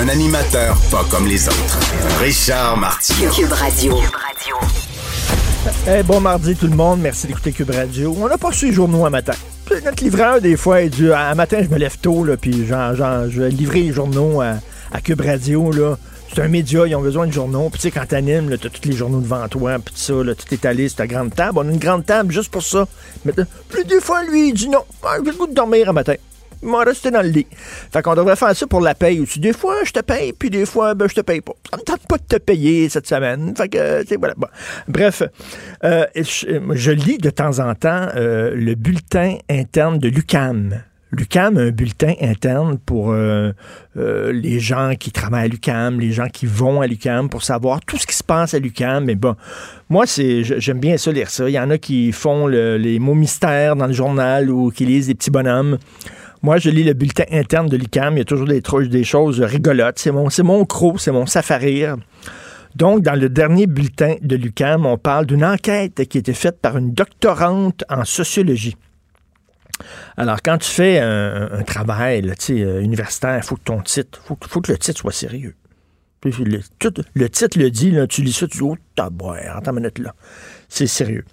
Un animateur pas comme les autres. Richard Martineau. Cube Radio. Eh, bon mardi tout le monde, merci d'écouter Cube Radio. On n'a pas su les journaux un matin. Notre livreur, des fois, il dit un matin, je me lève tôt, là, puis genre, genre, je vais livrer les journaux à, à Cube Radio. Là. C'est un média, ils ont besoin de journaux. Puis tu sais, quand t'animes, t'as tous les journaux devant toi, puis tout ça, là, tout est allé sur ta grande table. On a une grande table juste pour ça. Mais puis des fois, lui, il dit non, ah, j'ai le goût de dormir un matin. M'a resté dans le lit. Fait qu'on devrait faire ça pour la paye aussi. Des fois, je te paye, puis des fois, ben, je te paye pas. Ça me tente pas de te payer cette semaine. Fait que, sais, voilà. Bref, euh, je, je lis de temps en temps euh, le bulletin interne de l'UCAM. L'UCAM a un bulletin interne pour euh, euh, les gens qui travaillent à l'UCAM, les gens qui vont à l'UCAM pour savoir tout ce qui se passe à l'UCAM. Mais bon, moi, c'est j'aime bien ça, lire ça. Il y en a qui font le- les mots mystères dans le journal ou qui lisent des petits bonhommes. Moi, je lis le bulletin interne de l'UCAM. Il y a toujours des, trucs- des choses rigolotes. C'est mon, croc, c'est mon safarir. Donc, dans le dernier bulletin de l'UCAM, on parle d'une enquête qui a été faite par une doctorante en sociologie. Alors, quand tu fais un, travail euh, universitaire, il faut que ton titre, faut, que le titre soit sérieux. Le, tout- le titre le dit, là, tu lis ça, tu dis, oh, attends une minute là. C'est sérieux.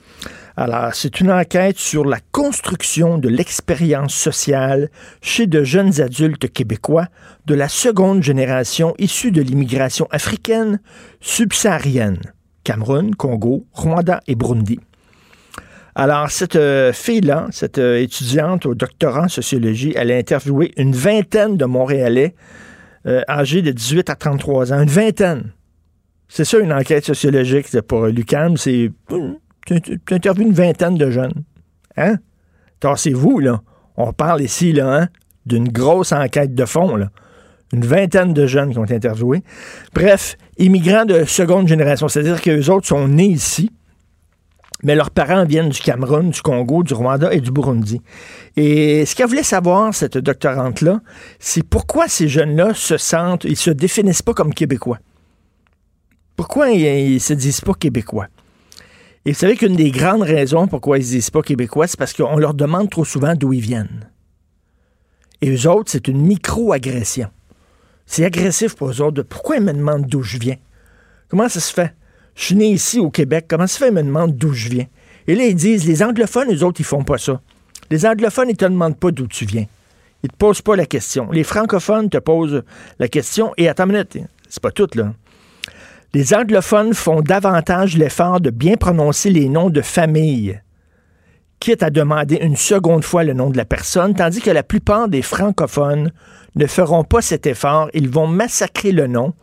Alors, c'est une enquête sur la construction de l'expérience sociale chez de jeunes adultes québécois de la seconde génération issue de l'immigration africaine subsaharienne. Cameroun, Congo, Rwanda et Burundi. Alors, cette euh, fille-là, cette euh, étudiante au doctorat en sociologie, elle a interviewé une vingtaine de Montréalais euh, âgés de 18 à 33 ans. Une vingtaine. C'est ça, une enquête sociologique pour l'UCAM. C'est. Tu interviews une vingtaine de jeunes. Hein? Tassez-vous, là. On parle ici, là, hein, d'une grosse enquête de fond, là. Une vingtaine de jeunes qui ont été interviewés. Bref, immigrants de seconde génération. C'est-à-dire qu'eux autres sont nés ici, mais leurs parents viennent du Cameroun, du Congo, du Rwanda et du Burundi. Et ce qu'elle voulait savoir, cette doctorante-là, c'est pourquoi ces jeunes-là se sentent, ils se définissent pas comme québécois. Pourquoi ils, ils se disent pas québécois? Et vous savez qu'une des grandes raisons pourquoi ils se disent pas québécois, c'est parce qu'on leur demande trop souvent d'où ils viennent. Et eux autres, c'est une micro-agression. C'est agressif pour eux autres. de Pourquoi ils me demandent d'où je viens? Comment ça se fait? Je suis né ici au Québec. Comment ça se fait qu'ils me demandent d'où je viens? Et là, ils disent, les anglophones, eux autres, ils font pas ça. Les anglophones, ils te demandent pas d'où tu viens. Ils te posent pas la question. Les francophones te posent la question. Et attends une minute, c'est pas tout, là. Les anglophones font davantage l'effort de bien prononcer les noms de famille, quitte à demander une seconde fois le nom de la personne, tandis que la plupart des francophones ne feront pas cet effort. Ils vont massacrer le nom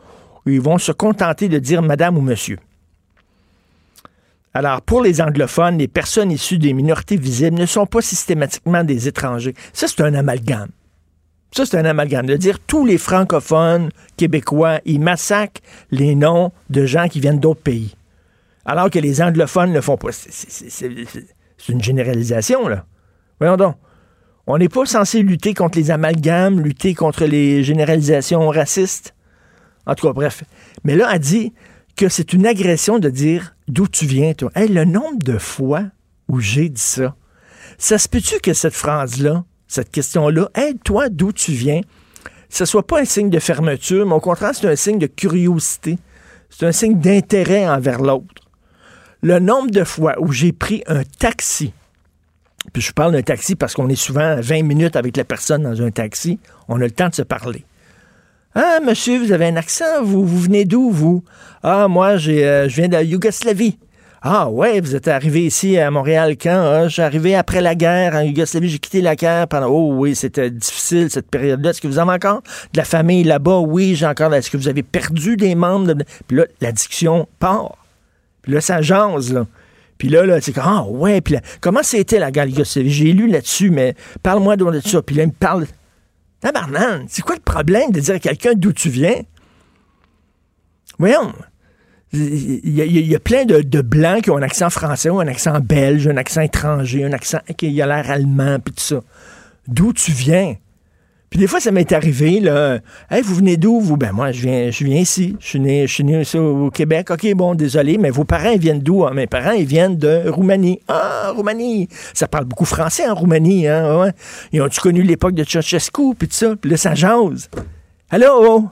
ou ils vont se contenter de dire madame ou monsieur. Alors, pour les anglophones, les personnes issues des minorités visibles ne sont pas systématiquement des étrangers. Ça, c'est un amalgame. Ça, c'est un amalgame. De dire tous les francophones québécois, ils massacrent les noms de gens qui viennent d'autres pays. Alors que les anglophones ne le font pas. C'est- une généralisation, là. Voyons donc. On n'est pas censé lutter contre les amalgames, lutter contre les généralisations racistes. En tout cas, bref. Mais là, elle dit que c'est une agression de dire d'où tu viens, toi. Hey, le nombre de fois où j'ai dit ça, ça se peut-tu que cette phrase-là, cette question-là, hey, toi, d'où tu viens, ce soit pas un signe de fermeture, mais au contraire, c'est un signe de curiosité. C'est un signe d'intérêt envers l'autre. Le nombre de fois où j'ai pris un taxi, puis je parle d'un taxi parce qu'on est souvent 20 minutes avec la personne dans un taxi, on a le temps de se parler. Ah, monsieur, vous avez un accent, vous, venez d'où, vous? Ah, moi, euh, je viens de la Yougoslavie. Ah, ouais, vous êtes arrivé ici à Montréal quand? Ah, j'ai arrivé après la guerre en Yougoslavie, j'ai quitté la guerre pendant. Oh, oui, c'était difficile cette période-là. Est-ce que vous avez encore de la famille là-bas? Oui, j'ai encore. Est-ce que vous avez perdu des membres? de- Puis là, l'addiction part. Puis là, ça jase, là. Puis là, là, c'est comme, ah ouais, puis là, comment c'était la guerre Yougoslavie? J'ai lu là-dessus, mais parle-moi de ça. Puis là, il me parle. Tabarnan, c'est quoi le problème de dire à quelqu'un d'où tu viens? Voyons. Il y, a, plein de, blancs qui ont un accent français ou un accent belge, un accent étranger, un accent qui a l'air allemand, puis tout ça. D'où tu viens? Puis des fois, ça m'est arrivé, là. Hey, vous venez d'où, vous? Ben, moi, je viens, je viens ici. Je suis né, je suis né ici au Québec. OK, bon, désolé, mais vos parents, ils viennent d'où? Ah, mes parents, ils viennent de Roumanie. Ah, Roumanie! Ça parle beaucoup français en Roumanie, hein? Ouais. Ils ont-tu connu l'époque de Ceausescu, puis tout ça? Puis là, ça jase. Allô?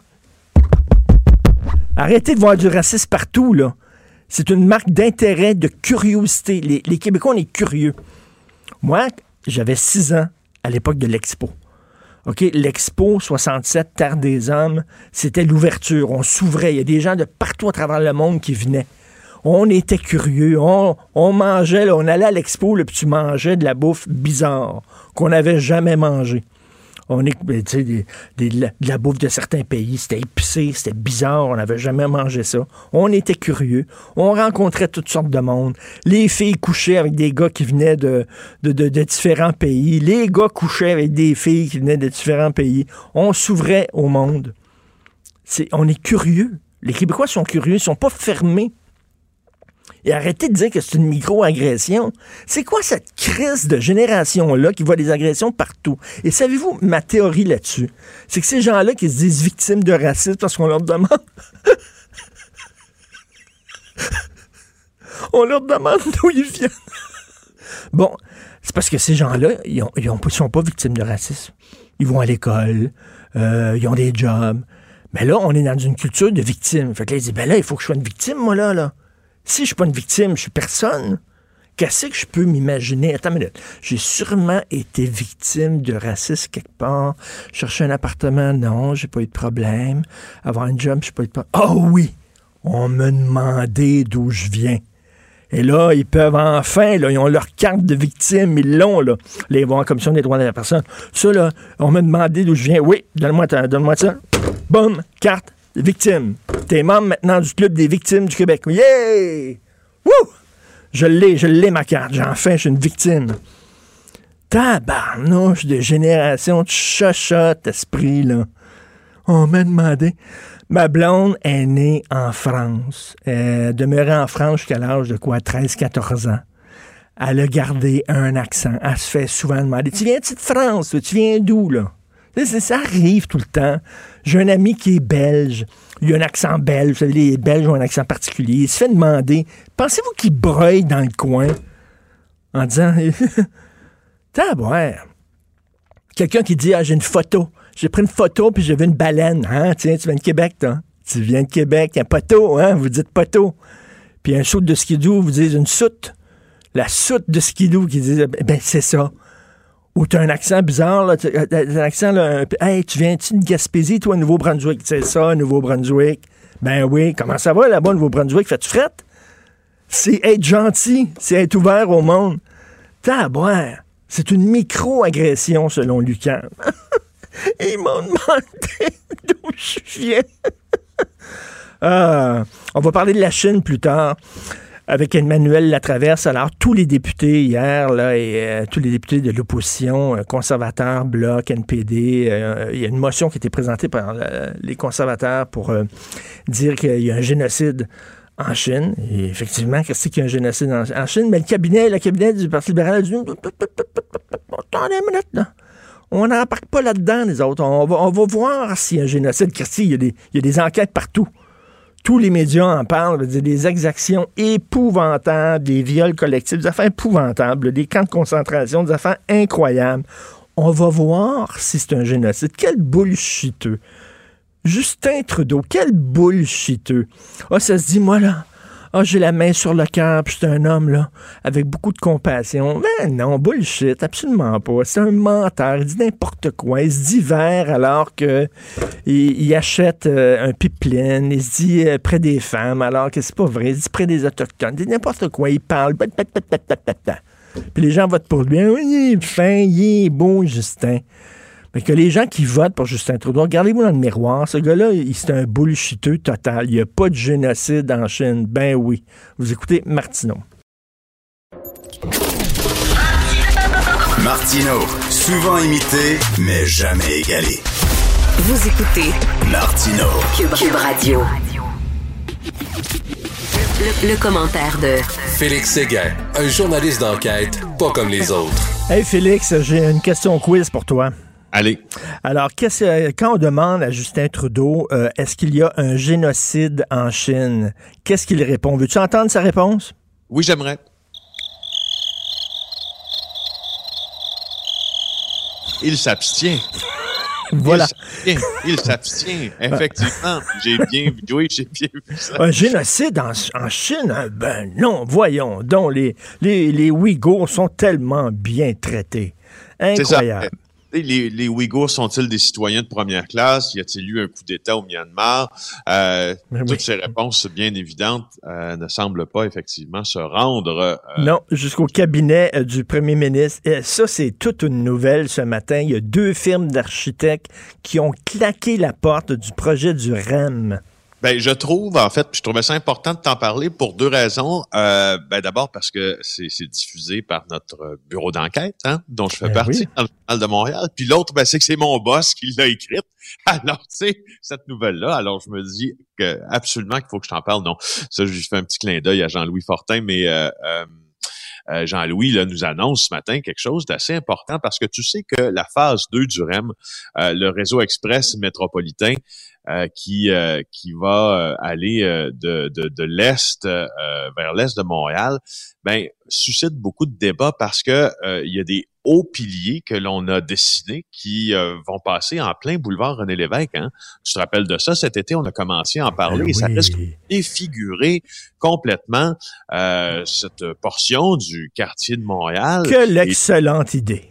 Arrêtez de voir du racisme partout, là. C'est une marque d'intérêt, de curiosité. Les, Québécois, on est curieux. Moi, j'avais six ans à l'époque de l'Expo. OK, l'Expo 67, Terre des Hommes, c'était l'ouverture. On s'ouvrait. Il y a des gens de partout à travers le monde qui venaient. On était curieux. On, mangeait, on allait à l'Expo, puis tu mangeais de la bouffe bizarre qu'on n'avait jamais mangée. On est, de la bouffe de certains pays, c'était épicé, c'était bizarre, on n'avait jamais mangé ça. On était curieux, on rencontrait toutes sortes de monde. Les filles couchaient avec des gars qui venaient de, de, différents pays. Les gars couchaient avec des filles qui venaient de différents pays. On s'ouvrait au monde. On est curieux. Les Québécois sont curieux, ils sont pas fermés et arrêtez de dire que c'est une micro-agression. C'est quoi cette crise de génération-là qui voit des agressions partout? Et savez-vous ma théorie là-dessus? C'est que ces gens-là qui se disent victimes de racisme parce qu'on leur demande. On leur demande d'où ils viennent. bon, c'est parce que ces gens-là, ils ne sont pas victimes de racisme. Ils vont à l'école, euh, ils ont des jobs. Mais là, on est dans une culture de victimes. Fait que là, ils disent, ben là, il faut que je sois une victime, moi, là, là. Si je suis pas une victime, je suis personne. Qu'est-ce que je peux m'imaginer? Attends une minute. J'ai sûrement été victime de racisme quelque part. Chercher un appartement, non, j'ai pas eu de problème. Avoir un job, j'ai pas eu de problème. Oh oui! On me demandait d'où je viens. Et là, ils peuvent enfin, là, ils ont leur carte de victime, ils l'ont, là. Ils vont en commission des droits de la personne. Ça, là, on m'a demandé d'où je viens. Oui, donne-moi donne ça. Boum, carte victimes. T'es membre maintenant du Club des victimes du Québec. Yeah! Wouh! Je l'ai, je l'ai ma carte. Enfin, je suis une victime. Tabarnouche de génération de esprit, là. On m'a demandé. Ma blonde est née en France. Elle demeurait en France jusqu'à l'âge de quoi? 13-14 ans. Elle a gardé un accent. Elle se fait souvent demander Tu viens-tu de France? Tu viens d'où, là? Ça arrive tout le temps. J'ai un ami qui est belge. Il a un accent belge. Vous savez, les Belges ont un accent particulier. Il se fait demander Pensez-vous qu'il breuille dans le coin? En disant T'as boire. Quelqu'un qui dit Ah, j'ai une photo. J'ai pris une photo puis j'ai vu une baleine. Hein? Tiens, tu viens de Québec, toi. Tu viens de Québec, un poteau, hein? Vous dites poteau. Puis un saut de skidoo, vous dites une soute. La soute de skidoo qui dit Ben, c'est ça ou tu as un accent bizarre, là, euh, un accent, là, hey, tu viens-tu de Gaspésie, toi, Nouveau-Brunswick? C'est ça, Nouveau-Brunswick. Ben oui, comment ça va là-bas, Nouveau-Brunswick? Fais-tu frette? C'est être gentil, c'est être ouvert au monde. boire. c'est une micro-agression selon Lucan. Ils m'ont demandé d'où je viens? ah, on va parler de la Chine plus tard avec Emmanuel Latraverse. Alors, tous les députés hier, là, et euh, tous les députés de l'opposition, euh, conservateurs, Bloc, NPD, euh, il y a une motion qui a été présentée par les conservateurs pour dire qu'il y a un génocide en Chine. Et effectivement, qu'est-ce qu'il y a un génocide en, Chine? Mais le cabinet, le cabinet du Parti libéral a dit Attendez une minute, là. On n'embarque pas là-dedans, les autres. On va, on va voir s'il y a un génocide. Christy, il y a des enquêtes partout tous les médias en parlent, des exactions épouvantables, des viols collectifs, des affaires épouvantables, des camps de concentration, des affaires incroyables. On va voir si c'est un génocide. Quel bullshiteux. Justin Trudeau, quel bullshiteux. Ah, ça se dit, moi là, ah, j'ai la main sur le cœur, puis c'est un homme, là, avec beaucoup de compassion. Ben non, bullshit, absolument pas. C'est un menteur, il dit n'importe quoi. Il se dit vert alors que il, achète euh, un pipeline. Il se dit euh, près des femmes alors que c'est pas vrai. Il se dit près des Autochtones. Il dit n'importe quoi. Il parle. Puis les gens votent pour lui. Oui, il est fin, il est beau, Justin. Mais que les gens qui votent pour Justin Trudeau, regardez-vous dans le miroir, ce gars-là, c'est un bullshiteux total. Il n'y a pas de génocide en Chine. Ben oui. Vous écoutez Martineau. Martineau Souvent imité, mais jamais égalé. Vous écoutez Martino. Cube, Radio. Le, le commentaire de Félix Séguin, un journaliste d'enquête pas comme les autres. Hey Félix, j'ai une question quiz pour toi. Allez. Alors, qu'est-ce, quand on demande à Justin Trudeau, euh, est-ce qu'il y a un génocide en Chine, qu'est-ce qu'il répond? Veux-tu entendre sa réponse? Oui, j'aimerais. Il s'abstient. Voilà. Il s'abstient. Effectivement. J'ai bien vu. Oui, j'ai bien vu ça. Un génocide en, en Chine? hein? Ben non, voyons donc, les, les, les Ouïghours sont tellement bien traités. Incroyable. Les, les Ouïghours sont-ils des citoyens de première classe? Y a-t-il eu un coup d'État au Myanmar? Euh, toutes ces réponses bien évidentes euh, ne semblent pas effectivement se rendre. euh, Non, jusqu'au cabinet euh, du premier ministre. Et ça, c'est toute une nouvelle ce matin. Il y a deux firmes d'architectes qui ont claqué la porte du projet du REM. Ben, je trouve, en fait, je trouvais ça important de t'en parler pour deux raisons. Euh, ben, d'abord parce que c'est diffusé par notre bureau d'enquête, hein, dont je fais Ben partie oui. dans le Journal de Montréal. Puis l'autre, ben, c'est que c'est mon boss qui l'a écrite. Alors, tu sais, cette nouvelle-là, alors je me dis que absolument qu'il faut que je t'en parle. Non, ça, je lui fais un petit clin d'œil à Jean-Louis Fortin, mais euh, euh, euh, Jean-Louis là, nous annonce ce matin quelque chose d'assez important parce que tu sais que la phase 2 du REM, euh, le réseau express métropolitain, euh, qui euh, qui va euh, aller euh, de, de, de l'est euh, vers l'est de Montréal, ben suscite beaucoup de débats parce que euh, il y a des hauts piliers que l'on a dessinés qui euh, vont passer en plein boulevard René Lévesque. Hein? Tu te rappelles de ça? Cet été On a commencé à en parler Ben et ça risque de défigurer complètement euh, cette portion du quartier de Montréal. Quelle excellente idée.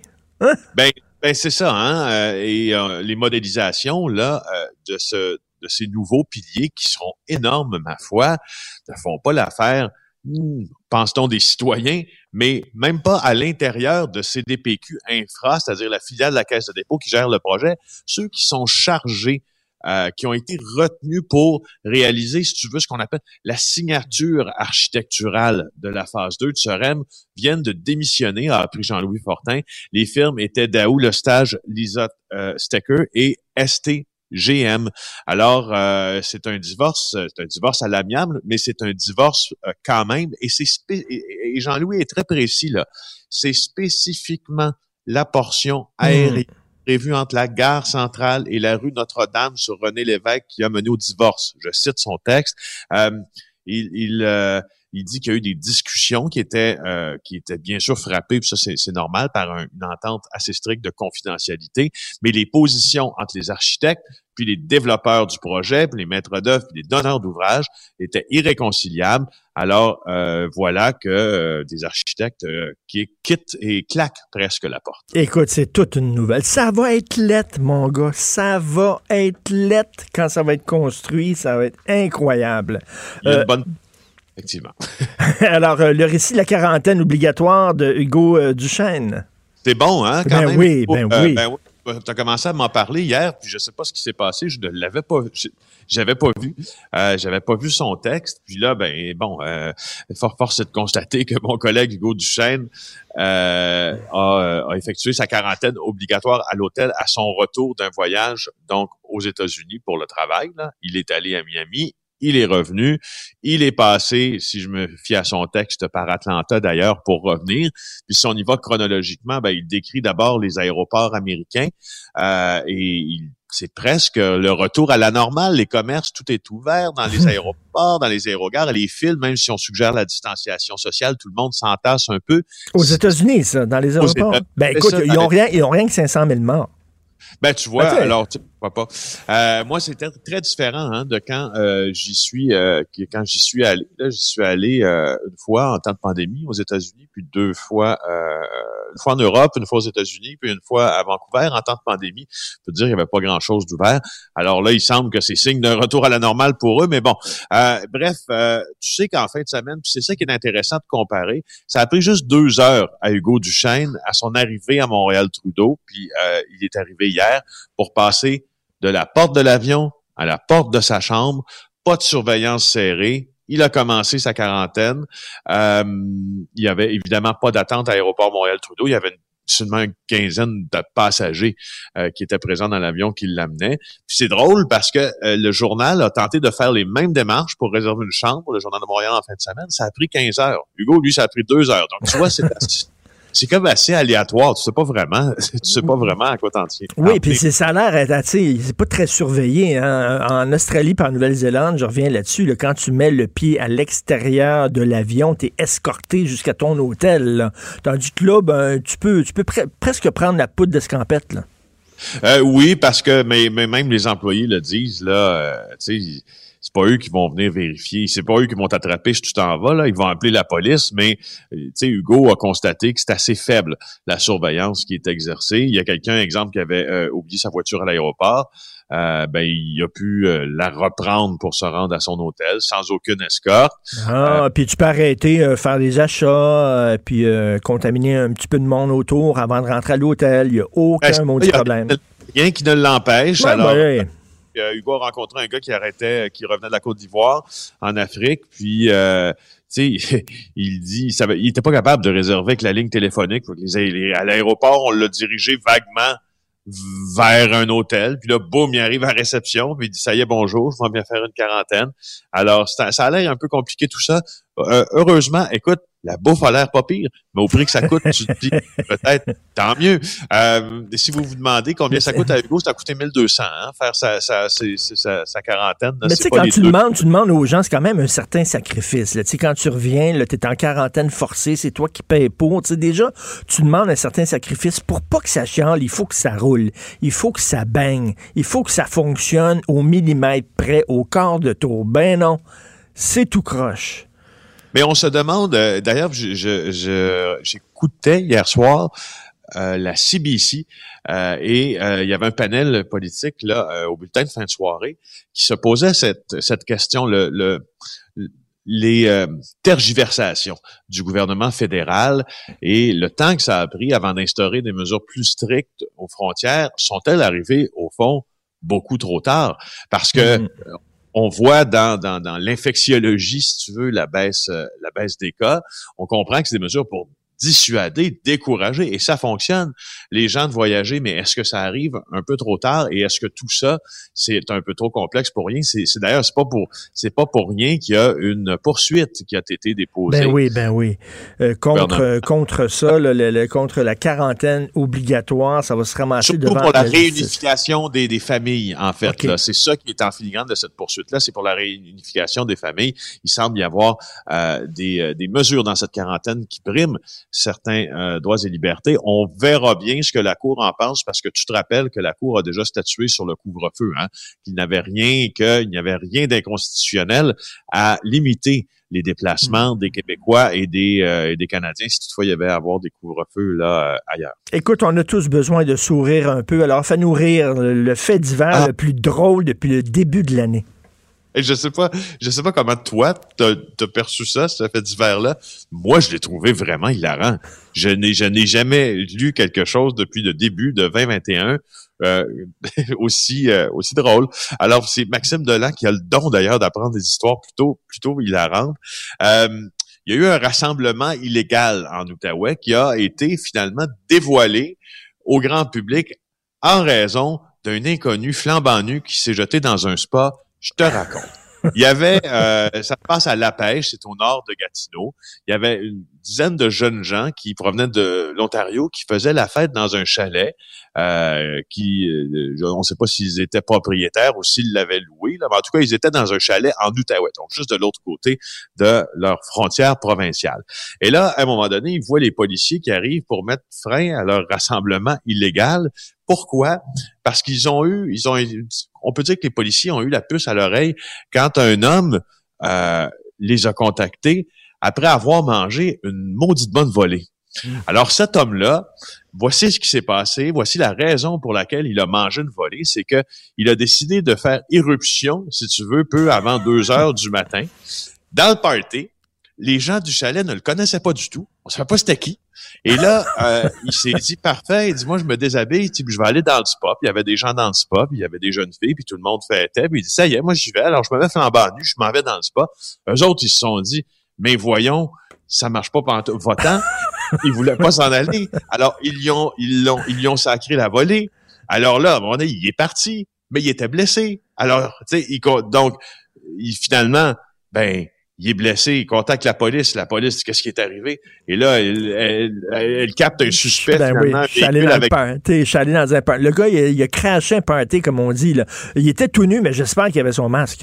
Ben, ben c'est ça, hein. euh, et euh, les modélisations là euh, de ce de ces nouveaux piliers qui seront énormes, ma foi, ne font pas l'affaire. hmm, pense-t-on des citoyens, mais même pas à l'intérieur de CDPQ Infra, c'est-à-dire la filiale de la Caisse de dépôt qui gère le projet, ceux qui sont chargés, euh, qui ont été retenus pour réaliser, si tu veux, ce qu'on appelle la signature architecturale de la phase 2 de ce REM, viennent de démissionner, a appris Jean-Louis Fortin. Les firmes étaient Daou, Le Stage, Lisa euh, Stecker et STGM. Alors, euh, c'est un divorce, c'est un divorce à l'amiable, mais c'est un divorce euh, quand même. Et c'est et, et Jean-Louis est très précis là. C'est spécifiquement la portion aérienne prévue entre la gare centrale et la rue Notre-Dame sur René Lévesque qui a mené au divorce. Je cite son texte. Euh, il, il, euh, il dit qu'il y a eu des discussions qui étaient euh, qui étaient bien sûr frappées, puis ça c'est normal par un- une entente assez stricte de confidentialité, mais les positions entre les architectes, puis les développeurs du projet, puis les maîtres d'œuvre, puis les donneurs d'ouvrage étaient irréconciliables. Alors euh, voilà que euh, des architectes euh, qui quittent et claquent presque la porte. Écoute, c'est toute une nouvelle. Ça va être lettre, mon gars. Ça va être lettre quand ça va être construit. Ça va être incroyable. Il y a une bonne effectivement. Alors, euh, le récit de la quarantaine obligatoire de Hugo euh, Duchesne. C'est bon, hein, quand Ben même? oui, ben oui. oui. Tu as commencé à m'en parler hier, puis je sais pas ce qui s'est passé, je ne l'avais pas j'avais pas vu. Euh, j'avais pas vu son texte. Puis là, ben bon, euh, fort force est de constater que mon collègue Hugo Duchesne euh, a, a effectué sa quarantaine obligatoire à l'hôtel à son retour d'un voyage donc aux États-Unis pour le travail. Là. Il est allé à Miami. Il est revenu. Il est passé, si je me fie à son texte, par Atlanta d'ailleurs pour revenir. Puis si on y va chronologiquement, ben, il décrit d'abord les aéroports américains euh, et il- c'est presque le retour à la normale. Les commerces, tout est ouvert dans les aéroports, dans les aérogares. Les fils, même si on suggère la distanciation sociale, tout le monde s'entasse un peu. Aux États-Unis, ça, dans les aéroports. Ben écoute, ça, ils n'ont rien, ils ont rien que 500 000 morts. Ben tu vois, Ben, alors tu pourquoi pas. Euh, moi, c'était très différent hein, de quand euh, j'y suis, euh, quand j'y suis allé. Là, j'y suis allé euh, une fois en temps de pandémie aux États-Unis, puis deux fois, euh, une fois en Europe, une fois aux États-Unis, puis une fois à Vancouver en temps de pandémie. Je peux dire, il n'y avait pas grand-chose d'ouvert. Alors là, il semble que c'est signe d'un retour à la normale pour eux, mais bon. Euh, bref, tu sais qu'en fin de semaine, puis c'est ça qui est intéressant de comparer. Ça a pris juste deux heures à Hugo Duchesne à son arrivée à Montréal-Trudeau, puis il est arrivé hier pour passer de la porte de l'avion à la porte de sa chambre, pas de surveillance serrée. Il a commencé sa quarantaine. Euh, il y avait évidemment pas d'attente à l'aéroport Montréal-Trudeau. Il y avait une seulement une quinzaine de passagers qui étaient présents dans l'avion qui l'amenaient. Puis c'est drôle parce que le journal a tenté de faire les mêmes démarches pour réserver une chambre le Journal de Montréal en fin de semaine. Ça a pris 15 heures. Hugo, lui, ça a pris deux heures. Donc, tu vois, c'est c'est comme assez aléatoire. Tu sais pas vraiment, tu sais pas vraiment à quoi t'en tiens. Oui, puis ces salaires, c'est pas très surveillé. Hein. En Australie, par Nouvelle-Zélande, je reviens là-dessus. quand tu mets le pied à l'extérieur de l'avion, tu es escorté jusqu'à ton hôtel. Tandis que là, ben, tu peux, tu peux presque prendre la poudre d'escampette. Euh, oui, parce que mais, même les employés le disent là. Euh, tu sais c'est pas eux qui vont venir vérifier, c'est pas eux qui vont t'attraper si tu t'en vas, là. ils vont appeler la police, mais euh, tu sais, Hugo a constaté que c'est assez faible la surveillance qui est exercée. Il y a quelqu'un, exemple, qui avait euh, oublié sa voiture à l'aéroport. Euh, ben il a pu la reprendre pour se rendre à son hôtel sans aucune escorte. Ah, puis tu peux arrêter, faire des achats, puis contaminer un petit peu de monde autour avant de rentrer à l'hôtel. Il n'y a aucun maudit problème. Rien qui ne l'empêche? alors, euh, Hugo a rencontré un gars qui arrêtait, qui revenait de la Côte d'Ivoire en Afrique, puis euh, tu sais, il dit, il, savait, il était pas capable de réserver avec la ligne téléphonique. à l'aéroport, on l'a dirigé vaguement vers un hôtel, puis là, boum, il arrive à réception, puis il dit, ça y est, bonjour, je vais bien faire une quarantaine. Alors, ça, ça a l'air un peu compliqué tout ça. Euh, heureusement, écoute, la bouffe a l'air pas pire, mais au prix que ça coûte, tu te dis peut-être tant mieux. Euh, si vous vous demandez combien ça coûte à Hugo, ça a coûté 1200, hein, faire sa, sa, sa, sa quarantaine. Mais tu sais, quand tu demandes, tu demandes aux gens, c'est quand même un certain sacrifice. Tu sais, quand tu reviens, tu es en quarantaine forcée, c'est toi qui payes pour. Tu sais, déjà, tu demandes un certain sacrifice pour pas que ça chiale, il faut que ça roule, il faut que ça baigne, il faut que ça fonctionne au millimètre près, au quart de tour. Ben non, c'est tout croche. Mais on se demande, euh, d'ailleurs, j'écoutais hier soir euh, la CBC euh, et il y avait un panel politique là au bulletin de fin de soirée qui se posait cette, cette question, le, le les tergiversations du gouvernement fédéral et le temps que ça a pris avant d'instaurer des mesures plus strictes aux frontières, sont-elles arrivées au fond beaucoup trop tard? Parce que mm-hmm on voit dans, dans, dans l'infectiologie, si tu veux, la baisse, euh, la baisse des cas. On comprend que c'est des mesures pour dissuader, décourager, et ça fonctionne. Les gens de voyager, mais est-ce que ça arrive un peu trop tard? Et est-ce que tout ça c'est un peu trop complexe pour rien? C'est d'ailleurs c'est pas pour c'est pas pour rien qu'il y a une poursuite qui a été déposée. Ben oui, ben oui. Euh, contre contre ça, le, contre la quarantaine obligatoire, ça va se ramasser Surtout pour la, réunification des, des, familles en fait. C'est ça qui est en filigrane de cette poursuite là, c'est pour la réunification des familles. Il semble y avoir euh, des, euh, des mesures dans cette quarantaine qui priment certains euh, droits et libertés. On verra bien ce que la Cour en pense parce que tu te rappelles que la Cour a déjà statué sur le couvre-feu, hein, qu'il n'avait rien, qu'il n'y avait rien d'inconstitutionnel à limiter les déplacements des Québécois et des, euh, des Canadiens si toutefois il y avait à avoir des couvre-feux là euh, ailleurs. Écoute, on a tous besoin de sourire un peu. Alors, fais nourrir le fait divers ah. le plus drôle depuis le début de l'année. Je sais pas, je sais pas comment toi t'as as perçu ça, ce fait divers-là. Moi, je l'ai trouvé vraiment hilarant. Je n'ai, je n'ai jamais lu quelque chose depuis le début de 2021 euh, aussi euh, aussi drôle. Alors, c'est Maxime Delan qui a le don d'ailleurs d'apprendre des histoires plutôt plutôt hilarantes. Euh, il y a eu un rassemblement illégal en Outaouais qui a été finalement dévoilé au grand public en raison d'un inconnu flambant nu qui s'est jeté dans un spa je te raconte. Il y avait, euh, ça se passe à La Pêche, c'est au nord de Gatineau. Il y avait une dizaine de jeunes gens qui provenaient de l'Ontario qui faisaient la fête dans un chalet. Euh, qui, euh, on ne sait pas s'ils étaient propriétaires ou s'ils l'avaient loué. Là, mais en tout cas, ils étaient dans un chalet en Outaouais, donc juste de l'autre côté de leur frontière provinciale. Et là, à un moment donné, ils voient les policiers qui arrivent pour mettre frein à leur rassemblement illégal. Pourquoi? Parce qu'ils ont eu, ils ont, on peut dire que les policiers ont eu la puce à l'oreille quand un homme euh, les a contactés après avoir mangé une maudite bonne volée. Hmm. Alors cet homme-là, voici ce qui s'est passé, voici la raison pour laquelle il a mangé une volée, c'est que il a décidé de faire irruption, si tu veux, peu avant deux heures du matin, dans le party. Les gens du chalet ne le connaissaient pas du tout. On ne savait pas c'était qui. Et là, euh, il s'est dit, parfait, il dit, moi, je me déshabille, je vais aller dans le spa. Puis il y avait des gens dans le spa, puis il y avait des jeunes filles, puis tout le monde fêtait. Puis il dit, ça y est, moi, j'y vais. Alors, je me mets flambant nu, je m'en vais dans le spa. Eux autres, ils se sont dit, mais voyons, ça marche pas pendant votant. Il voulait pas s'en aller. Alors, ils lui ont, ils l'ont, ils lui ont sacré la volée. Alors là, à un moment donné, il est parti, mais il était blessé. Alors, tu sais, donc, il, finalement, ben, il est blessé, il contacte la police, la police dit qu'est-ce qui est arrivé? Et là, elle, elle, elle- elle capte un suspect, Ben oui, je suis allé dans avec le party, je suis allé dans un party. Le gars, il a, il a craché un party, comme on dit. Là. Il était tout nu, mais j'espère qu'il avait son masque.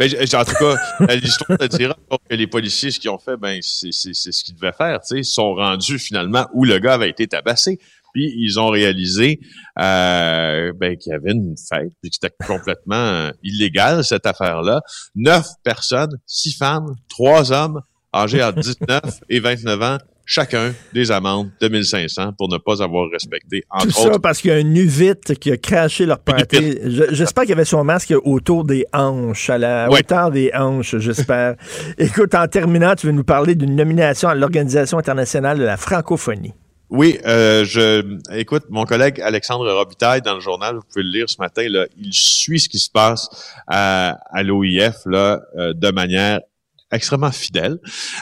J- en tout cas, l'histoire te dira que les policiers, ce qu'ils ont fait, ben, c'est ce qu'ils devaient faire. Ils sont rendus finalement où le gars avait été tabassé. Puis ils ont réalisé euh, ben, qu'il y avait une fête, puis que c'était complètement euh, illégal, cette affaire-là. Neuf personnes, six femmes, trois hommes, âgés entre 19 et 29 ans, chacun des amendes de 1500 pour ne pas avoir respecté, Tout entre ça autres, parce qu'il y a un nuvite qui a craché leur party. Je- J'espère qu'il avait son masque autour des hanches, à la Ouais. hauteur des hanches, j'espère. Écoute, en terminant, tu veux nous parler d'une nomination à l'Organisation internationale de la francophonie. Oui, euh, je écoute mon collègue Alexandre Robitaille dans le journal, vous pouvez le lire ce matin. Là, il suit ce qui se passe à, à l'OIF là euh, de manière extrêmement fidèle.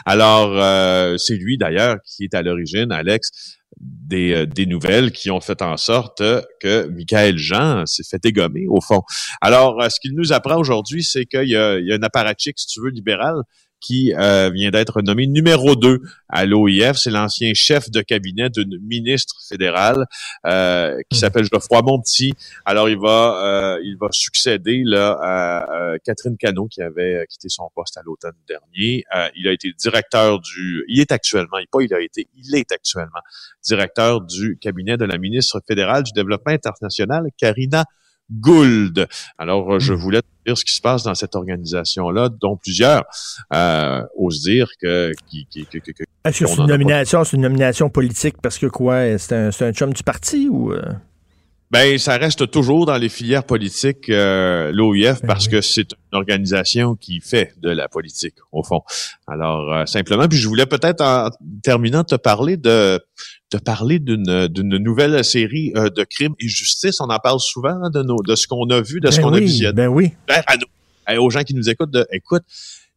Alors, euh, c'est lui d'ailleurs qui est à l'origine, Alex, des, euh, des nouvelles qui ont fait en sorte que Michael Jean s'est fait égommer au fond. Alors, euh, ce qu'il nous apprend aujourd'hui, c'est qu'il y a, il y a un apparatchik, si tu veux, libéral qui euh, vient d'être nommé numéro 2 à l'OIF. C'est l'ancien chef de cabinet d'une ministre fédérale euh, qui s'appelle Geoffroy Monpetit. Alors, il va euh, il va succéder là à, Catherine Cano qui avait quitté son poste à l'automne dernier. Euh, il a été directeur du... Il est actuellement, il pas il a été, il est actuellement directeur du cabinet de la ministre fédérale du développement international, Karina Gould. Alors, euh, je voulais te dire ce qui se passe dans cette organisation-là, dont plusieurs euh, osent dire que... qui- qui- que- que- que- Est-ce que c'est une pas. nomination, c'est une nomination politique parce que quoi, c'est un, c'est un chum du parti ou... euh? Ben, ça reste toujours dans les filières politiques, euh, l'OIF, Ben parce que c'est une organisation qui fait de la politique, au fond. Alors, euh, simplement, puis je voulais peut-être, en terminant, te parler de te parler d'une d'une nouvelle série euh, de crimes et justice. On en parle souvent hein, de nos de ce qu'on a vu, de ce Ben qu'on a visionné. Ben oui. à nous, à- aux gens qui nous écoutent, de, écoute,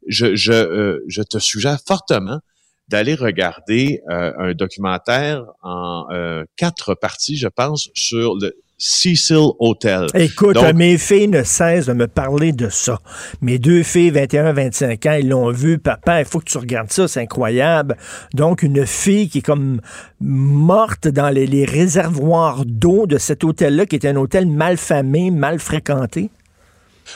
je, je, euh, je te suggère fortement d'aller regarder euh, un documentaire en euh, quatre parties, je pense, sur le Cecil Hotel. Écoute, Donc- mes filles ne cessent de me parler de ça. Mes deux filles, 21-25 ans, ils l'ont vu. Papa, il faut que tu regardes ça, c'est incroyable. Donc, une fille qui est comme morte dans les, les réservoirs d'eau de cet hôtel-là, qui était un hôtel mal famé, mal fréquenté.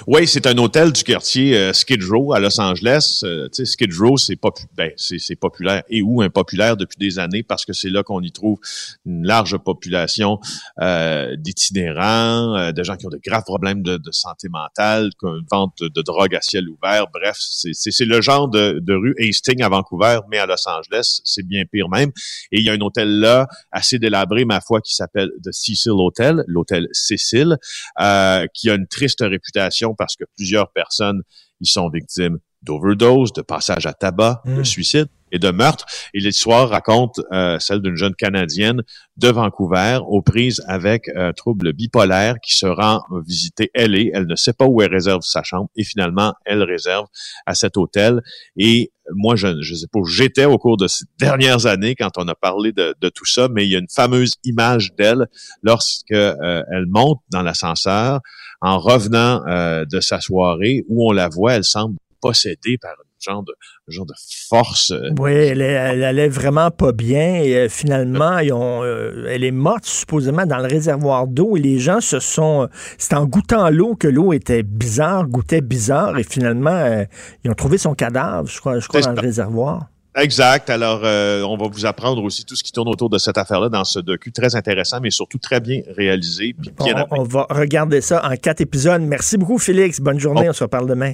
Oui, c'est un hôtel du quartier euh, Skid Row à Los Angeles. Euh, tu sais, Skid Row, c'est popu- ben, populaire et où impopulaire depuis des années parce que c'est là qu'on y trouve une large population euh, d'itinérants, euh, de gens qui ont de graves problèmes de, de santé mentale, une vente de, drogue à ciel ouvert. Bref, c'est le genre de, de rue Hastings à Vancouver, mais à Los Angeles, c'est bien pire même. Et il y a un hôtel là, assez délabré, ma foi, qui s'appelle The Cecil Hotel, l'hôtel Cécile, euh, qui a une triste réputation parce que plusieurs personnes y sont victimes d'overdose, de passage à tabac, de Mm. suicide et de meurtre. Et l'histoire raconte euh, celle d'une jeune Canadienne de Vancouver aux prises avec un trouble bipolaire qui se rend visiter LA. Elle ne sait pas où elle réserve sa chambre et finalement, elle réserve à cet hôtel. Et moi, je ne sais pas où j'étais au cours de ces dernières années quand on a parlé de, de tout ça, mais il y a une fameuse image d'elle lorsque euh, elle monte dans l'ascenseur en revenant euh, de sa soirée où on la voit, elle semble possédée par un genre de, un genre de force. euh, Oui, elle, est- elle allait vraiment pas bien. Et euh, finalement, ils ont, euh, elle est morte supposément dans le réservoir d'eau. Et les gens se sont. C'est en goûtant l'eau que l'eau était bizarre, goûtait bizarre. Et finalement, euh, ils ont trouvé son cadavre, je crois, je crois dans le réservoir. Exact. Alors, euh, on va vous apprendre aussi tout ce qui tourne autour de cette affaire-là dans ce docu très intéressant, mais surtout très bien réalisé, puis bien On, on va regarder ça en quatre épisodes. Merci beaucoup, Félix. Bonne journée. Oh. On se reparle demain.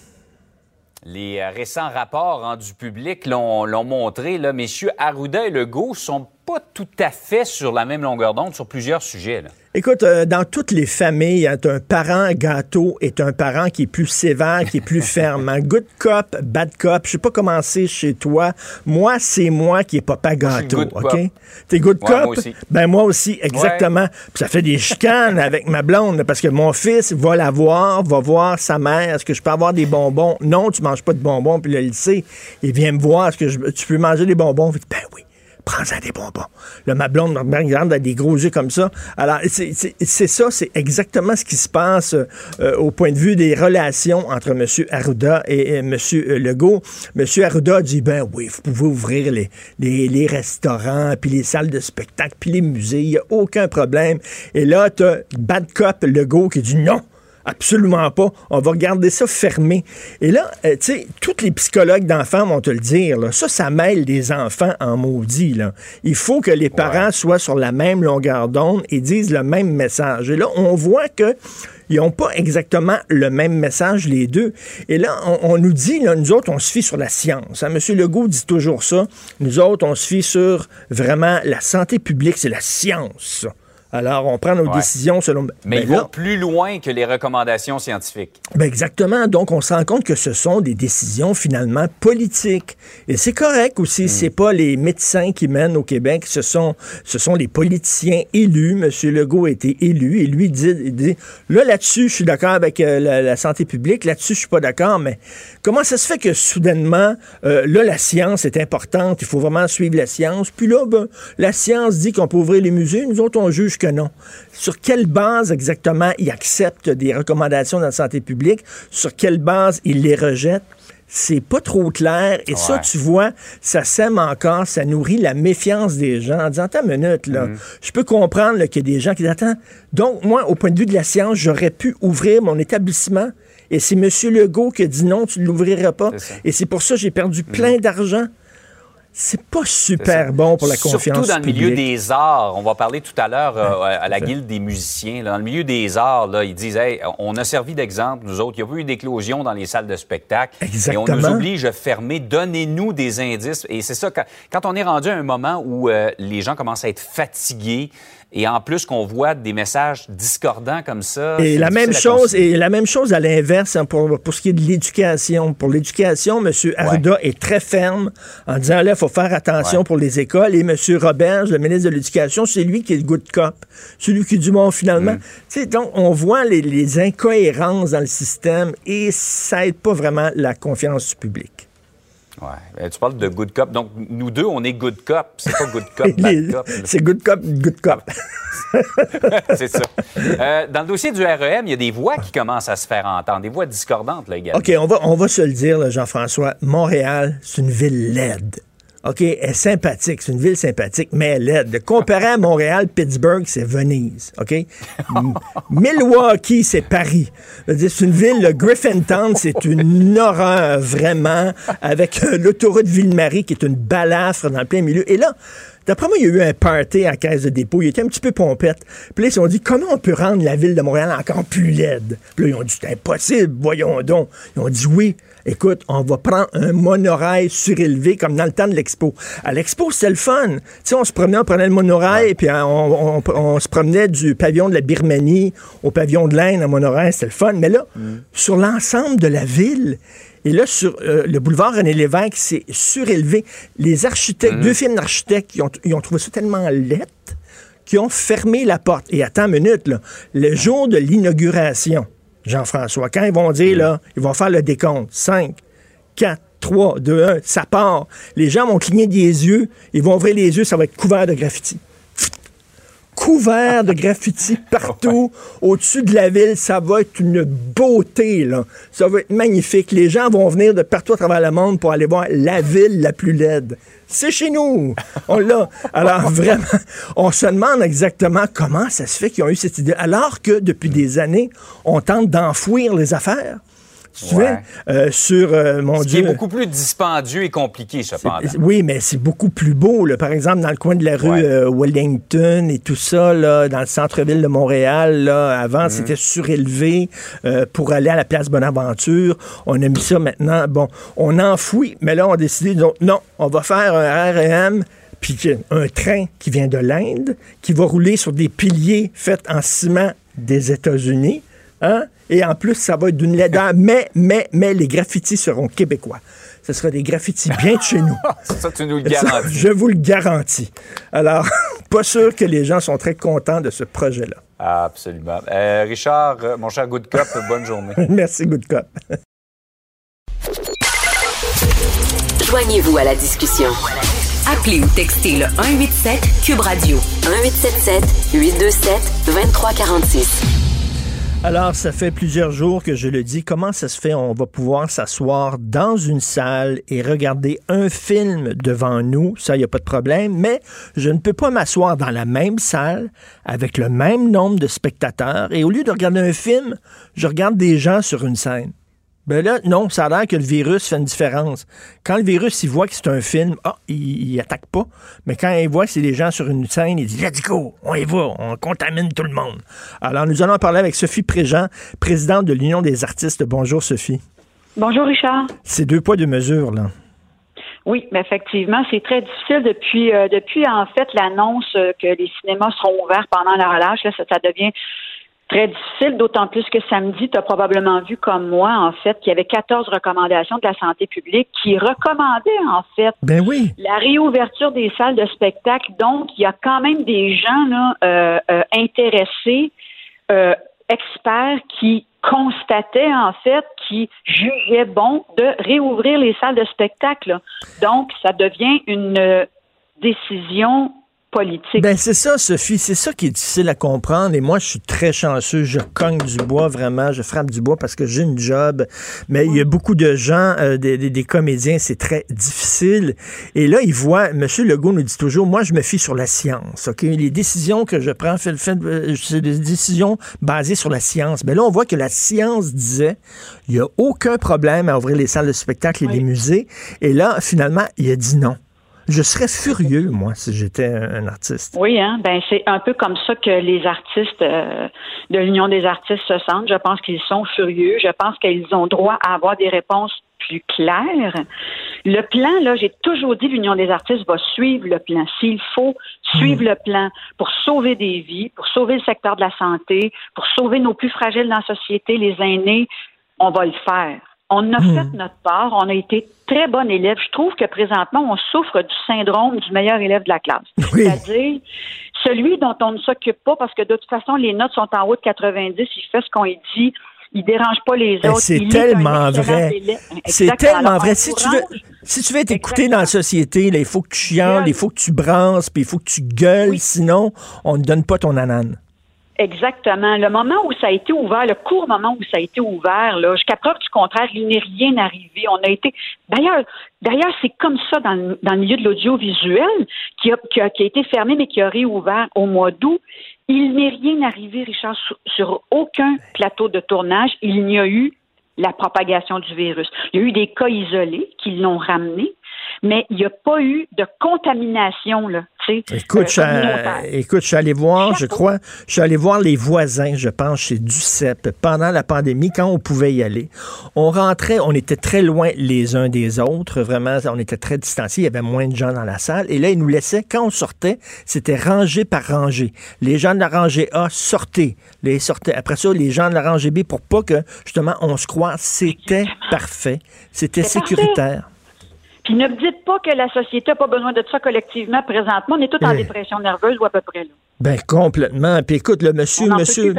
Les euh, récents rapports rendus publics l'ont l'ont montré. Là, messieurs Arruda et Legault sont pas tout à fait sur la même longueur d'onde sur plusieurs sujets. là. Écoute, euh, dans toutes les familles, hein, un parent gâteau est un parent qui est plus sévère, qui est plus ferme. Un good cop, bad cop, je sais pas comment c'est chez toi. Moi, c'est moi qui est papa gâteau, good OK? T'es good Ouais, cop? moi aussi. Ben moi aussi, exactement. Puis ça fait des chicanes avec ma blonde parce que mon fils va la voir, va voir sa mère. Est-ce que je peux avoir des bonbons? Non, tu manges pas de bonbons. Puis le sait. Il vient me voir. Est-ce que je- tu peux manger des bonbons? Ben oui. Prends-en des bonbons. Là, ma blonde regarde avec des gros yeux comme ça. Alors, c'est ça, c'est exactement ce qui se passe euh, au point de vue des relations entre M. Arruda et, M. Legault. M. Arruda dit, ben oui, vous pouvez ouvrir les, les, les restaurants, puis les salles de spectacle, puis les musées, il n'y a aucun problème. Et là, tu as Bad Cop Legault qui dit non. Absolument pas. On va garder ça fermé. Et là, euh, tu sais, tous les psychologues d'enfants vont te le dire. là. Ça, ça mêle les enfants en maudit. Là. Il faut que les parents soient sur la même longueur d'onde et disent le même message. Et là, on voit que ils n'ont pas exactement le même message, les deux. Et là, on, on nous dit, là, nous autres, on se fie sur la science. hein. Monsieur Legault dit toujours ça. Nous autres, on se fie sur vraiment la santé publique, c'est la science. Alors, on prend nos Ouais. décisions selon... Mais Ben il là- va plus loin que les recommandations scientifiques. ben exactement. Donc, on se rend compte que ce sont des décisions finalement politiques. Et c'est correct aussi. C'est pas les médecins qui mènent au Québec. Ce sont, ce sont les politiciens élus. Monsieur Legault a été élu et lui dit, dit là, là-dessus, je suis d'accord avec euh, la, la santé publique. Là-dessus, je suis pas d'accord. Mais comment ça se fait que soudainement, euh, là, la science est importante. Il faut vraiment suivre la science? Puis là, ben, la science dit qu'on peut ouvrir les musées. Nous autres, on juge que non. Sur quelle base exactement ils acceptent des recommandations de la santé publique? Sur quelle base ils les rejettent? C'est pas trop clair. Et ça, tu vois, ça sème encore, ça nourrit la méfiance des gens en disant, attends une minute, là, Mm-hmm. je peux comprendre qu'il y a des gens qui disent, attends, donc moi, au point de vue de la science, j'aurais pu ouvrir mon établissement et c'est M. Legault qui a dit non, tu ne l'ouvriras pas. Et c'est pour ça que j'ai perdu plein d'argent. C'est pas super bon pour la confiance Surtout dans le milieu des arts. On va parler tout à l'heure euh, à la guilde des musiciens. là. Dans le milieu des arts, là, ils disent hey, on a servi d'exemple, nous autres. Il y a pas eu d'éclosion dans les salles de spectacle. Et on nous Exactement. oblige à fermer. Donnez-nous des indices. Et c'est ça, quand, quand on est rendu à un moment où euh, les gens commencent à être fatigués et en plus qu'on voit des messages discordants comme ça. Et la même chose, et la même chose à l'inverse hein, pour, pour ce qui est de l'éducation. Pour l'éducation, M. Arruda est très ferme en disant là, il faut faire attention Ouais. pour les écoles. Et M. Roberge, le ministre de l'Éducation, c'est lui qui est le good cop. Celui qui dit bon, finalement. Mm. Tu sais, donc, on voit les, les incohérences dans le système et ça aide pas vraiment la confiance du public. Ouais. Euh, Tu parles de good cop. Donc, nous deux, on est good cop. C'est pas good cop, bad cop. C'est good cop, good cop. C'est ça. Euh, dans le dossier du REM, il y a des voix qui commencent à se faire entendre, des voix discordantes, là, également. OK, on va, on va se le dire, Jean-François. Montréal, c'est une ville laide. OK, elle est sympathique, c'est une ville sympathique, mais elle est à Montréal, Pittsburgh, c'est Venise. OK? Milwaukee, c'est Paris. C'est une ville, le Griffintown, c'est une horreur, vraiment, avec euh, l'autoroute Ville-Marie, qui est une balafre dans le plein milieu. Et là, D'après moi, il y a eu un party à la caisse de dépôt. Il était un petit peu pompette. Puis là, ils se sont dit, comment on peut rendre la ville de Montréal encore plus laide? Puis là, ils ont dit, c'est impossible, voyons donc. Ils ont dit, oui, écoute, on va prendre un monorail surélevé comme dans le temps de l'expo. À l'expo, c'était le fun. Tu sais, on se promenait, on prenait le monorail, puis hein, on, on- on se promenait du pavillon de la Birmanie au pavillon de l'Inde en monorail, c'était le fun. Mais là, sur l'ensemble de la ville, et là, sur euh, le boulevard René Lévesque, c'est surélevé. Les architectes, deux films d'architectes, ils ont, ils ont trouvé ça tellement laid qu'ils ont fermé la porte. Et attends une minute, là, le jour de l'inauguration, Jean-François, quand ils vont dire, là, ils vont faire le décompte, 5, 4, 3, 2, 1, ça part. Les gens vont cligner des yeux, ils vont ouvrir les yeux, ça va être couvert de graffiti couvert de graffiti partout au-dessus de la ville. Ça va être une beauté, là. Ça va être magnifique. Les gens vont venir de partout à travers le monde pour aller voir la ville la plus laide. C'est chez nous. On l'a. Alors, vraiment, on se demande exactement comment ça se fait qu'ils ont eu cette idée. Alors que depuis des années, on tente d'enfouir les affaires. Tu Ouais. Euh, sur, euh, mon Ce qui Dieu. est beaucoup plus dispendieux et compliqué, cependant. Oui, mais c'est beaucoup plus beau. Là. Par exemple, dans le coin de la rue Ouais. euh, Wellington et tout ça, là, dans le centre-ville de Montréal, là, avant, c'était surélevé pour aller à la place Bonaventure. On a mis ça maintenant. Bon, on enfouit, mais là, on a décidé, donc, non, on va faire un REM puis un train qui vient de l'Inde, qui va rouler sur des piliers faits en ciment des États-Unis, hein? Et en plus, ça va être d'une laideur, mais, mais, mais les graffitis seront québécois. Ce sera des graffitis bien de chez nous. ça, tu nous le garantis. je vous le garantis. Alors, pas sûr que les gens sont très contents de ce projet-là. Absolument. Euh, Richard, euh, mon cher Good Cop, bonne journée. Merci, Good Cop. Joignez-vous à la discussion. Appelez ou textez le 187 Cube Radio 1877 827 2346. Alors, ça fait plusieurs jours que je le dis. Comment ça se fait? On va pouvoir s'asseoir dans une salle et regarder un film devant nous. Ça, il n'y a pas de problème. Mais je ne peux pas m'asseoir dans la même salle avec le même nombre de spectateurs. Et au lieu de regarder un film, je regarde des gens sur une scène. Ben là, non, ça a l'air que le virus fait une différence. Quand le virus, il voit que c'est un film, ah, il, attaque pas. Mais quand il voit que c'est des gens sur une scène, il dit, let's go, on y va, on contamine tout le monde. Alors, nous allons parler avec Sophie Préjean, présidente de l'Union des artistes. Bonjour, Sophie. Bonjour, Richard. C'est deux poids, deux mesures, là. Oui, mais effectivement, c'est très difficile depuis, euh, depuis en fait l'annonce que les cinémas seront ouverts pendant la relâche. Là, ça, ça devient très difficile, d'autant plus que samedi, tu as probablement vu comme moi, en fait, qu'il y avait 14 recommandations de la santé publique qui recommandaient, en fait, ben oui. la réouverture des salles de spectacle. Donc, il y a quand même des gens là, euh, euh, intéressés, euh, experts, qui constataient, en fait, qui jugeaient bon de réouvrir les salles de spectacle. Donc, ça devient une décision politique. Ben c'est ça, Sophie, c'est ça qui est difficile à comprendre. Et moi, je suis très chanceux. Je cogne du bois vraiment, je frappe du bois parce que j'ai une job. Mais il y a beaucoup de gens, euh, des, des, comédiens, c'est très difficile. Et là, ils voient. M. Legault nous dit toujours, moi, je me fie sur la science. Ok, les décisions que je prends, fait, fait, euh, c'est des décisions basées sur la science. Mais là, on voit que la science disait, il y a aucun problème à ouvrir les salles de spectacle et les musées. Et là, finalement, il a dit non. Je serais furieux, moi, si j'étais un, artiste. Oui, hein? ben c'est un peu comme ça que les artistes euh, de l'Union des artistes se sentent. Je pense qu'ils sont furieux. Je pense qu'ils ont droit à avoir des réponses plus claires. Le plan, là, j'ai toujours dit l'Union des artistes va suivre le plan. S'il faut suivre hmm. le plan pour sauver des vies, pour sauver le secteur de la santé, pour sauver nos plus fragiles dans la société, les aînés, on va le faire. On a hmm. fait notre part, on a été très bon élève. Je trouve que présentement, on souffre du syndrome du meilleur élève de la classe. C'est-à-dire celui dont on ne s'occupe pas parce que de toute façon, les notes sont en haut de 90, il fait ce qu'on dit, il dérange pas les ben, autres. C'est tellement vrai. C'est tellement vrai. Si tu veux, si tu veux être écouté dans la société, il faut que tu chiales, il faut que tu branches, puis il faut que tu gueules, sinon on ne donne pas ton anane. Exactement. Le moment où ça a été ouvert, le court moment où ça a été ouvert, là, jusqu'à preuve du contraire, il n'est rien arrivé. On a été. D'ailleurs, d'ailleurs, c'est comme ça dans, le milieu de l'audiovisuel qui a, qui, a, qui a été fermé mais qui a réouvert au mois d'août. Il n'est rien arrivé, Richard, sur, sur aucun plateau de tournage. Il n'y a eu la propagation du virus. Il y a eu des cas isolés qui l'ont ramené, mais il n'y a pas eu de contamination, là. Écoute, euh, je, écoute, je suis allé voir, je crois, je suis allé voir les voisins, je pense, chez Ducep, pendant la pandémie, quand on pouvait y aller. On rentrait, on était très loin les uns des autres, vraiment, on était très distanciés, il y avait moins de gens dans la salle, et là, ils nous laissaient, quand on sortait, c'était rangé par rangée. Les gens de la rangée A sortaient, les sortaient. Après ça, les gens de la rangée B, pour pas que, justement, on se croise, c'était parfait, c'était sécuritaire. Puis ne me dites pas que la société n'a pas besoin de ça collectivement présentement. On est tous en dépression nerveuse ou à peu près là. Ben complètement. Puis écoute, le monsieur, monsieur,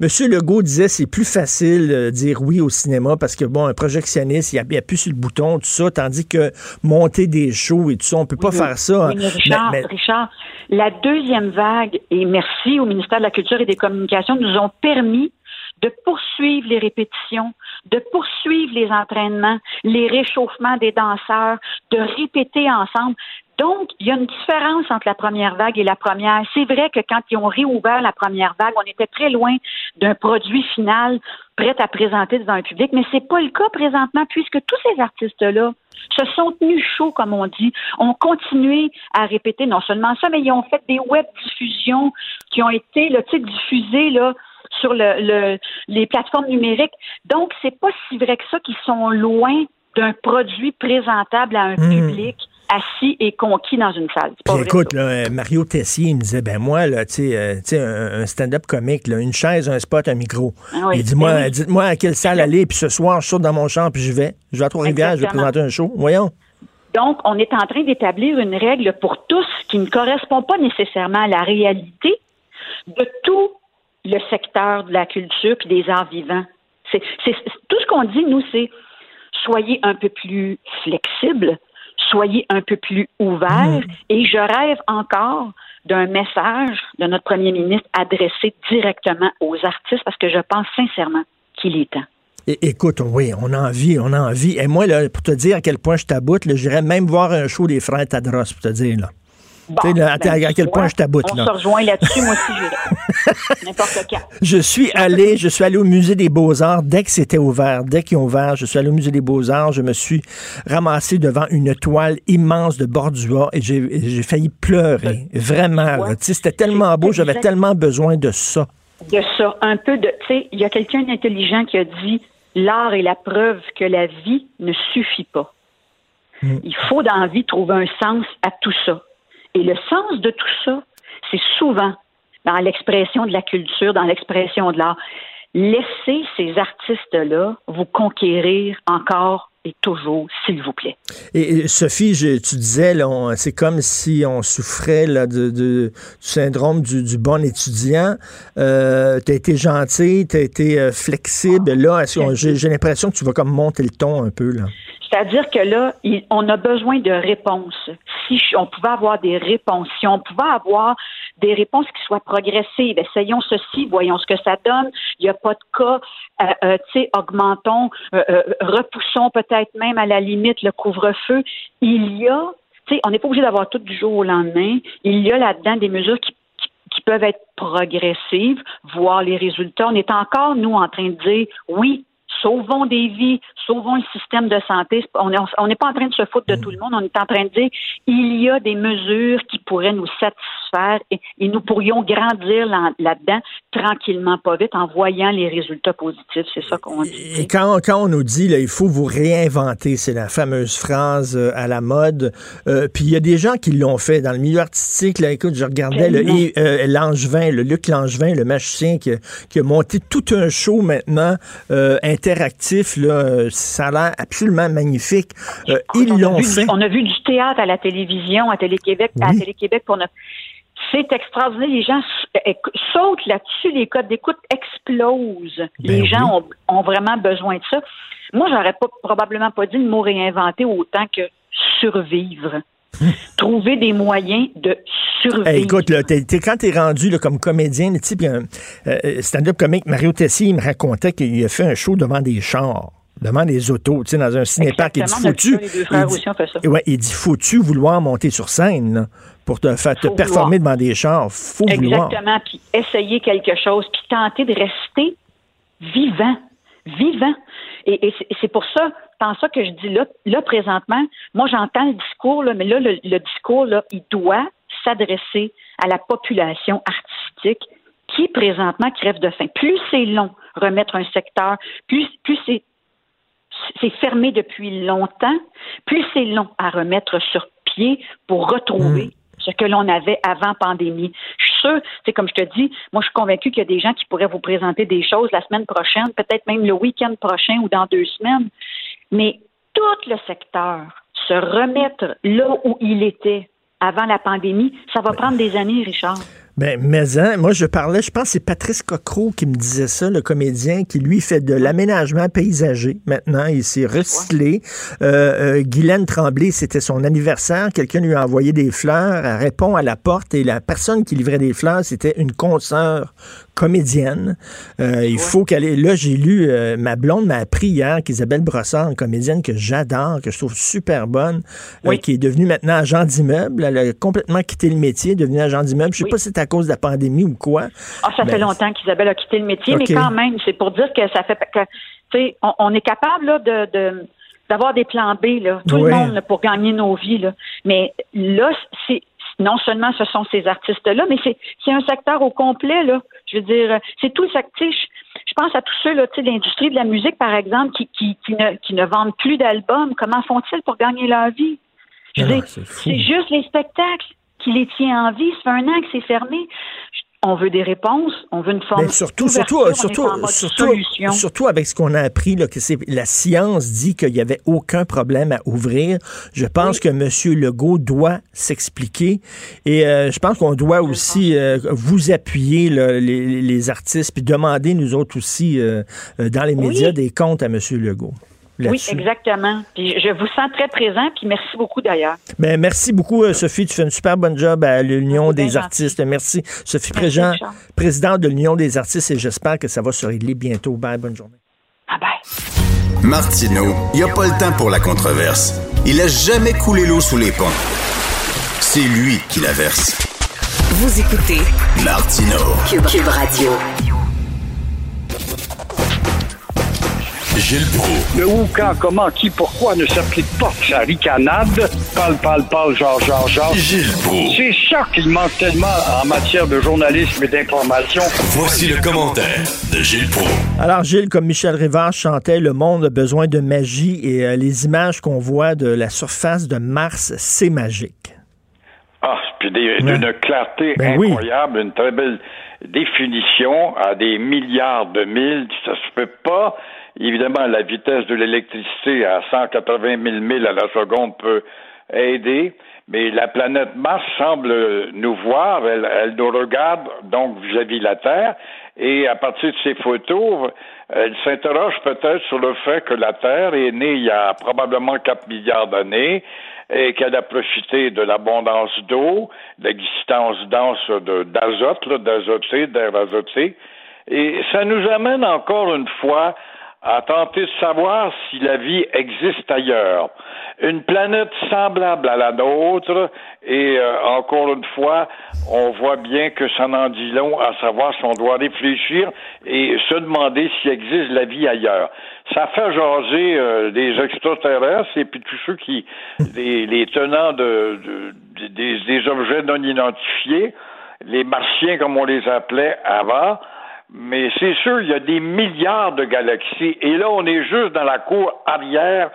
monsieur Legault disait c'est plus facile de dire oui au cinéma parce que bon, un projectionniste, il appuie plus sur le bouton, tout ça, tandis que monter des shows et tout ça, on peut pas faire ça. Oui, Richard, Richard, la deuxième vague, et merci au ministère de la Culture et des Communications, nous ont permis de poursuivre les répétitions, de poursuivre les entraînements, les réchauffements des danseurs, de répéter ensemble. Donc, il y a une différence entre la première vague et la première. C'est vrai que quand ils ont réouvert la première vague, on était très loin d'un produit final prêt à présenter devant un public, mais c'est pas le cas présentement puisque tous ces artistes-là se sont tenus chauds, comme on dit, ont continué à répéter non seulement ça, mais ils ont fait des web diffusions qui ont été là, diffusées là, sur le, les plateformes numériques. Donc, c'est pas si vrai que ça qu'ils sont loin d'un produit présentable à un hmm. public assis et conquis dans une salle. Pas vrai, écoute, là, euh, Mario Tessier, il me disait, ben moi, là, tu sais, euh, un, un stand-up comique, là, une chaise, un spot, un micro. Ah oui. Il dit, moi, Ben oui. dites-moi à quelle salle aller, puis ce soir, je saute dans mon champ, puis je vais. Je vais à Trois-Rivières, je vais présenter un show. Voyons. Donc, on est en train d'établir une règle pour tous qui ne correspond pas nécessairement à la réalité de tout le secteur de la culture puis des arts vivants. C'est, tout ce qu'on dit, nous, c'est soyez un peu plus flexible, soyez un peu plus ouvert. Et je rêve encore d'un message de notre premier ministre adressé directement aux artistes parce que je pense sincèrement qu'il est temps. É- écoute, oui, on a envie, on a envie. Et moi, là, pour te dire à quel point je taboute, j'irais même voir un show des frères Tadros, pour te dire, là. Bon, là, à- quel point vois, je taboute, On là. se rejoint là-dessus, moi aussi, j'irai. N'importe quand. Je suis allé, je suis allé au musée des Beaux-Arts dès que c'était ouvert, dès qu'ils ont ouvert, je suis allé au musée des Beaux-Arts, je me suis ramassé devant une toile immense de Bordua et j'ai failli pleurer, vraiment. Tu sais, C'était tellement beau, j'avais tellement besoin de ça. de ça, un peu de, tu sais, il y a quelqu'un d'intelligent qui a dit l'art est la preuve que la vie ne suffit pas. Il faut dans la vie trouver un sens à tout ça. Et le sens de tout ça, c'est souvent dans l'expression de la culture, dans l'expression de l'art. Laissez ces artistes-là vous conquérir encore et toujours, s'il vous plaît. Et, Sophie, je- tu disais, c'est comme si on souffrait là, de, de- du syndrome du, du bon étudiant. Euh, tu as été gentil, tu as été euh, flexible. Là, j'ai l'impression que tu vas comme monter le ton un peu. là. C'est-à-dire que là, on a besoin de réponses. Si on pouvait avoir des réponses, si on pouvait avoir des réponses qui soient progressives, essayons ceci, voyons ce que ça donne. Il n'y a pas de cas, euh, euh, tu sais, augmentons, euh, repoussons peut-être même à la limite le couvre-feu. Il y a, tu sais, on n'est pas obligé d'avoir tout du jour au lendemain. Il y a là-dedans des mesures qui peuvent être progressives, voir les résultats. On est encore, nous, en train de dire, oui, sauvons des vies, sauvons le système de santé. On n'est pas en train de se foutre de tout le monde. On est en train de dire, il y a des mesures qui pourraient nous satisfaire et, et nous pourrions grandir là- là-dedans tranquillement, pas vite, en voyant les résultats positifs. C'est ça qu'on dit. Et quand, quand on nous dit, là, il faut vous réinventer, c'est la fameuse phrase euh, à la mode. Euh, Puis il y a des gens qui l'ont fait dans le milieu artistique. Là, écoute, je regardais le, euh, Langevin, le Luc Langevin, le magicien qui, a- qui a monté tout un show maintenant interactif. Là, Euh, ça a l'air absolument magnifique. Euh, ils on, a l'ont vu, fait. du- on a vu du théâtre à la télévision, à Télé-Québec, à. Télé-Québec. C'est extraordinaire. Les gens éc- sautent là-dessus, les codes d'écoute explosent. les Ben gens ont, ont vraiment besoin de ça. Moi, j'aurais pas probablement pas dit le mot réinventer autant que survivre. Trouver des moyens de survivre. Hey, écoute, là, quand tu es rendu là, comme comédien, sais, puis un euh, stand-up comique, Mario Tessier, il me racontait qu'il a fait un show devant des chars, devant des autos, tu sais, dans un cinéparc. Il dit, frères il dit- aussi. Ouais, il dit, faut-tu vouloir monter sur scène là, pour te faire te performer vouloir. devant des chars? Faut vouloir. Exactement. Puis essayer quelque chose, puis tenter de rester vivant. Vivant. Et, c'est- pour ça, dans ça que je dis là, là présentement, moi j'entends le discours, là, mais là, le, discours, là, il doit s'adresser à la population artistique qui présentement crève de faim. Plus c'est long remettre un secteur, plus, plus c'est c'est fermé depuis longtemps, plus c'est long à remettre sur pied pour retrouver ce que l'on avait avant pandémie. Je suis sûre, c'est comme je te dis, moi je suis convaincue qu'il y a des gens qui pourraient vous présenter des choses la semaine prochaine, peut-être même le week-end prochain ou dans deux semaines. Mais tout le secteur se remettre là où il était avant la pandémie, ça va prendre des années, Richard. Ben, mais hein, moi, je parlais, je pense que c'est Patrice Cocro qui me disait ça, le comédien, qui lui fait de l'aménagement paysager maintenant. Il s'est recyclé. Euh, euh, Guylaine Tremblay, c'était son anniversaire. Quelqu'un lui a envoyé des fleurs. Elle répond à la porte et la personne qui livrait des fleurs, c'était une consoeur comédienne. Euh, il faut qu'elle ait... Là, j'ai lu, euh, ma blonde m'a appris hier qu'Isabelle Brossard, une comédienne que j'adore, que je trouve super bonne, euh, qui est devenue maintenant agent d'immeuble. Elle a complètement quitté le métier, devenue agent d'immeuble. Je sais Oui. pas si c'est à cause de la pandémie ou quoi. Ah, ça fait Ben, longtemps qu'Isabelle a quitté le métier, mais quand même, c'est pour dire que ça fait que, tu sais, on, on est capable là, de, de- d'avoir des plans B, là, tout Ouais. le monde là, pour gagner nos vies. Là. Mais là, c'est non seulement ce sont ces artistes-là, mais c'est, un secteur au complet. Là. Je veux dire, c'est tout le secteur. Je, pense à tous ceux là, tu sais, de l'industrie de la musique, par exemple, qui, qui, qui, ne, qui ne vendent plus d'albums. Comment font-ils pour gagner leur vie? Je veux dire, fou. c'est juste les spectacles qui les tient en vie. Ça fait un an que c'est fermé. On veut des réponses, on veut une forme Mais surtout, surtout, surtout, avec ce qu'on a appris, là, que c'est la science dit qu'il n'y avait aucun problème à ouvrir. Je pense que M. Legault doit s'expliquer et euh, je pense qu'on doit aussi euh, vous appuyer là, les, les artistes puis demander nous autres aussi euh, dans les Oui. médias des comptes à M. Legault. Oui, exactement. Puis je vous sens très présent, puis merci beaucoup d'ailleurs. Ben, merci beaucoup, euh, Sophie. Tu fais une super bonne job à l'Union des bien artistes. Merci. Sophie Merci, Préjean, Richard. présidente de l'Union des artistes, et j'espère que ça va se régler bientôt. Bye, bonne journée. Ah ben. Martineau, il n'y a pas le temps pour la controverse. Il a jamais coulé l'eau sous les ponts. C'est lui qui la verse. Vous écoutez Martineau. Cube, Cube Radio. Gilles Proulx. Le où, quand, comment, qui, pourquoi ne s'applique pas sa ricanade? Parle, parle, parle, genre, genre, genre. Gilles Proulx. C'est ça qu'il manque tellement en matière de journalisme et d'information. Voici le commentaire de Gilles Proulx. Alors, Gilles, comme Michel Rivard chantait, le monde a besoin de magie et euh, les images qu'on voit de la surface de Mars, c'est magique. Ah, puis d'une clarté Ben oui. incroyable, une très belle définition à des milliards de milles. Ça se peut pas. Évidemment, la vitesse de l'électricité à 180 000 milles à la seconde peut aider. Mais la planète Mars semble nous voir, elle, elle nous regarde donc vis-à-vis la Terre, et à partir de ces photos, elle s'interroge peut-être sur le fait que la Terre est née il y a probablement 4 milliards d'années, et qu'elle a profité de l'abondance d'eau, de l'existence dense de- d'azote, d'azoté, d'air azoté. Et ça nous amène encore une fois à tenter de savoir si la vie existe ailleurs. Une planète semblable à la nôtre, et euh, encore une fois, on voit bien que ça n'en dit long à savoir si on doit réfléchir et se demander s'il existe la vie ailleurs. Ça fait jaser euh, des extraterrestres et puis tous ceux qui, les, les tenants de, de- des, des objets non identifiés, les martiens comme on les appelait avant, mais c'est sûr, il y a des milliards de galaxies. Et là, on est juste dans la cour arrière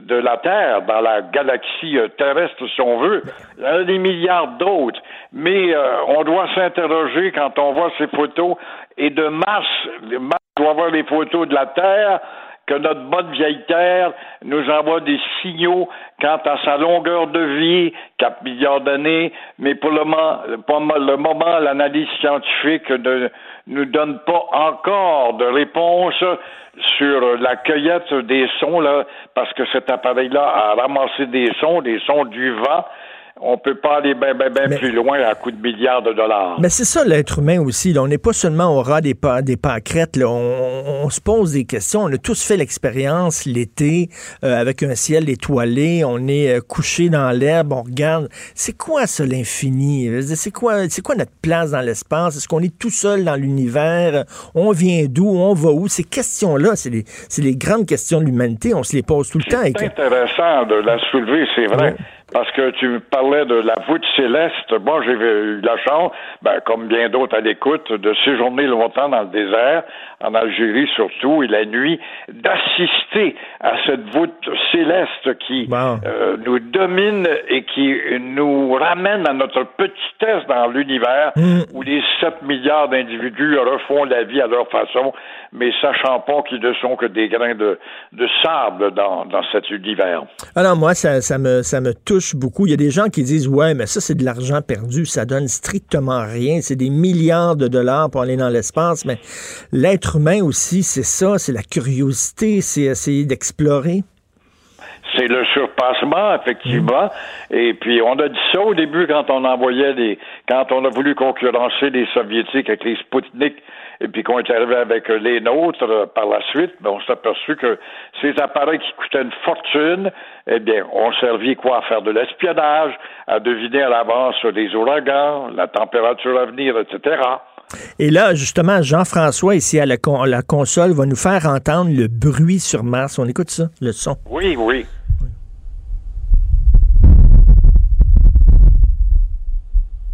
de la Terre, dans la galaxie euh, terrestre, si on veut. Il y a des milliards d'autres. Mais euh, on doit s'interroger quand on voit ces photos. Et de Mars, Mars doit voir les photos de la Terre que notre bonne vieille Terre nous envoie des signaux quant à sa longueur de vie, 4 milliards d'années, mais pour le moment, pour le moment l'analyse scientifique ne donne pas encore de réponse sur la cueillette des sons, là, parce que cet appareil-là a ramassé des sons, des sons du vent. On peut pas aller bien ben, ben Mais- plus loin à coût de milliards de dollars. Mais c'est ça l'être humain aussi. là. On n'est pas seulement au ras des, pa- des là. On, on- on se pose des questions. On a tous fait l'expérience l'été euh, avec un ciel étoilé. On est euh, couché dans l'herbe. On regarde. C'est quoi ça l'infini? C'est quoi, c'est quoi notre place dans l'espace? Est-ce qu'on est tout seul dans l'univers? On vient d'où? On va où? Ces questions-là, c'est les, les grandes questions de l'humanité. On se les pose tout le temps. C'est intéressant de la soulever, c'est vrai. Ouais. Parce que tu parlais de la voûte céleste. Moi, j'ai eu la chance, ben, comme bien d'autres à l'écoute, de séjourner longtemps dans le désert, en Algérie surtout, et la nuit, d'assister à cette voûte céleste qui euh, nous domine et qui nous ramène à notre petitesse dans l'univers, où les 7 milliards d'individus refont la vie à leur façon, mais sachant pas qu'ils ne sont que des grains de, de sable dans, dans cet univers. Alors moi, ça, ça, me, ça me touche beaucoup. Il y a des gens qui disent, ouais, mais ça, c'est de l'argent perdu. Ça donne strictement rien. C'est des milliards de dollars pour aller dans l'espace. Mais l'être humain aussi, c'est ça. C'est la curiosité. C'est essayer d'explorer. C'est le surpassement, effectivement. Et puis, on a dit ça au début quand on envoyait des, quand on a voulu concurrencer les Soviétiques avec les Sputnik, et puis qu'on est arrivé avec les nôtres euh, par la suite, ben, on s'est aperçu que ces appareils qui coûtaient une fortune, eh bien, ont servi quoi? À faire de l'espionnage, à deviner à l'avance les ouragans, la température à venir, etc. Et là, justement, Jean-François, ici à la, con- la console, va nous faire entendre le bruit sur Mars. On écoute ça, le son. Oui, oui.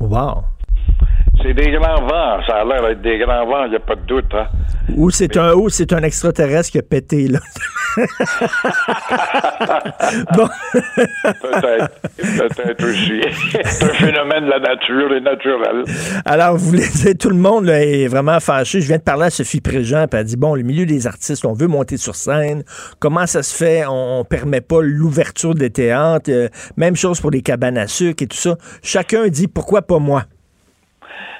Wow. C'est des grands vents. Ça a l'air d'être des grands vents, il n'y a pas de doute. Hein. Ou c'est un, ou c'est un extraterrestre qui a pété, là. bon. peut-être. Peut-être aussi. c'est un phénomène de la nature et naturel. Alors, vous voulez tout le monde là, est vraiment fâché. Je viens de parler à Sophie Préjean, puis elle dit, bon, le milieu des artistes, on veut monter sur scène. Comment ça se fait? On, permet pas l'ouverture des théâtres. Euh, même chose pour les cabanes à sucre et tout ça. Chacun dit, pourquoi pas moi?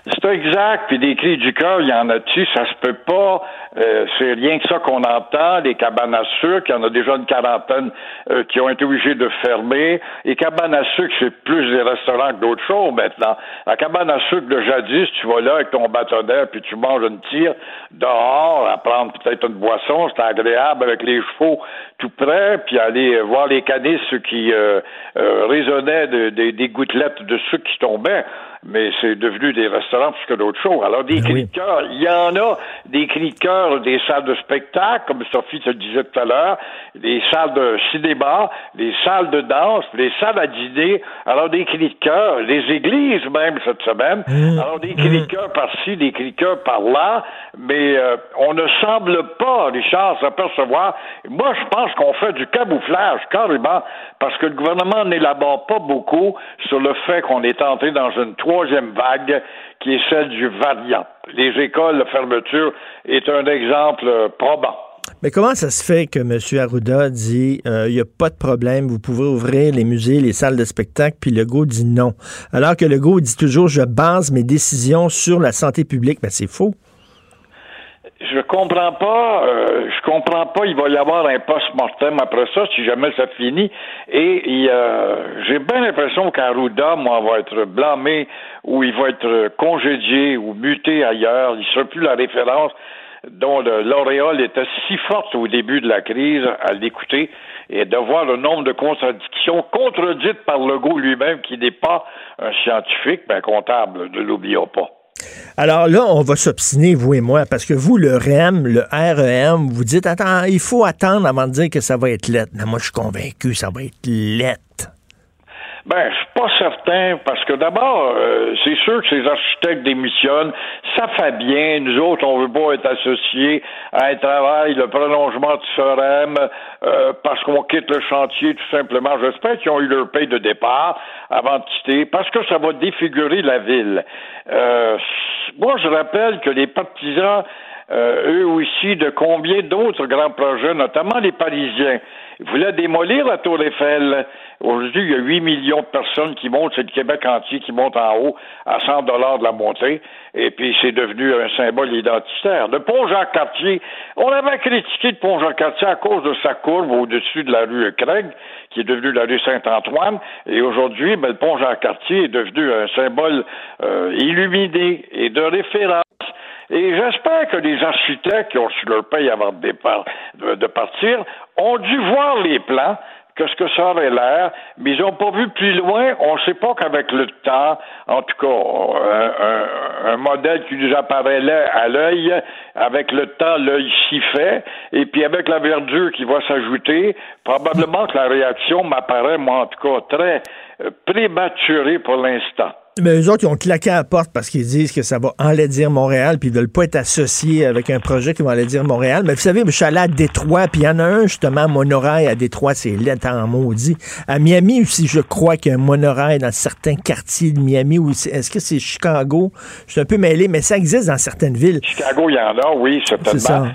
C'est exact. Puis des cris du cœur, il y en a-tu? Ça se peut pas. Euh, c'est rien que ça qu'on entend. Les cabanes à sucre, il y en a déjà une quarantaine euh, qui ont été obligés de fermer. Les cabanes à sucre, c'est plus des restaurants que d'autres choses maintenant. La cabane à sucre de jadis, tu vas là avec ton bâtonnet, puis tu manges une tire dehors, à prendre peut-être une boisson, c'est agréable avec les chevaux tout près, puis aller voir les canisses qui euh, résonnaient des gouttelettes de sucre qui tombaient mais c'est devenu des restaurants plus que d'autres choses. Alors, des ben cris de cœur, il y en a des cris de cœur des salles de spectacle, comme Sophie te disait tout à l'heure, des salles de cinéma, des salles de danse, des salles à dîner. Alors, des cris de cœur, les églises même cette semaine. Mmh. Alors, des cris de mmh. cœur par-ci, des cris de cœur par-là, mais euh, on ne semble pas, Richard, s'apercevoir. Moi, je pense qu'on fait du camouflage, carrément, parce que le gouvernement n'élabore pas beaucoup sur le fait qu'on est entré dans une troisième vague qui est celle du variant. Les écoles, la fermeture est un exemple probant. Mais comment ça se fait que M. Arruda dit il euh, n'y a pas de problème, vous pouvez ouvrir les musées, les salles de spectacle, puis Legault dit non. Alors que Legault dit toujours je base mes décisions sur la santé publique. Mais c'est faux je comprends pas, euh, je comprends pas, il va y avoir un post-mortem après ça, si jamais ça finit. Et j'ai bien l'impression qu'Arruda, moi, va être blâmé ou il va être congédié ou muté ailleurs. Il sera plus la référence dont l'auréole était si forte au début de la crise à l'écouter et de voir le nombre de contradictions contredites par Legault lui-même, qui n'est pas un scientifique, mais un comptable, ne l'oublions pas. Alors là, on va s'obstiner, vous et moi, parce que vous, le REM, le REM, vous dites, attends, il faut attendre avant de dire que ça va être lettre. Mais moi, je suis convaincu, ça va être lettre. Ben, je suis pas certain, parce que d'abord, euh, c'est sûr que ces architectes démissionnent, ça fait bien, nous autres, on veut pas être associés à un travail, le prolongement du FOREM, euh, parce qu'on quitte le chantier, tout simplement. J'espère qu'ils ont eu leur paye de départ avant de quitter, parce que ça va défigurer la ville. Euh, moi, je rappelle que les partisans eux aussi, de combien d'autres grands projets, notamment les Parisiens. Ils voulaient démolir la Tour Eiffel? Aujourd'hui, il y a 8 millions de personnes qui montent, c'est le Québec entier qui monte en haut à 100 dollars de la montée, et puis c'est devenu un symbole identitaire. Le pont Jean-Cartier, on avait critiqué le pont Jean-Cartier à cause de sa courbe au-dessus de la rue Craig, qui est devenue la rue Saint-Antoine, et aujourd'hui, ben, le pont Jean-Cartier est devenu un symbole euh, illuminé et de référence. Et j'espère que les architectes qui ont su leur paye avant de, départ, de partir ont dû voir les plans quest ce que ça aurait l'air, mais ils n'ont pas vu plus loin. On ne sait pas qu'avec le temps, en tout cas, un, modèle qui nous apparaît à l'œil, avec le temps, l'œil s'y fait, et puis avec la verdure qui va s'ajouter, probablement que la réaction m'apparaît, moi, en tout cas, très euh, prématurée pour l'instant. Mais eux autres, ils ont claqué à la porte parce qu'ils disent que ça va enlaidir Montréal, puis ils veulent pas être associés avec un projet qui va enlaidir Montréal. Mais vous savez, je suis allé à Détroit, puis il y en a un, justement, monorail à Détroit, c'est laid en maudit. À Miami aussi, je crois qu'il y a un monorail dans certains quartiers de Miami. Est-ce que c'est Chicago? Je suis un peu mêlé, mais ça existe dans certaines villes. Chicago, il y en a, oui, certainement.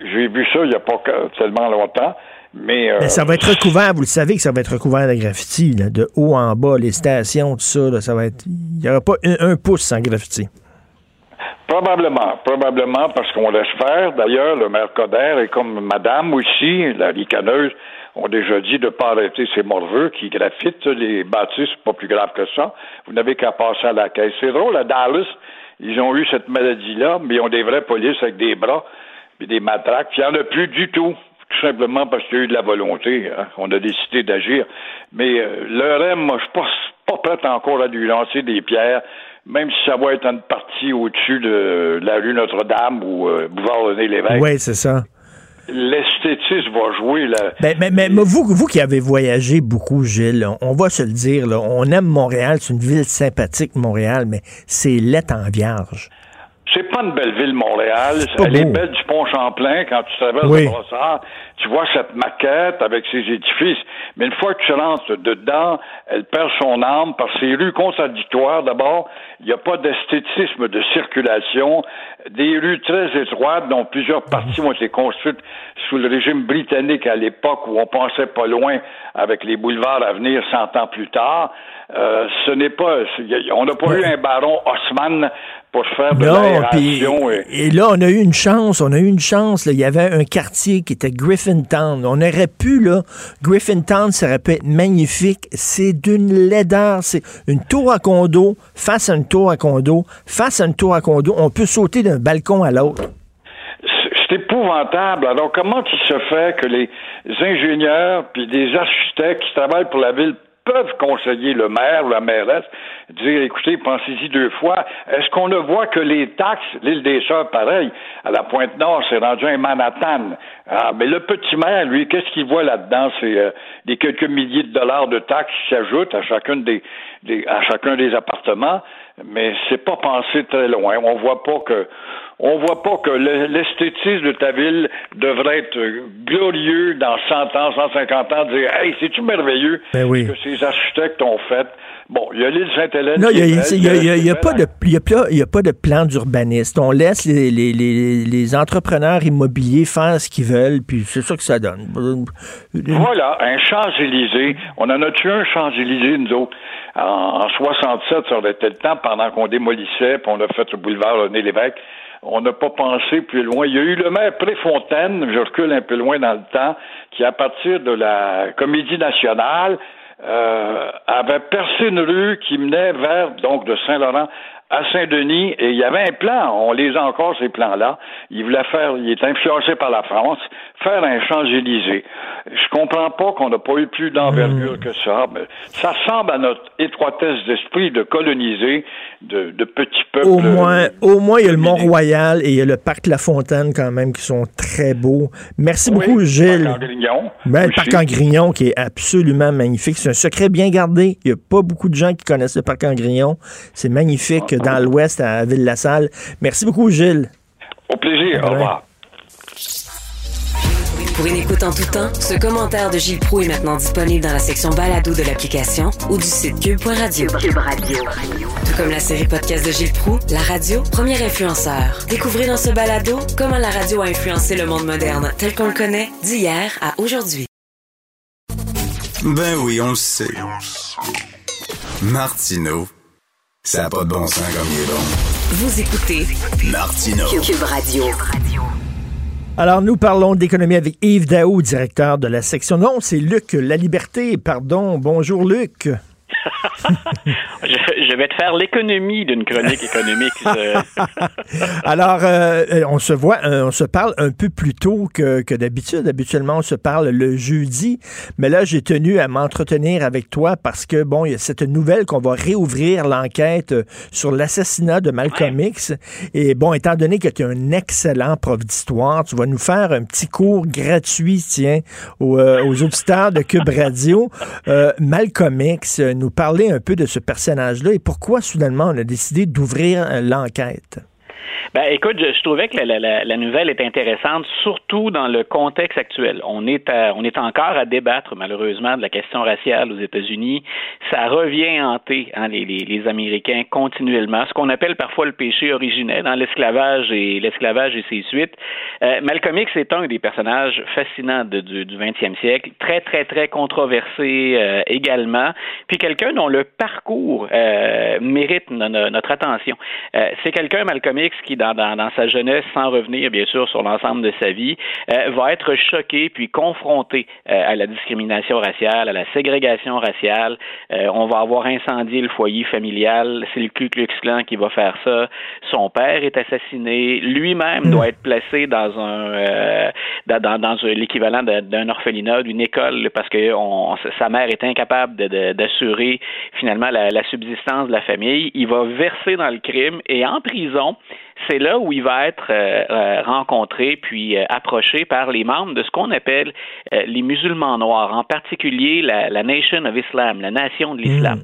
J'ai vu ça il n'y a pas tellement longtemps. Mais, euh, ça va être recouvert, vous le savez que ça va être recouvert de graffiti, de haut en bas, les stations, tout ça, ça va être. Il n'y aura pas un, pouce sans graffiti. Probablement, probablement, parce qu'on laisse faire. D'ailleurs, le maire Coder et comme madame aussi, la ricaneuse, ont déjà dit de ne pas arrêter ces morveux qui graffitent les bâtisses, pas plus grave que ça. Vous n'avez qu'à passer à la caisse. C'est drôle, à Dallas, ils ont eu cette maladie-là, mais ils ont des vraies polices avec des bras et des matraques. il n'y en a plus du tout tout simplement parce qu'il y a eu de la volonté. Hein. On a décidé d'agir. Mais euh, le REM, moi, je suis pas, pas prêt encore à lui lancer des pierres, même si ça va être une partie au-dessus de la rue Notre-Dame ou euh, boulevard René Lévesque. Oui, c'est ça. l'esthétisme va jouer. Là. Ben, mais, mais, vous, vous qui avez voyagé beaucoup, Gilles, on, va se le dire, là, on aime Montréal, c'est une ville sympathique, Montréal, mais c'est lait en vierge. C'est pas une belle ville, Montréal. Elle est belle du pont Champlain quand tu traverses le brossard. Tu vois cette maquette avec ses édifices. Mais une fois que tu rentres dedans, elle perd son âme par ses rues contradictoires. D'abord, il n'y a pas d'esthétisme de circulation. Des rues très étroites dont plusieurs parties ont été construites sous le régime britannique à l'époque où on pensait pas loin avec les boulevards à venir cent ans plus tard. Euh, ce n'est pas, on n'a pas eu un baron Haussmann pour faire de l'aération. Et... et... là, on a eu une chance, on a eu une chance. Là. Il y avait un quartier qui était Griffintown. On aurait pu, là, Griffintown, ça aurait pu être magnifique. C'est d'une laideur. C'est une tour à condo, face à une tour à condo, face à une tour à condo. On peut sauter d'un balcon à l'autre. C'est épouvantable. Alors, comment il se fait que les ingénieurs puis des architectes qui travaillent pour la ville peuvent conseiller le maire ou la mairesse, dire écoutez, pensez-y deux fois. Est-ce qu'on ne voit que les taxes, l'île des Sœurs, pareil, à la Pointe-Nord, c'est rendu un Manhattan. Ah, mais le petit maire, lui, qu'est-ce qu'il voit là-dedans? C'est euh, des quelques milliers de dollars de taxes qui s'ajoutent à chacun des, à chacun des appartements, mais c'est pas pensé très loin. On voit pas que on voit pas que l'esthétisme de ta ville devrait être glorieux dans 100 ans, 150 ans, dire Hey, c'est-tu merveilleux ben ce que ces architectes ont fait? Bon, il y a l'île Sainte-Hélène. Non, il n'y a, pas de, a, pas de plan d'urbaniste. On laisse les, les, les, les, entrepreneurs immobiliers faire ce qu'ils veulent, puis c'est ça que ça donne. Voilà, un Champs-Élysées. On en a tué un Champs-Élysées, nous autres? En, en 67, ça aurait été le temps pendant qu'on démolissait, puis on a fait le boulevard René Lévesque on n'a pas pensé plus loin. Il y a eu le maire Préfontaine, je recule un peu loin dans le temps, qui, à partir de la Comédie nationale, euh, avait percé une rue qui menait vers, donc, de Saint-Laurent à Saint-Denis et il y avait un plan, on les a encore ces plans-là. Il voulait faire, il est influencé par la France, faire un Champs-Élysées. Je comprends pas qu'on n'a pas eu plus d'envergure hmm. que ça. Mais ça ressemble à notre étroitesse d'esprit de coloniser de, petits peuples. Au moins, au moins, il y a le Mont-Royal et il y a le parc La Fontaine quand même qui sont très beaux. Merci beaucoup, Gilles. Le parc en Grignon. Ben, le parc en Grignon qui est absolument magnifique. C'est un secret bien gardé. Il n'y a pas beaucoup de gens qui connaissent le parc en Grignon. C'est magnifique dans l'ouest à Ville-la-Salle. Merci beaucoup, Gilles. Au plaisir. Au revoir. Pour une écoute en tout temps, ce commentaire de Gilles Proux est maintenant disponible dans la section balado de l'application ou du site cube.radio. Cube Radio. Tout comme la série podcast de Gilles Proux, la radio, premier influenceur. Découvrez dans ce balado comment la radio a influencé le monde moderne tel qu'on le connaît d'hier à aujourd'hui. Ben oui, on le sait. Martineau ça n'a pas de bon sens comme il est bon. Vous écoutez Martino. Cube Radio. Alors, nous parlons d'économie avec Yves Daou, directeur de la section. Non, c'est Luc La Liberté, pardon. Bonjour, Luc. Je, vais te faire l'économie d'une chronique économique. Alors, euh, euh, on se voit, euh, on se parle un peu plus tôt que, que d'habitude. Habituellement, on se parle le jeudi, mais là, j'ai tenu à m'entretenir avec toi parce que, bon, il y a cette nouvelle qu'on va réouvrir l'enquête sur l'assassinat de Malcolm X. Et bon, étant donné que tu es un excellent prof d'histoire, tu vas nous faire un petit cours gratuit, tiens, aux, aux auditeurs de Cube Radio. Malcolm X, nous parler un peu de ce personnage-là et pourquoi soudainement on a décidé d'ouvrir euh, l'enquête? Ben, écoute, je, trouvais que la, la, la, nouvelle est intéressante, surtout dans le contexte actuel. On est, on est encore à débattre, malheureusement, de la question raciale aux États-Unis. Ça revient hanter hein, les, les, les, Américains continuellement, ce qu'on appelle parfois le péché originel, dans hein, l'esclavage et l'esclavage et ses suites. Euh, Malcolm X est un des personnages fascinants de, du, du 20e siècle, très, très, très controversé euh, également, puis quelqu'un dont le parcours euh, mérite notre attention. Euh, c'est quelqu'un, Malcolm X, qui dans, dans, sa jeunesse, sans revenir bien sûr sur l'ensemble de sa vie, euh, va être choqué puis confronté euh, à la discrimination raciale, à la ségrégation raciale. Euh, on va avoir incendié le foyer familial. C'est le Ku Klux Klan qui va faire ça. Son père est assassiné. Lui-même hmm. doit être placé dans un dans, dans, l'équivalent d'un orphelinat, d'une école, parce que on, sa mère est incapable d'assurer finalement la, la subsistance de la famille. Il va verser dans le crime et en prison, c'est là où il va être euh, euh, rencontré puis euh, approché par les membres de ce qu'on appelle les musulmans noirs, en particulier la, Nation of Islam, la nation de l'islam. Hmm.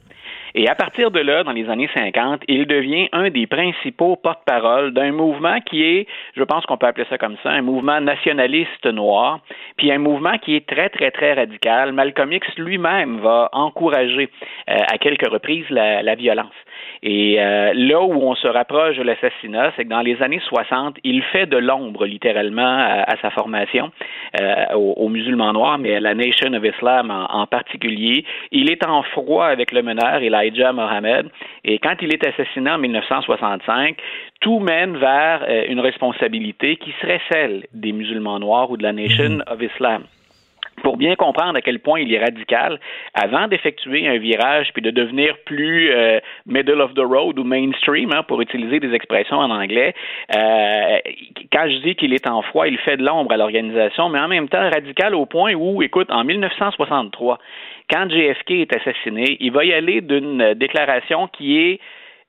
Et à partir de là, dans les années 50, il devient un des principaux porte-parole d'un mouvement qui est, je pense qu'on peut appeler ça comme ça, un mouvement nationaliste noir, puis un mouvement qui est très, très, très radical. Malcolm X lui-même va encourager à quelques reprises la violence. Et euh, là où on se rapproche de l'assassinat, c'est que dans les années 60, il fait de l'ombre littéralement à, sa formation, euh, aux, musulmans noirs, mais à la Nation of Islam en, particulier. Il est en froid avec le meneur Elijah Mohammed. Et quand il est assassiné en 1965, tout mène vers euh, une responsabilité qui serait celle des musulmans noirs ou de la Nation mhm. of Islam pour bien comprendre à quel point il est radical, avant d'effectuer un virage puis de devenir plus euh, middle of the road ou mainstream, hein, pour utiliser des expressions en anglais, euh, quand je dis qu'il est en froid, il fait de l'ombre à l'organisation, mais en même temps radical au point où, écoute, en 1963, quand JFK est assassiné, il va y aller d'une déclaration qui est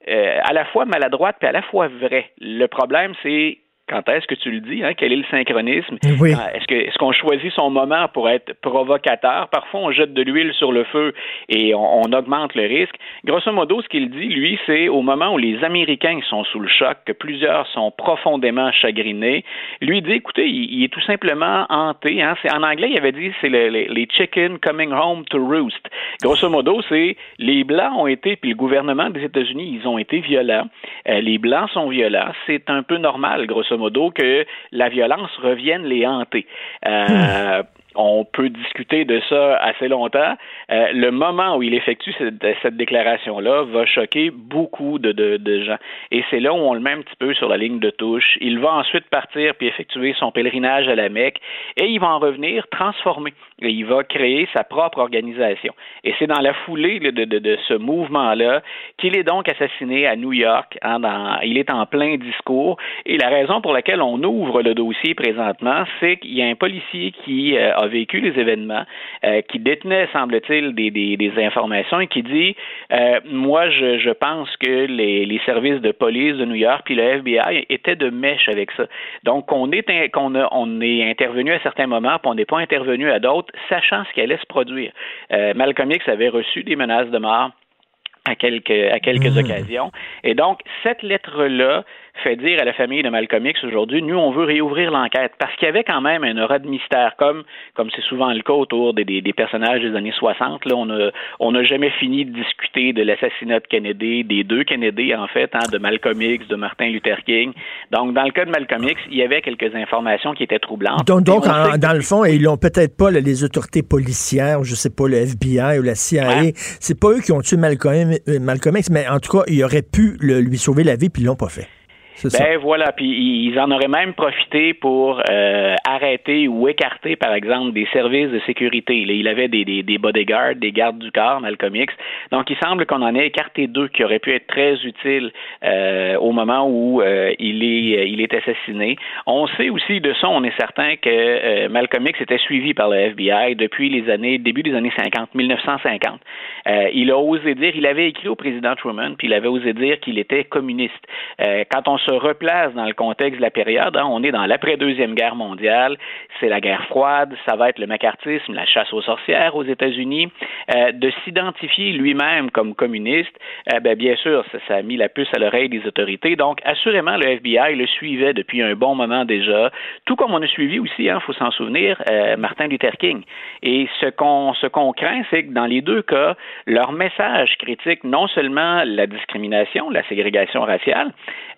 euh, à la fois maladroite puis à la fois vraie. Le problème, c'est quand est-ce que tu le dis? Hein? Quel est le synchronisme? Est-ce que est-ce qu'on choisit son moment pour être provocateur? Parfois, on jette de l'huile sur le feu et on, augmente le risque. Grosso modo, ce qu'il dit, lui, c'est au moment où les Américains sont sous le choc, que plusieurs sont profondément chagrinés, lui dit, écoutez, il, est tout simplement hanté. Hein? en anglais, il avait dit, c'est les chickens coming home to roost. Grosso modo, c'est les Blancs ont été, puis le gouvernement des États-Unis, ils ont été violents. Euh, les Blancs sont violents. C'est un peu normal, grosso modo, que la violence revienne les hanter. Euh, on peut discuter de ça assez longtemps. Euh, le moment où il effectue cette, déclaration-là va choquer beaucoup de, de, gens. Et c'est là où on le met un petit peu sur la ligne de touche. Il va ensuite partir puis effectuer son pèlerinage à la Mecque et il va en revenir transformé. Il va créer sa propre organisation. Et c'est dans la foulée de, de, ce mouvement-là qu'il est donc assassiné à New York. Hein, il est en plein discours. Et la raison pour laquelle on ouvre le dossier présentement, c'est qu'il y a un policier qui euh, a vécu les événements, euh, qui détenait, semble-t-il, des, des, informations et qui dit euh, Moi, je, je, pense que les, les, services de police de New York puis le FBI étaient de mèche avec ça. Donc, on est, qu'on on est intervenu à certains moments, puis on n'est pas intervenu à d'autres, sachant ce qui allait se produire. Euh, Malcolm X avait reçu des menaces de mort à quelques, à quelques mmh. occasions. Et donc, cette lettre-là fait dire à la famille de Malcolm X aujourd'hui, nous, on veut réouvrir l'enquête parce qu'il y avait quand même un aura de mystère, comme comme c'est souvent le cas autour des, des, personnages des années 60. Là, on a on n'a jamais fini de discuter de l'assassinat de Kennedy, des deux Kennedy en fait, hein, de Malcolm X, de Martin Luther King. Donc, dans le cas de Malcolm X, il y avait quelques informations qui étaient troublantes. Donc, donc dans le fond, ils l'ont peut-être pas les autorités policières, je sais pas le FBI ou la CIA. C'est pas eux qui ont tué Malcolm, euh, Malcolm X, mais en tout cas, ils auraient pu lui sauver la vie puis ils l'ont pas fait. Ben voilà, puis ils en auraient même profité pour euh, arrêter ou écarter, par exemple, des services de sécurité. il avait des, des, des, bodyguards, des gardes du corps, Malcolm X. Donc, il semble qu'on en ait écarté deux qui auraient pu être très utiles euh, au moment où euh, il est il est assassiné. On sait aussi de ça, on est certain que Malcolm X était suivi par le FBI depuis les années début des années 50, 1950. il a osé dire, il avait écrit au président Truman, puis il avait osé dire qu'il était communiste. quand on se replace dans le contexte de la période. Hein. On est dans l'après-deuxième guerre mondiale, c'est la guerre froide, ça va être le macartisme, la chasse aux sorcières aux États-Unis. Euh, de s'identifier lui-même comme communiste, euh, ben, bien sûr, ça, a mis la puce à l'oreille des autorités. Donc, assurément, le FBI le suivait depuis un bon moment déjà, tout comme on a suivi aussi, il hein, faut s'en souvenir, euh, Martin Luther King. Et ce qu'on ce qu'on craint, c'est que dans les deux cas, leur message critique non seulement la discrimination, la ségrégation raciale,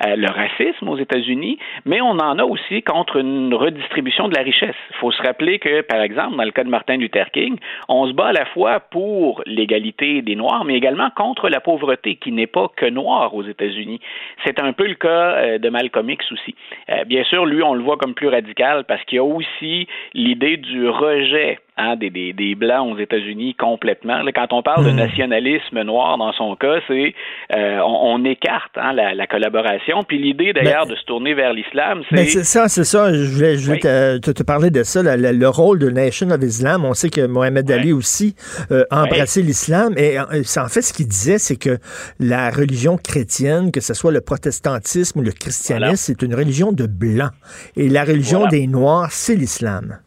le racisme aux États-Unis, mais on en a aussi contre une redistribution de la richesse. Il faut se rappeler que, par exemple, dans le cas de Martin Luther King, on se bat à la fois pour l'égalité des Noirs, mais également contre la pauvreté, qui n'est pas que noire aux États-Unis. C'est un peu le cas euh, de Malcolm X aussi. Euh, bien sûr, lui, on le voit comme plus radical parce qu'il y a aussi l'idée du rejet hein, des, des, des, Blancs aux États-Unis complètement. quand on parle de hmm. nationalisme noir dans son cas, c'est euh, on, écarte hein, la, collaboration. Puis l'idée d'ailleurs de se tourner vers l'islam, c'est... c'est ça, c'est ça. Je voulais, je te, parler de ça, le rôle de Nation of Islam. On sait que Mohamed Ali aussi euh, a embrassé l'islam. Et en fait, ce qu'il disait, c'est que la religion chrétienne, que ce soit le protestantisme ou le christianisme, c'est une religion de blancs. Et la religion des noirs, c'est l'islam.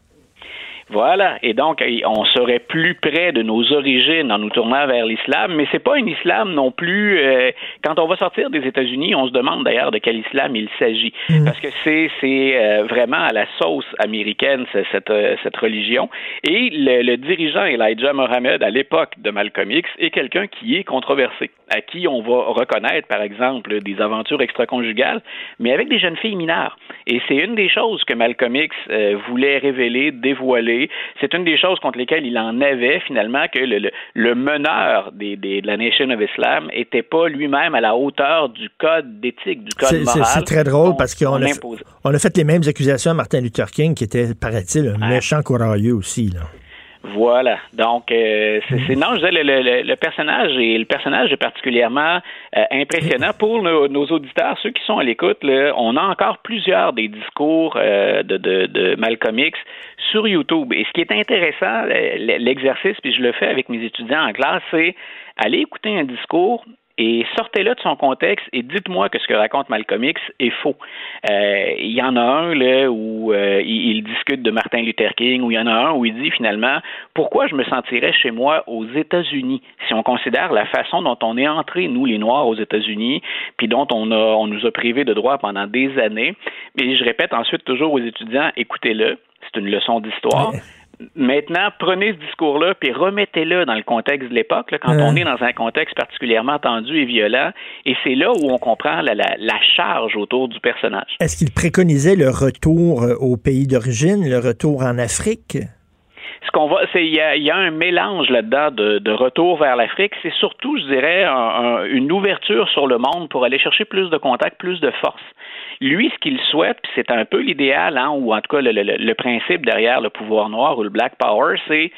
Voilà. Et donc, on serait plus près de nos origines en nous tournant vers l'islam, mais c'est pas un islam non plus. Euh, quand on va sortir des États-Unis, on se demande d'ailleurs de quel islam il s'agit, mm. parce que c'est c'est euh, vraiment à la sauce américaine cette euh, cette religion. Et le, le dirigeant Elijah Mohammed à l'époque de Malcolm X est quelqu'un qui est controversé, à qui on va reconnaître par exemple des aventures extra-conjugales, mais avec des jeunes filles mineures. Et c'est une des choses que Malcolm X voulait révéler, dévoiler c'est une des choses contre lesquelles il en avait finalement que le, meneur des, de la Nation of Islam n'était pas lui-même à la hauteur du code d'éthique, du code moral. C'est très drôle parce qu'on a, on a fait les mêmes accusations à Martin Luther King, qui était, paraît-il, un méchant courageux aussi. Là. Voilà. Donc, euh, c'est non, je disais, le, personnage et le personnage est particulièrement euh, impressionnant pour nos, auditeurs, ceux qui sont à l'écoute. On a encore plusieurs des discours euh, de, de, de, Malcolm X sur YouTube. Et ce qui est intéressant, l'exercice, puis je le fais avec mes étudiants en classe, c'est aller écouter un discours et sortez-le de son contexte et dites-moi que ce que raconte Malcolm X est faux. Euh, il y en a un là où euh, il, discute de Martin Luther King, où il y en a un où il dit finalement pourquoi je me sentirais chez moi aux États-Unis? Si on considère la façon dont on est entré nous les Noirs aux États-Unis, puis dont on nous a privés de droits pendant des années. Et je répète ensuite toujours aux étudiants écoutez-le, c'est une leçon d'histoire. Maintenant, prenez ce discours-là puis remettez-le dans le contexte de l'époque, quand on est dans un contexte particulièrement tendu et violent, et c'est là où on comprend la, charge autour du personnage. Est-ce qu'il préconisait le retour euh, au pays d'origine, le retour en Afrique? Ce qu'on va, c'est il y a, un mélange là-dedans de, retour vers l'Afrique. C'est surtout, je dirais, une ouverture sur le monde pour aller chercher plus de contacts, plus de force. Lui, ce qu'il souhaite, puis c'est un peu l'idéal, hein, ou en tout cas le, le, principe derrière le pouvoir noir ou le Black Power, c'est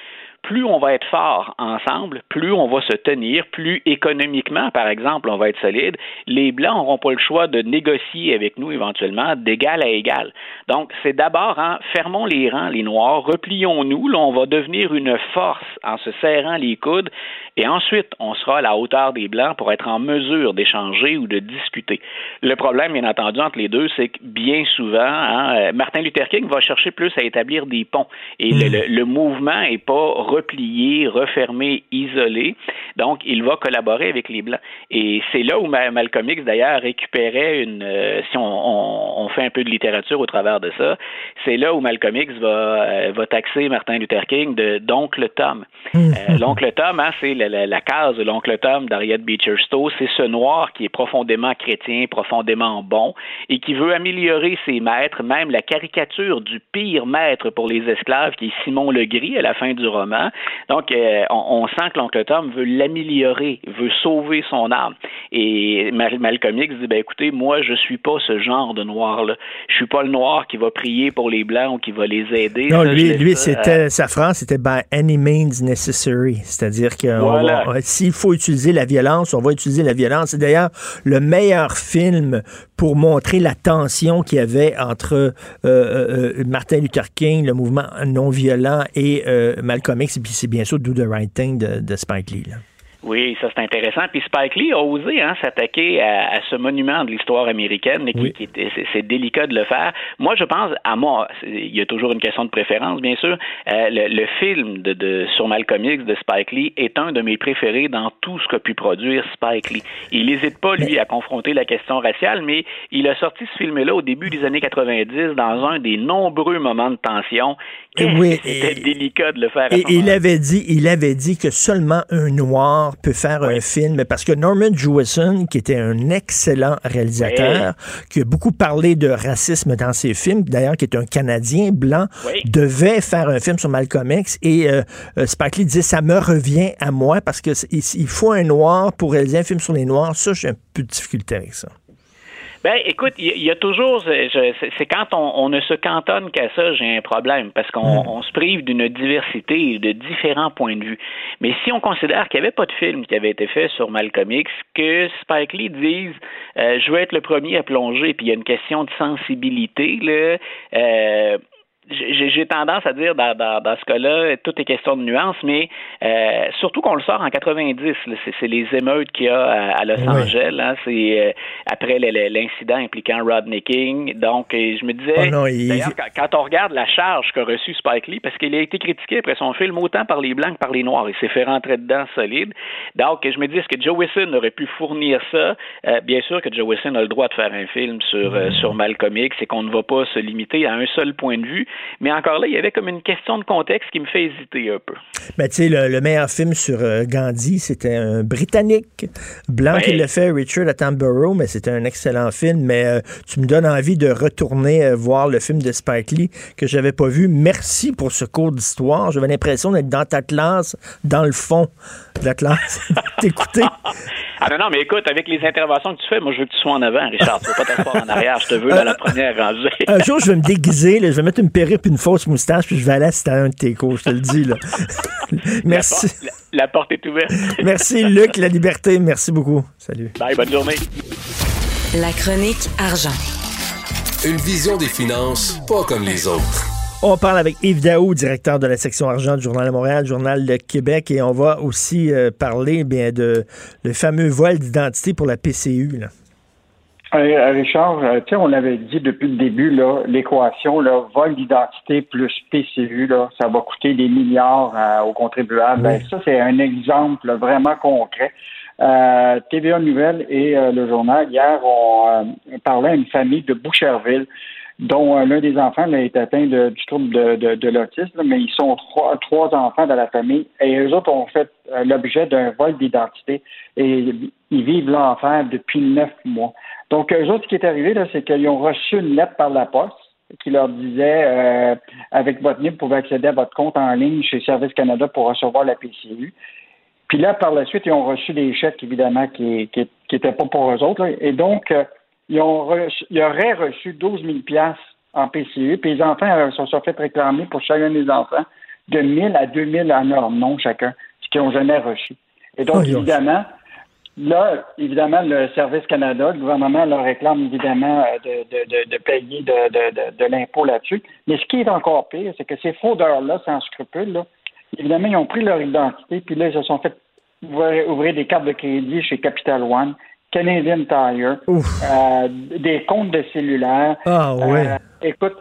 plus on va être fort ensemble, plus on va se tenir, plus économiquement, par exemple, on va être solide. Les Blancs n'auront pas le choix de négocier avec nous éventuellement d'égal à égal. Donc, c'est d'abord, hein, fermons les rangs, les Noirs, replions-nous, là, on va devenir une force en se serrant les coudes, et ensuite, on sera à la hauteur des Blancs pour être en mesure d'échanger ou de discuter. Le problème, bien entendu, entre les deux, c'est que bien souvent, hein, euh, Martin Luther King va chercher plus à établir des ponts, et le, hmm. le, mouvement n'est pas replié, refermé, isolé. Donc, il va collaborer avec les Blancs. Et c'est là où Malcolm X, d'ailleurs, récupérait une, euh, si on, on, fait un peu de littérature au travers de ça, c'est là où Malcolm X va, euh, va taxer Martin Luther King de d'oncle Tom. Euh, l'oncle Tom, hein, c'est la, la, case de l'oncle Tom d'Harriet Beecher Stowe, c'est ce noir qui est profondément chrétien, profondément bon, et qui veut améliorer ses maîtres, même la caricature du pire maître pour les esclaves, qui est Simon le Gris à la fin du roman. Donc, euh, on, sent que l'oncle Tom veut l'améliorer, veut sauver son âme. Et Malcolm X dit, ben écoutez, moi, je suis pas ce genre de noir-là. Je suis pas le noir qui va prier pour les Blancs ou qui va les aider. Non, lui, lui c'était, sa phrase, c'était by any means necessary. C'est-à-dire que s'il faut utiliser la violence, on va utiliser la violence. C'est d'ailleurs le meilleur film pour montrer la tension qu'il y avait entre euh, euh, Martin Luther King, le mouvement non violent, et Malcolm X, puis c'est bien sûr Do the Right Thing de, de Spike Lee. Là. Oui, ça c'est intéressant. Puis Spike Lee a osé hein, s'attaquer à, ce monument de l'histoire américaine, qui, qui c'est délicat de le faire. Moi, je pense, à moi, il y a toujours une question de préférence, bien sûr. Euh, le, film de, de, sur Malcolm X de Spike Lee est un de mes préférés dans tout ce qu'a pu produire Spike Lee. Il n'hésite pas, lui, à confronter la question raciale, mais il a sorti ce film-là au début des années 90 dans un des nombreux moments de tension. Oui, c'était délicat de le faire. Et il avait dit, il avait dit que seulement un noir peut faire un film, parce que Norman Jewison, qui était un excellent réalisateur, qui a beaucoup parlé de racisme dans ses films, d'ailleurs qui est un Canadien blanc, devait faire un film sur Malcolm X, et euh, euh, Spike Lee disait, ça me revient à moi, parce que il faut un noir pour réaliser un film sur les noirs. Ça, j'ai un peu de difficulté avec ça. Ben, écoute, il y, a toujours, c'est quand on, ne se cantonne qu'à ça, j'ai un problème, parce qu'on se prive d'une diversité de différents points de vue. Mais si on considère qu'il n'y avait pas de film qui avait été fait sur Malcolm X, que Spike Lee dise, euh, je veux être le premier à plonger, puis il y a une question de sensibilité, là, euh, j'ai tendance à dire dans, dans, dans ce cas-là, tout est question de nuance, mais euh, surtout qu'on le sort en 90, c'est les émeutes qu'il y a à, Los Angeles, hein, c'est euh, après l'incident impliquant Rodney King. Donc, je me disais, oh d'ailleurs, quand, on regarde la charge qu'a reçue Spike Lee, parce qu'il a été critiqué après son film autant par les blancs que par les noirs, il s'est fait rentrer dedans solide. Donc, je me dis, est-ce que Joe Wilson aurait pu fournir ça? Euh, Bien sûr que Joe Wilson a le droit de faire un film sur sur Malcolm X, et qu'on ne va pas se limiter à un seul point de vue. Mais encore là, il y avait comme une question de contexte qui me fait hésiter un peu. Mais tu sais, le, meilleur film sur euh, Gandhi, c'était un Britannique blanc qui l'a fait, Richard Attenborough, mais c'était un excellent film. Mais euh, tu me donnes envie de retourner euh, voir le film de Spike Lee que j'avais pas vu. Merci pour ce cours d'histoire. J'avais l'impression d'être dans ta classe, dans le fond de la classe, t'écouter. Ah non, non, mais écoute, avec les interventions que tu fais, moi, je veux que tu sois en avant, Richard. Tu veux pas t'asseoir en arrière. Je te veux dans la première rangée. un jour, je vais me déguiser, je vais mettre une perruque et une fausse moustache, puis je vais aller assister à un de tes cours, je te le dis, là. Merci. La porte, est ouverte. Merci, Luc, la liberté. Merci beaucoup. Salut. Bye, bonne journée. La chronique argent. Une vision des finances pas comme les autres. On parle avec Yves Daou, directeur de la section argent du Journal de Montréal, Journal de Québec, et on va aussi euh, parler bien de le fameux voile d'identité pour la PCU. Là. Euh, Richard, euh, on avait dit depuis le début, l'équation, vol d'identité plus PCU, là, ça va coûter des milliards aux contribuables. Ben, ça, c'est un exemple vraiment concret. TVA Nouvelle et le journal, hier, on parlait à une famille de Boucherville dont euh, l'un des enfants là, est atteint du trouble de, de, l'autisme, mais ils sont trois, trois enfants dans la famille et eux autres ont fait euh, l'objet d'un vol d'identité et ils vivent l'enfer depuis neuf mois. Donc, eux autres, ce qui est arrivé, là, c'est qu'ils ont reçu une lettre par la poste qui leur disait euh, avec votre NIP, vous pouvez accéder à votre compte en ligne chez Service Canada pour recevoir la PCU. Puis là, par la suite, ils ont reçu des chèques, évidemment, qui n'étaient pas pour eux autres. Et donc, ils, ont auraient reçu 12 000 en PCU, puis les enfants se sont fait réclamer pour chacun des enfants de 1000 à 2000 en leur nom chacun, ce qu'ils n'ont jamais reçu. Et donc, évidemment, là, évidemment, le Service Canada, le gouvernement leur réclame évidemment de, payer de, l'impôt là-dessus. Mais ce qui est encore pire, c'est que ces fraudeurs-là, sans scrupules, évidemment, ils ont pris leur identité, puis là, ils se sont fait ouvrir des cartes de crédit chez Capital One Canadian Tire, euh, des comptes de cellulaire. Ah ouais. Euh, écoute,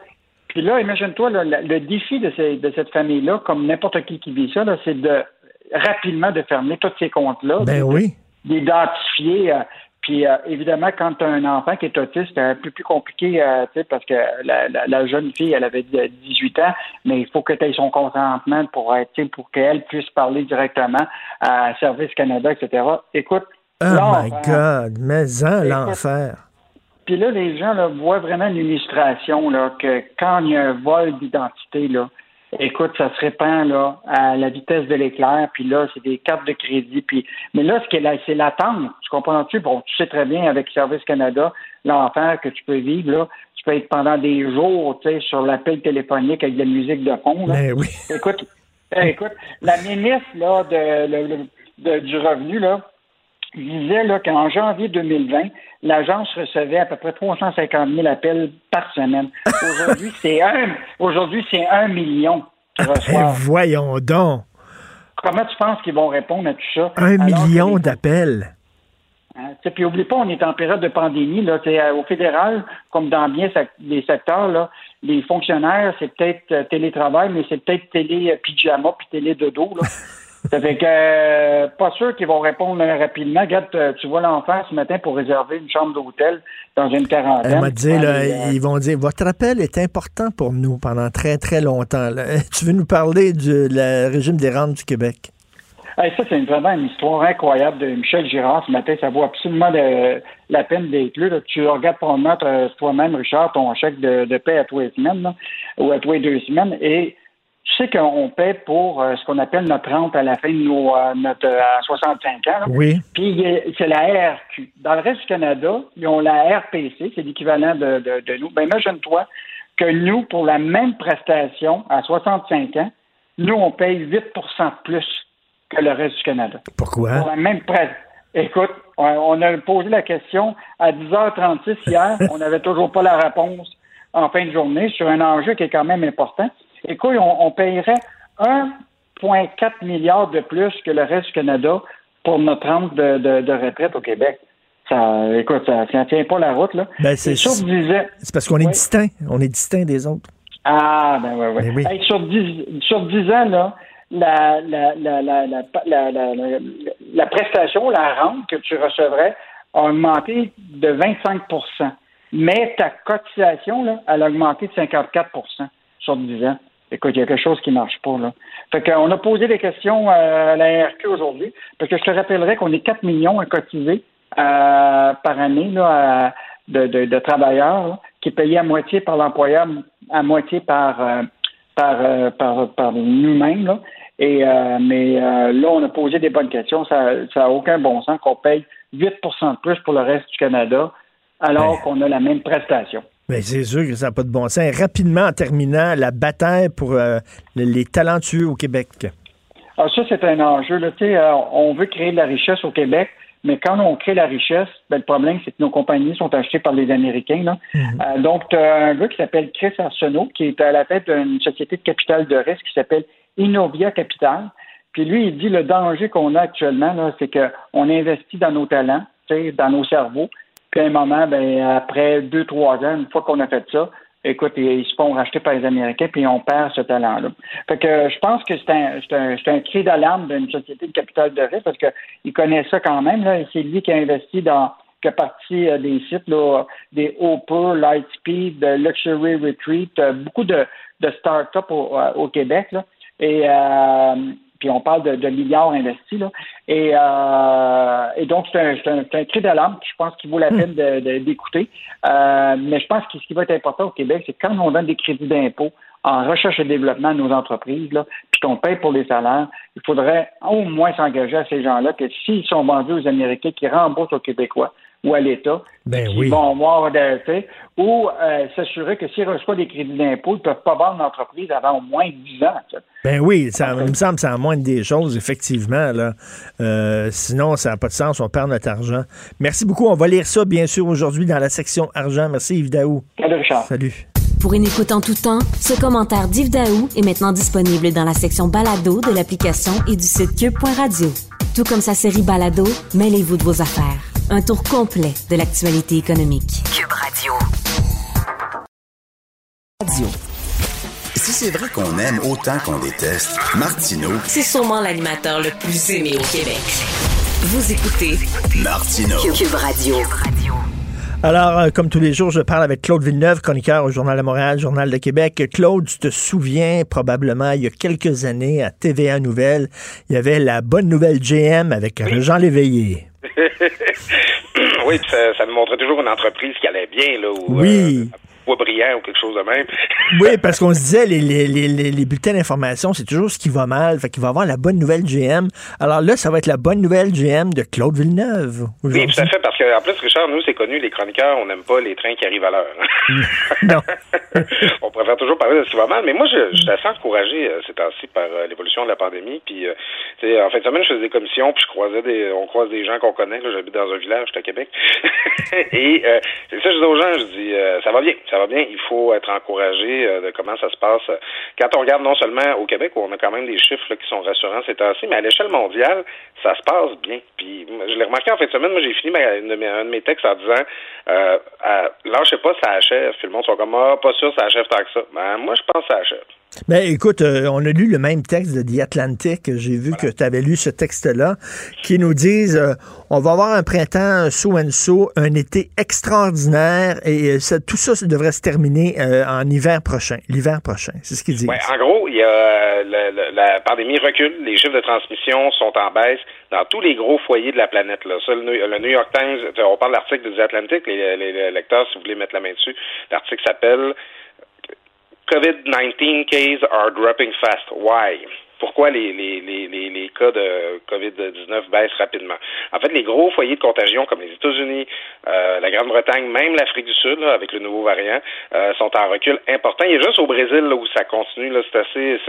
puis là, imagine-toi, le, défi de, cette famille-là, comme n'importe qui qui vit ça, c'est de rapidement de fermer tous ces comptes-là. Ben oui. D'identifier. Euh, puis évidemment, quand tu as un enfant qui est autiste, c'est un peu plus compliqué, parce que la, jeune fille, elle avait 18 ans, mais il faut que tu aies son consentement pour être, pour qu'elle puisse parler directement à Service Canada, etc. Écoute, Oh my God, mais en l'enfer. Puis là, les gens là, voient vraiment une illustration là, que quand il y a un vol d'identité, là, écoute, ça se répand là, à la vitesse de l'éclair, puis là, c'est des cartes de crédit. Puis... Mais là, ce là, c'est l'attente. Tu comprends-tu? Bon, tu sais très bien avec Service Canada, l'enfer que tu peux vivre, là, tu peux être pendant des jours, sur l'appel téléphonique avec de la musique de fond. Là. Mais oui. Écoute, écoute, la ministre là, de, du revenu, là, disait qu'en janvier 2020, l'agence recevait à peu près 350 000 appels par semaine. Aujourd'hui, c'est un, aujourd'hui, c'est un million qui reçoivent. voyons donc. Comment tu penses qu'ils vont répondre à tout ça? Un million d'appels. Hein, puis oublie pas, on est en période de pandémie. Là, au fédéral, comme dans bien des secteurs, là, les fonctionnaires, c'est peut-être euh, télétravail, mais c'est peut-être télé pyjama puis télé dodo. Là. Ça fait que euh, pas sûr qu'ils vont répondre rapidement. Regarde, euh, tu vois l'enfant ce matin pour réserver une chambre d'hôtel dans une quarantaine. Elle m'a dit, là, euh, ils vont dire, votre appel est important pour nous pendant très, très longtemps. Tu veux nous parler du régime des rentes du Québec? ça, c'est vraiment une histoire incroyable de Michel Girard ce matin. Ça vaut absolument la peine d'être lu. Tu regardes probablement toi-même, Richard, ton chèque de, paix à tous les semaines, ou à tous les deux semaines, et tu sais qu'on paie pour euh, ce qu'on appelle notre rente à la fin de nos, euh, notre à 65 ans. là. Oui. Puis c'est la RQ. Dans le reste du Canada, ils ont la RPC, c'est l'équivalent de, de, de nous. Ben imagine-toi que nous, pour la même prestation à 65 ans, nous, on paye 8 de plus que le reste du Canada. Pourquoi? Pour la même prestation. Écoute, on- on a posé la question à 10h36 hier, on n'avait toujours pas la réponse en fin de journée sur un enjeu qui est quand même important écoute, on, on payerait 1,4 milliard de plus que le reste du Canada pour notre rente de, retraite au Québec. Ça, écoute, ça, ça tient pas la route, là. Ben, c'est, sur ans, c'est parce qu'on est distinct. On est distinct des autres. Ah, ben, ouais, ben oui, sur, 10, ans, là, la, prestation, la rente que tu recevrais a augmenté de 25 %. mais ta cotisation là, elle a augmenté de 54 sur 10 ans. Écoute, il y a quelque chose qui ne marche pas, là. Fait qu'on a posé des questions à la RQ aujourd'hui, parce que je te rappellerai qu'on est 4 millions à cotiser euh, par année, là, à- de, de, de travailleurs, là, qui est payé à moitié par l'employeur, à moitié par, euh, par, euh, par, par nous-mêmes, là. Et, euh, mais euh, là, on a posé des bonnes questions. Ça n'a aucun bon sens qu'on paye 8% de plus pour le reste du Canada, alors Ben. qu'on a la même prestation. Mais c'est sûr que ça n'a pas de bon sens. Rapidement, en terminant, la bataille pour euh, les, talentueux au Québec. Alors ça, c'est un enjeu. Là. Euh, on veut créer de la richesse au Québec, mais quand on crée la richesse, ben, le problème, c'est que nos compagnies sont achetées par les Américains. Là. Euh, donc, tu as un gars qui s'appelle Chris Arsenault, qui est à la tête d'une société de capital de risque qui s'appelle Innovia Capital. Puis lui, il dit le danger qu'on a actuellement, c'est qu'on investit dans nos talents, dans nos cerveaux. Puis à un moment, ben, après deux, trois ans, une fois qu'on a fait ça, écoute, ils se font racheter par les Américains, puis on perd ce talent-là. Fait que euh, je pense que c'est un, un, un cri d'alarme d'une société de capital de risque, parce qu'il connaît ça quand même. C'est lui qui a investi dans qui a parti euh, des sites, là, des Hopper, Lightspeed, de Luxury Retreat, euh, beaucoup de, de start-up au, euh, au Québec. Là. Et euh, puis on parle de, de milliards investis. Là. Et, euh, et donc, c'est un, cri d'alarme que je pense qu'il vaut la peine de- de- d'écouter. Euh, mais je pense que ce qui va être important au Québec, c'est quand on donne des crédits d'impôt en recherche et développement à nos entreprises, là, puis qu'on paye pour les salaires, il faudrait au moins s'engager à ces gens-là que s'ils sont vendus aux Américains, qu'ils remboursent aux Québécois ou à l'État, Ben qui oui. vont avoir de, tu sais, ou euh, s'assurer que s'ils reçoivent des crédits d'impôt, ils ne peuvent pas vendre l'entreprise avant au moins 10 ans. tu sais. Ben oui, ça il me semble que c'est en moindre des choses, effectivement. Là. Euh, sinon, ça n'a pas de sens, on perd notre argent. Merci beaucoup. On va lire ça, bien sûr, aujourd'hui dans la section argent. Merci, Yves Daou. Salut, Richard. Salut. Pour une écoute en tout temps, ce commentaire d'Yves Daou est maintenant disponible dans la section balado de l'application et du site cube.radio. Tout comme sa série balado, mêlez-vous de vos affaires. Un tour complet de l'actualité économique. Cube Radio. Radio. Si c'est vrai qu'on aime autant qu'on déteste, Martineau, C'est sûrement l'animateur le plus aimé au Québec. Vous écoutez Martineau. Cube Radio. Alors, euh, comme tous les jours, je parle avec Claude Villeneuve, chroniqueur au Journal de Montréal, Journal de Québec. Claude, tu te souviens probablement, il y a quelques années, à TVA Nouvelle, il y avait la bonne nouvelle GM avec Jean Léveillé. oui, ça, ça nous montrait toujours une entreprise qui allait bien, là, ou Oui. euh, bois brillant ou quelque chose de même. Oui, parce qu'on se disait, les, les, les, les- les bulletins d'information, c'est toujours ce qui va mal. Fait qu'il va avoir la bonne nouvelle GM. Alors là, ça va être la bonne nouvelle GM de Claude Villeneuve. Oui, tout à fait, parce que en plus, Richard, nous, c'est connu, les chroniqueurs, on n'aime pas les trains qui arrivent à l'heure. Non. on préfère toujours parler de ce qui va mal, mais moi, je, je suis assez encouragé euh, ces temps-ci par euh, l'évolution de la pandémie. Puis, euh, en fin de semaine, je faisais des commissions, puis je croisais des, on croise des gens qu'on connaît. J'habite dans un village, j'étais à Québec. Et euh, c'est ça, je dis aux gens, je dis, euh, ça va bien, ça va bien. Il faut être encouragé euh, de comment ça se passe. Quand on regarde non seulement au Québec, où on a quand même des chiffres qui sont rassurants ces temps-ci, mais à l'échelle mondiale, ça se passe bien. Puis, je l'ai remarqué en fin de semaine, moi, j'ai fini ma- un de mes textes en disant, euh, à- lâchez pas, ça achève. Puis le monde sont comme, ah, pas sûr, ça achève tant que ça. Ben, moi, je pense que ça achève. Ben, écoute, euh, on a lu le même texte de The Atlantic. J'ai vu que tu avais lu ce texte-là, qui nous disent euh, on va avoir un printemps so and so, un été extraordinaire, et euh, ça- tout ça, ça devrait se terminer euh, en hiver prochain. L'hiver prochain, c'est ce qu'ils disent. Ouais, en gros, il y a euh, le- le- la pandémie recule, les chiffres de transmission sont en baisse dans tous les gros foyers de la planète. Là. Ça, le, New- le New York Times, on parle de l'article de The Atlantic, les, les- les lecteurs, si vous voulez mettre la main dessus, l'article s'appelle COVID-19 cases are dropping fast. Why? Pourquoi les, les, les, les, cas de COVID-19 baissent rapidement. En fait, les gros foyers de contagion comme les États-Unis, euh, la Grande-Bretagne, même l'Afrique du Sud, avec le nouveau variant, euh, sont en recul important. A juste au Brésil où ça continue, là, c'est assez,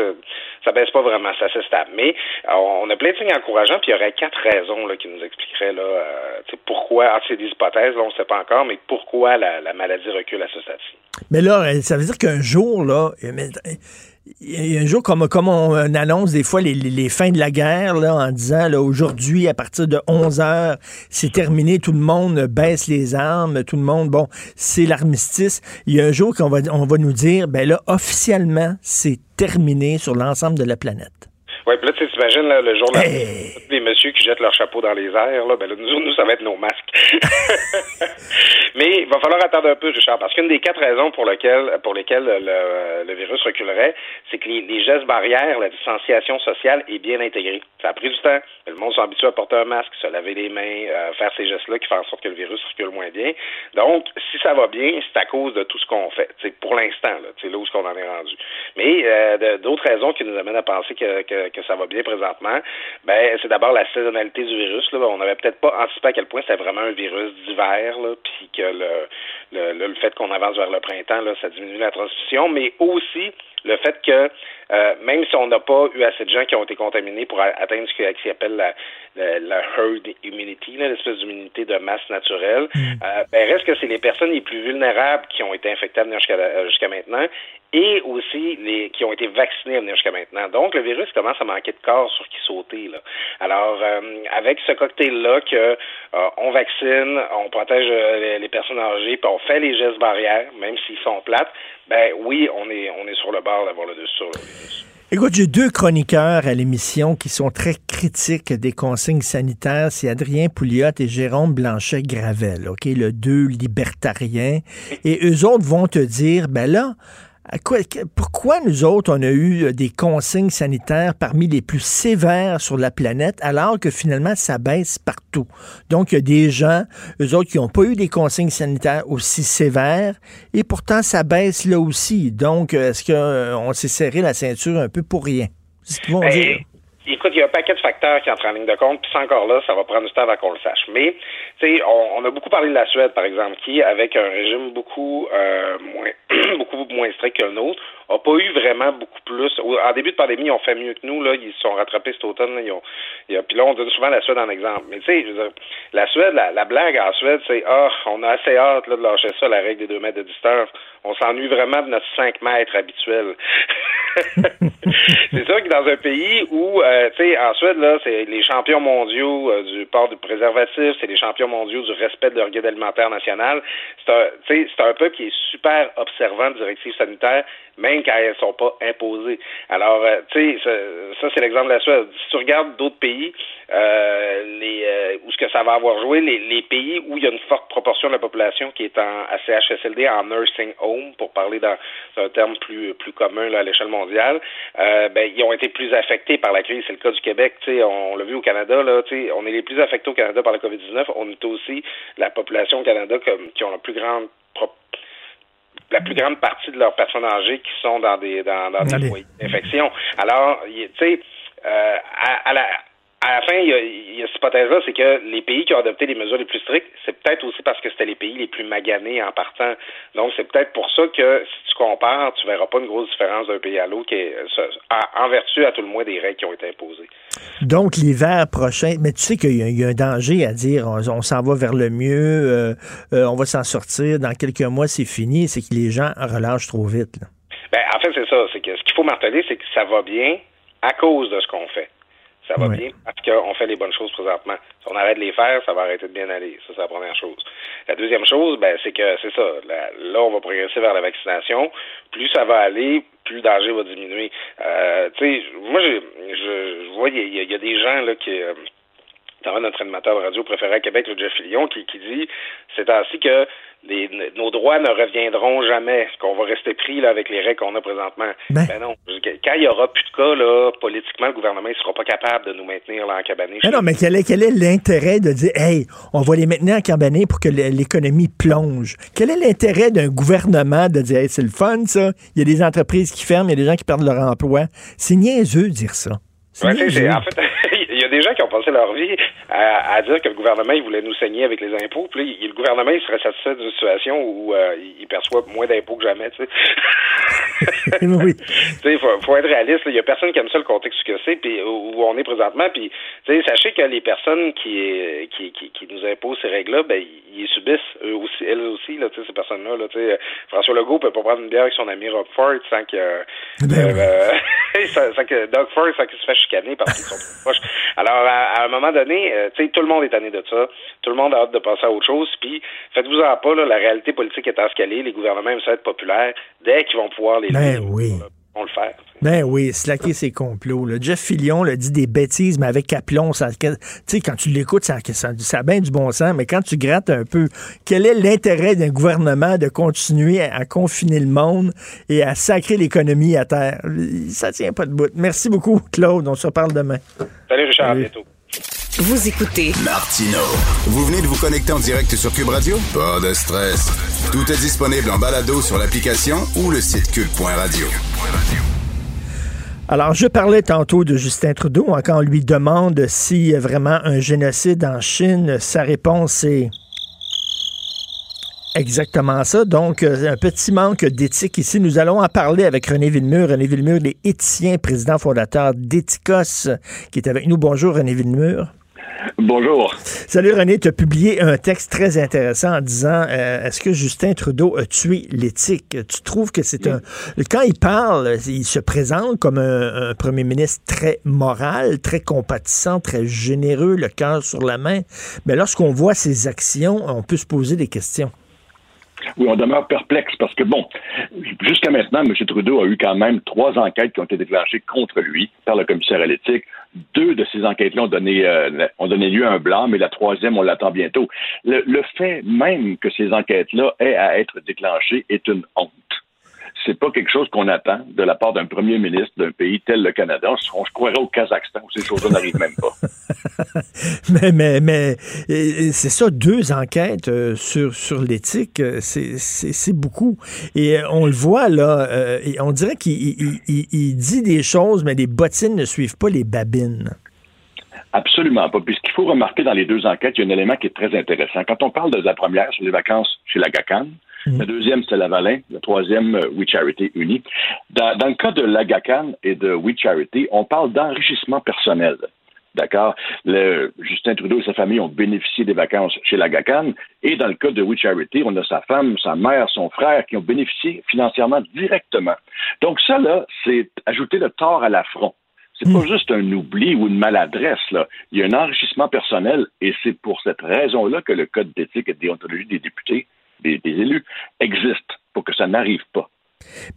ça, baisse pas vraiment, c'est stable. Mais on a plein de signes encourageants, puis il y aurait quatre raisons qui nous expliqueraient euh, pourquoi, ah, c'est des hypothèses, là, on ne sait pas encore, mais pourquoi la, la maladie recule à ce stade-ci. Mais là, ça veut dire qu'un jour, là, a un jour, comme, on annonce des fois les, fins de la guerre, là, en disant aujourd'hui, à partir de 11 heures, c'est terminé, tout le monde baisse les armes, tout le monde, bon, c'est l'armistice. Il y a un jour qu'on va, on nous dire, ben là, officiellement, c'est terminé sur l'ensemble de la planète. Oui, là, t'imagines, le jour là, des messieurs qui jettent leur chapeau dans les airs, là, ben là, nous, nous, ça va être nos masques. Mais il va falloir attendre un peu, Richard, parce qu'une des quatre raisons pour lesquelles, pour lesquelles le, le virus reculerait, c'est que les, gestes barrières, la distanciation sociale est bien intégrée. Ça a pris du temps. Le monde s'habitue à porter un masque, se laver les mains, euh, faire ces gestes-là qui font en sorte que le virus recule moins bien. Donc, si ça va bien, c'est à cause de tout ce qu'on fait. C'est pour l'instant, là, c'est là où qu'on en est rendu. Mais euh, d'autres raisons qui nous amènent à penser que, que que ça va bien présentement, ben c'est d'abord la saisonnalité du virus. Là. On n'avait peut-être pas anticipé à quel point c'était vraiment un virus d'hiver, puis que le, le, le fait qu'on avance vers le printemps, là, ça diminue la transmission, mais aussi le fait que euh, même si on n'a pas eu assez de gens qui ont été contaminés pour atteindre ce qui s'appelle la, la, herd immunity, l'espèce d'immunité de masse naturelle, mm. euh, ben reste que c'est les personnes les plus vulnérables qui ont été infectées à venir jusqu'à maintenant et aussi les qui ont été vaccinés à venir jusqu'à maintenant. Donc, le virus commence à manquer de corps sur qui sauter. Là. Alors, euh, avec ce cocktail-là que on vaccine, on protège les, personnes âgées, puis on fait les gestes barrières, même s'ils sont plates, ben oui, on est on est sur le bord d'avoir le dessus. Écoute, j'ai deux chroniqueurs à l'émission qui sont très critiques des consignes sanitaires. C'est Adrien Pouliot et Jérôme Blanchet-Gravel, OK, le deux libertariens. Et eux autres vont te dire, ben là, pourquoi nous autres, on a eu euh, des consignes sanitaires parmi les plus sévères sur la planète, alors que finalement, ça baisse partout? Donc, il y a des gens, eux autres, qui n'ont pas eu des consignes sanitaires aussi sévères, et pourtant, ça baisse là aussi. Donc, euh, est-ce qu'on euh, s'est serré la ceinture un peu pour rien? C'est ce qu'ils vont ben, dire. Écoute, il y a un paquet de facteurs qui entrent en ligne de compte, puis c'est encore là, ça va prendre du temps avant qu'on le sache. Mais, tu sais, on, a beaucoup parlé de la Suède, par exemple, qui, avec un régime beaucoup euh, moins beaucoup moins strict que le nôtre, n'a pas eu vraiment beaucoup plus. En début de pandémie, ils ont fait mieux que nous, là, ils se sont rattrapés cet automne. ils ont, puis là, on donne souvent la Suède en exemple. Mais tu sais, je veux dire, la Suède, la, blague en Suède, c'est Ah, on a assez hâte là, de lâcher ça, la règle des deux mètres de distance. On s'ennuie vraiment de notre 5 mètres habituel. c'est sûr que dans un pays où, euh, tu sais, en Suède, là, c'est les champions mondiaux euh, du port du préservatif, c'est les champions mondiaux du respect de leur guide alimentaire national. C'est un, peuple qui est super observant de directives sanitaires, même quand elles sont pas imposées. Alors, euh, tu sais, ça, c'est l'exemple de la Suède. Si tu regardes d'autres pays, où ce que ça va avoir joué, les, pays où il y a une forte proportion de la population qui est en CHSLD, en nursing home, pour parler dans un terme plus plus commun à l'échelle mondiale, euh, ben ils ont été plus affectés par la crise. C'est le cas du Québec. On, l'a vu au Canada. Là, on est les plus affectés au Canada par la COVID-19. On est aussi la population au Canada comme, qui ont la plus grande la plus grande partie de leurs personnes âgées qui sont dans des dans, dans des foyers d'infection. Alors, tu sais, euh, à, à, la à la fin, il y a, il y a cette hypothèse-là, c'est que les pays qui ont adopté les mesures les plus strictes, c'est peut-être aussi parce que c'était les pays les plus maganés en partant. Donc, c'est peut-être pour ça que si tu compares, tu verras pas une grosse différence d'un pays à l'autre qui est, en, vertu à tout le moins des règles qui ont été imposées. Donc, l'hiver prochain, mais tu sais qu'il y, a un danger à dire, on, s'en va vers le mieux, euh, euh, on va s'en sortir, dans quelques mois, c'est fini, c'est que les gens relâchent trop vite. Ben, en fait, c'est ça. C'est que ce qu'il faut marteler, c'est que ça va bien à cause de ce qu'on fait. Ça va bien parce qu'on fait les bonnes choses présentement. Si on arrête de les faire, ça va arrêter de bien aller. Ça, c'est la première chose. La deuxième chose, ben, c'est que c'est ça. Là, on va progresser vers la vaccination. Plus ça va aller, plus le danger va diminuer. Euh, tu sais, moi, je, je, vois, il y, a des gens là qui. Euh, dans notre animateur de radio préféré à Québec, le Jeff Fillion, qui, qui dit c'est ainsi que les, nos droits ne reviendront jamais, qu'on va rester pris là, avec les règles qu'on a présentement? Ben. Ben non. Quand il y aura plus de cas, là, politiquement, le gouvernement ne sera pas capable de nous maintenir là, en cabané. Mais non, mais quel est, quel est l'intérêt de dire, hey, on va les maintenir en cabané pour que l'économie plonge? Quel est l'intérêt d'un gouvernement de dire, hey, c'est le fun, ça? Il y a des entreprises qui ferment, il y a des gens qui perdent leur emploi. C'est niaiseux de dire ça. C'est Ouais, en fait, y a des gens qui ont passé leur vie à, à dire que le gouvernement il voulait nous saigner avec les impôts. Puis là, il- le gouvernement il serait satisfait d'une situation où euh, il il perçoit moins d'impôts que jamais. Tu sais, oui. tu sais, faut, faut être réaliste. là. Il y a personne qui aime ça le contexte que c'est, puis où on est présentement. Puis, tu sais, sachez que les personnes qui, euh, qui, qui, qui nous imposent ces règles-là, ben ils subissent eux aussi, elles aussi, là, tu sais, ces personnes-là. Là, tu sais, François Legault peut pas prendre une bière avec son ami Rob Ford sans que Ben euh, sans, sans que Doug Ford sans qu'il se fasse chicaner parce qu'ils sont trop proches. Alors, à, à un moment donné, euh, tu sais, tout le monde est tanné de ça. Tout le monde a hâte de passer à autre chose. Puis, faites-vous-en pas, là, la réalité politique est escalée. Les gouvernements aiment ça être populaires. Dès qu'ils vont pouvoir les Ben oui. Vont le faire. Ben oui, slacker ses complots. là. Jeff Fillion le dit des bêtises, mais avec aplomb. Ça, tu sais, quand tu l'écoutes, ça, ça, ça a bien du bon sens, mais quand tu grattes un peu, quel est l'intérêt d'un gouvernement de continuer à, à confiner le monde et à sacrer l'économie à terre? Ça tient pas de bout. Merci beaucoup, Claude. On se reparle demain. Salut Richard, à bientôt. Vous écoutez Martino. Vous venez de vous connecter en direct sur Cube Radio? Pas de stress. Tout est disponible en balado sur l'application ou le site cube.radio. Alors, je parlais tantôt de Justin Trudeau hein, quand on lui demande s'il y a vraiment un génocide en Chine. Sa réponse est exactement ça. Donc, euh, un petit manque d'éthique ici. Nous allons en parler avec René Villemur. René Villemur, il est éthicien, président fondateur d'Ethicos, qui est avec nous. Bonjour, René Villemur. Bonjour. Salut René, tu as publié un texte très intéressant en disant euh, est-ce que Justin Trudeau a tué l'éthique? Tu trouves que c'est un quand il parle, il se présente comme un, un premier ministre très moral, très compatissant, très généreux, le cœur sur la main. Mais lorsqu'on voit ses actions, on peut se poser des questions. Oui, on demeure perplexe parce que, bon, jusqu'à maintenant, M. Trudeau a eu quand même trois enquêtes qui ont été déclenchées contre lui par le commissaire à l'éthique. Deux de ces enquêtes-là ont donné, euh, ont donné lieu à un blanc, mais la troisième, on l'attend bientôt. Le, le fait même que ces enquêtes-là aient à être déclenchées est une honte. C'est pas quelque chose qu'on attend de la part d'un premier ministre d'un pays tel le Canada. On se croirait au Kazakhstan où ces choses-là n'arrivent même pas. mais mais, mais c'est ça, deux enquêtes euh, sur, sur l'éthique, euh, c'est- beaucoup. Et euh, on le voit là, et on dirait qu'il il- il- il dit des choses, mais les bottines ne suivent pas les babines. Absolument pas. Puis ce qu'il faut remarquer dans les deux enquêtes, il y a un élément qui est très intéressant. Quand on parle de la première sur les vacances chez la GACAN, la deuxième, c'est Lavalin, la troisième, euh, We Charity Uni. Dans, dans le cas de la GACAN et de We Charity, on parle d'enrichissement personnel. D'accord? Justin Trudeau et sa famille ont bénéficié des vacances chez la GACAN. Et dans le cas de We Charity, on a sa femme, sa mère, son frère qui ont bénéficié financièrement directement. Donc ça, là, c'est ajouter le tort à l'affront. C'est pas juste un oubli ou une maladresse, là. Il y a un enrichissement personnel et c'est pour cette raison-là que le Code d'éthique et de déontologie des députés, des, élus, existe, pour que ça n'arrive pas.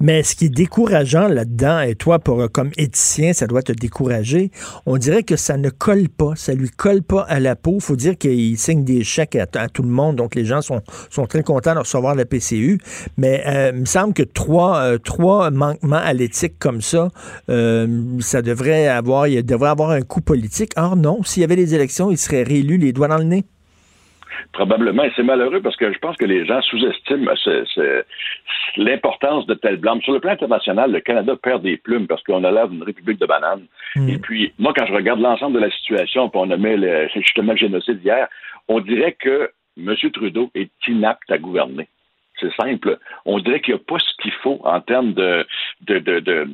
Mais ce qui est décourageant là-dedans, et toi, pour euh, comme éthicien, ça doit te décourager, on dirait que ça ne colle pas, ça lui colle pas à la peau. faut dire qu'il signe des chèques à, tout le monde, donc les gens sont, très contents de recevoir la PCU. Mais euh, il me semble que trois, euh, trois manquements à l'éthique comme ça, ça devrait avoir, il un coût politique. Or non, s'il y avait des élections, il serait réélu les doigts dans le nez. Probablement, et c'est malheureux parce que je pense que les gens sous-estiment ce- ce- l'importance de telles blâmes. Sur le plan international, le Canada perd des plumes parce qu'on a l'air d'une république de bananes. Et puis, moi, quand je regarde l'ensemble de la situation, puis on nommait le, justement le génocide hier, on dirait que M. Trudeau est inapte à gouverner. C'est simple. On dirait qu'il n'y a pas ce qu'il faut en termes de, de, de, de,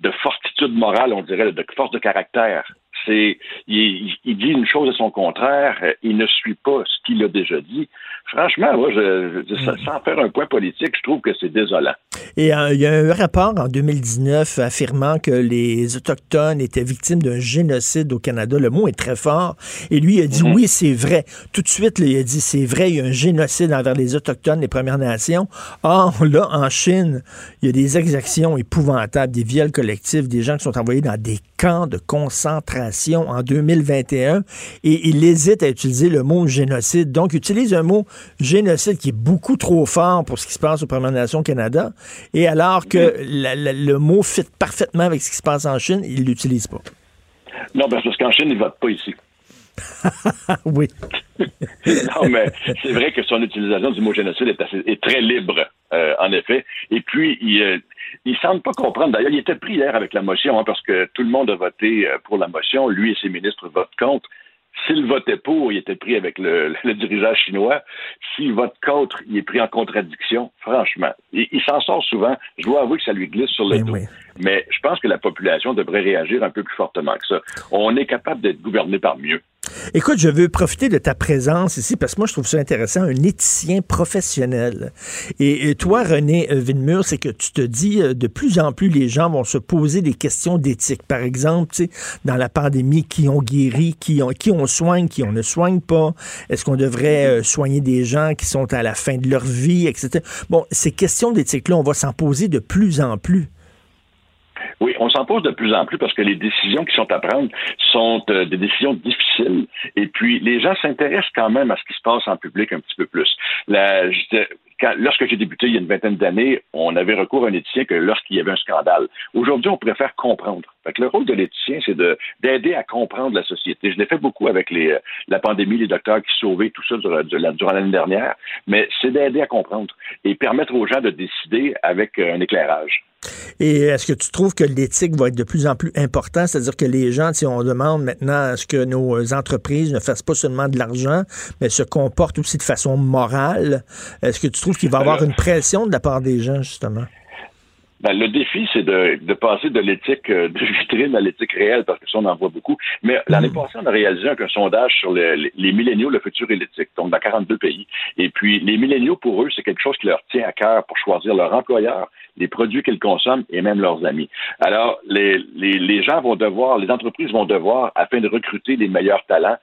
de fortitude morale, on dirait, de force de caractère. C'est, il, il dit une chose à son contraire, euh, il ne suit pas ce qu'il a déjà dit. Franchement, moi, je, je- ça- sans faire un point politique, je trouve que c'est désolant. Et euh, il y a un rapport en 2019 affirmant que les Autochtones étaient victimes d'un génocide au Canada. Le mot est très fort. Et lui, il a dit oui, c'est vrai. Tout de suite, là, il a dit c'est vrai, il y a un génocide envers les Autochtones, les Premières Nations. Or, là, en Chine, il y a des exactions épouvantables, des viols collectifs, des gens qui sont envoyés dans des camps de concentration. Nations en 2021 et il hésite à utiliser le mot génocide. Donc, il utilise un mot génocide qui est beaucoup trop fort pour ce qui se passe aux Premières Nations au Canada. Et alors que le mot fit parfaitement avec ce qui se passe en Chine, il l'utilise pas. Non, parce qu'en Chine, il vote pas ici. oui. non, mais c'est vrai que son utilisation du mot génocide est, très libre, euh, en effet. Et puis, il, ne euh, semble pas comprendre. D'ailleurs, il était pris hier avec la motion, hein, parce que tout le monde a voté euh, pour la motion. Lui et ses ministres votent contre. S'il votait pour, il était pris avec le, dirigeant chinois. S'il vote contre, il est pris en contradiction. Franchement, il, s'en sort souvent. Je dois avouer que ça lui glisse sur le ben dos. Mais je pense que la population devrait réagir un peu plus fortement que ça. On est capable d'être gouverné par mieux. Écoute, je veux profiter de ta présence ici parce que moi, je trouve ça intéressant, un éthicien professionnel. Et, toi, René euh, Villemur, c'est que tu te dis euh, de plus en plus, les gens vont se poser des questions d'éthique. Par exemple, dans la pandémie, qui ont guéri, qui on, qui on soigne, qui on ne soigne pas? Est-ce qu'on devrait euh, soigner des gens qui sont à la fin de leur vie, etc. Bon, ces questions d'éthique-là, on va s'en poser de plus en plus. Oui, on s'en pose de plus en plus parce que les décisions qui sont à prendre sont euh, des décisions difficiles. Et puis, les gens s'intéressent quand même à ce qui se passe en public un petit peu plus. La, lorsque j'ai débuté il y a une vingtaine d'années, on avait recours à un éthicien que lorsqu'il y avait un scandale. Aujourd'hui, on préfère comprendre. Fait le rôle de l'éthicien, c'est d'aider à comprendre la société. Je l'ai fait beaucoup avec les, euh, la pandémie, les docteurs qui sauvaient tout ça durant l'année dernière, mais c'est d'aider à comprendre et permettre aux gens de décider avec euh, un éclairage. Et est-ce que tu trouves que l'éthique va être de plus en plus important? C'est-à-dire que les gens, si on demande maintenant à ce que nos entreprises ne fassent pas seulement de l'argent, mais se comportent aussi de façon morale, est-ce que tu trouves qu'il va y avoir une pression de la part des gens, justement? Ben, le défi, c'est de, de, passer de l'éthique euh, de vitrine à l'éthique réelle, parce que ça, on en voit beaucoup. Mais l'année mm. passée, on a réalisé un, sondage sur les, les, milléniaux, le futur et l'éthique, donc dans 42 pays. Et puis, les milléniaux, pour eux, c'est quelque chose qui leur tient à cœur pour choisir leur employeur, les produits qu'ils consomment et même leurs amis. Alors, les, les, les gens vont devoir, les entreprises vont devoir, afin de recruter les meilleurs talents,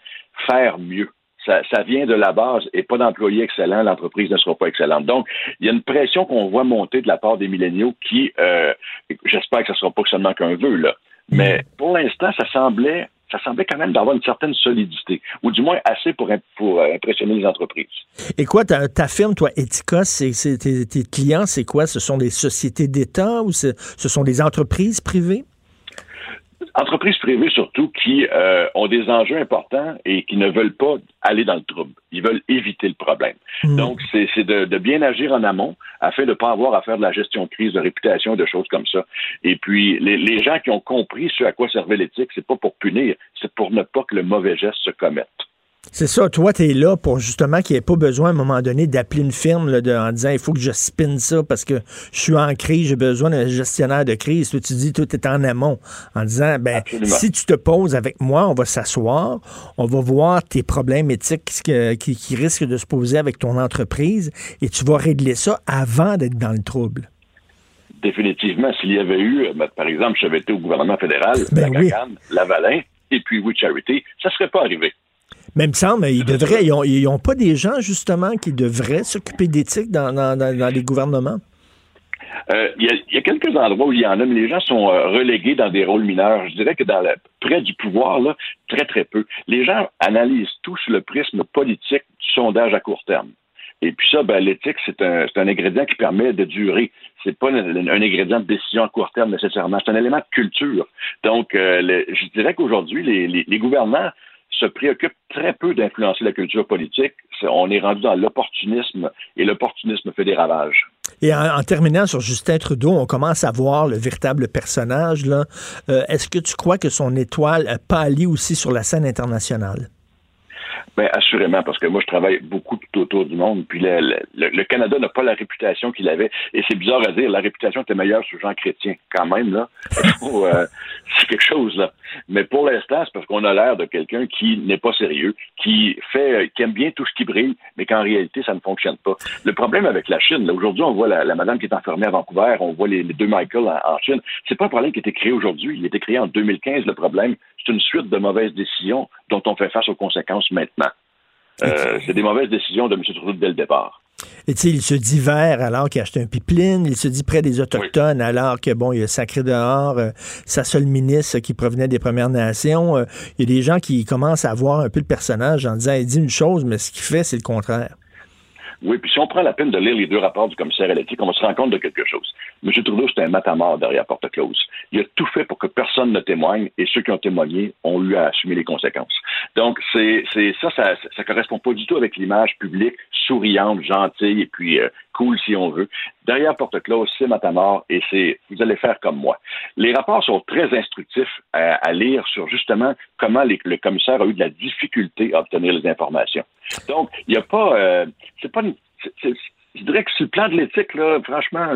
faire mieux ça, vient de la base et pas d'employés excellents, l'entreprise ne sera pas excellente. Donc, il y a une pression qu'on voit monter de la part des milléniaux qui, euh, j'espère que ce ne sera pas seulement qu'un vœu, là. Mais pour l'instant, ça semblait ça semblait quand même d'avoir une certaine solidité, ou du moins assez pour, pour euh, impressionner les entreprises. Et quoi, ta, firme, toi, Etika, c'est, tes, tes, clients, c'est quoi? Ce sont des sociétés d'État ou ce sont des entreprises privées? Entreprises privées surtout qui euh, ont des enjeux importants et qui ne veulent pas aller dans le trouble. Ils veulent éviter le problème. Hmm. Donc, c'est de, de, bien agir en amont afin de ne pas avoir à faire de la gestion de crise, de réputation, de choses comme ça. Et puis, les, les gens qui ont compris ce à quoi servait l'éthique, c'est pas pour punir, c'est pour ne pas que le mauvais geste se commette. C'est ça. Toi, tu es là pour justement qu'il n'y ait pas besoin à un moment donné d'appeler une firme en disant il faut que je spinne ça parce que je suis en crise, j'ai besoin d'un gestionnaire de crise. Toi, tu dis tout est en amont en disant ben si tu te poses avec moi, on va s'asseoir, on va voir tes problèmes éthiques qui, qui risquent de se poser avec ton entreprise et tu vas régler ça avant d'être dans le trouble définitivement, s'il y avait eu, ben, par exemple, j'avais été au gouvernement fédéral, ben la Lavalin, et puis We Charity, ça ne serait pas arrivé. Mais il me semble, ils devraient, ils n'ont pas des gens, justement, qui devraient s'occuper d'éthique dans, les gouvernements? Euh, il y, a quelques endroits où il y en a, mais les gens sont euh, relégués dans des rôles mineurs. Je dirais que dans près du pouvoir, là, très, très peu. Les gens analysent tous le prisme politique du sondage à court terme. Et puis ça, ben, l'éthique, c'est un, ingrédient qui permet de durer. C'est pas un, ingrédient de décision à court terme nécessairement. C'est un élément de culture. Donc, euh, je dirais qu'aujourd'hui, les, les, les gouvernants se préoccupe très peu d'influencer la culture politique. on est rendu dans l'opportunisme et l'opportunisme fait des ravages. Et en, terminant sur Justin Trudeau, on commence à voir le véritable personnage. Euh, est-ce que tu crois que son étoile pâlit aussi sur la scène internationale? Bien, assurément, parce que moi, je travaille beaucoup tout autour du monde. Puis le, le, Canada n'a pas la réputation qu'il avait. Et c'est bizarre à dire, la réputation était meilleure sur Jean Chrétien, quand même, là. Euh, c'est quelque chose, là. Mais pour l'instant, c'est parce qu'on a l'air de quelqu'un qui n'est pas sérieux, qui fait, qui aime bien tout ce qui brille, mais qu'en réalité, ça ne fonctionne pas. Le problème avec la Chine, là, aujourd'hui, on voit la, madame qui est enfermée à Vancouver, on voit les, deux Michael en, en Chine. C'est pas un problème qui a été créé aujourd'hui. Il a été créé en 2015, le problème. C'est une suite de mauvaises décisions dont on fait face aux conséquences maintenant. Euh, c'est des mauvaises décisions de M. Trudeau dès le départ. Et tu sais, il se dit vert alors qu'il a acheté un pipeline, il se dit près des Autochtones alors que, bon, il a sacré dehors euh, sa seule ministre qui provenait des Premières Nations. Euh, il y a des gens qui commencent à voir un peu le personnage en disant, il dit une chose, mais ce qu'il fait, c'est le contraire. Oui, puis si on prend la peine de lire les deux rapports du commissaire à l'éthique, on va se rendre compte de quelque chose. M. Trudeau, c'est un matamor derrière porte close. Il a tout fait pour que personne ne témoigne et ceux qui ont témoigné ont eu à assumer les conséquences. Donc, c'est ça, ça, ça, correspond pas du tout avec l'image publique souriante, gentille et puis euh, cool si on veut. Derrière porte close, c'est matamor et c'est vous allez faire comme moi. Les rapports sont très instructifs à, lire sur justement comment le commissaire a eu de la difficulté à obtenir les informations. Donc, il n'y a pas, euh, c'est pas je dirais que sur le plan de l'éthique, là, franchement,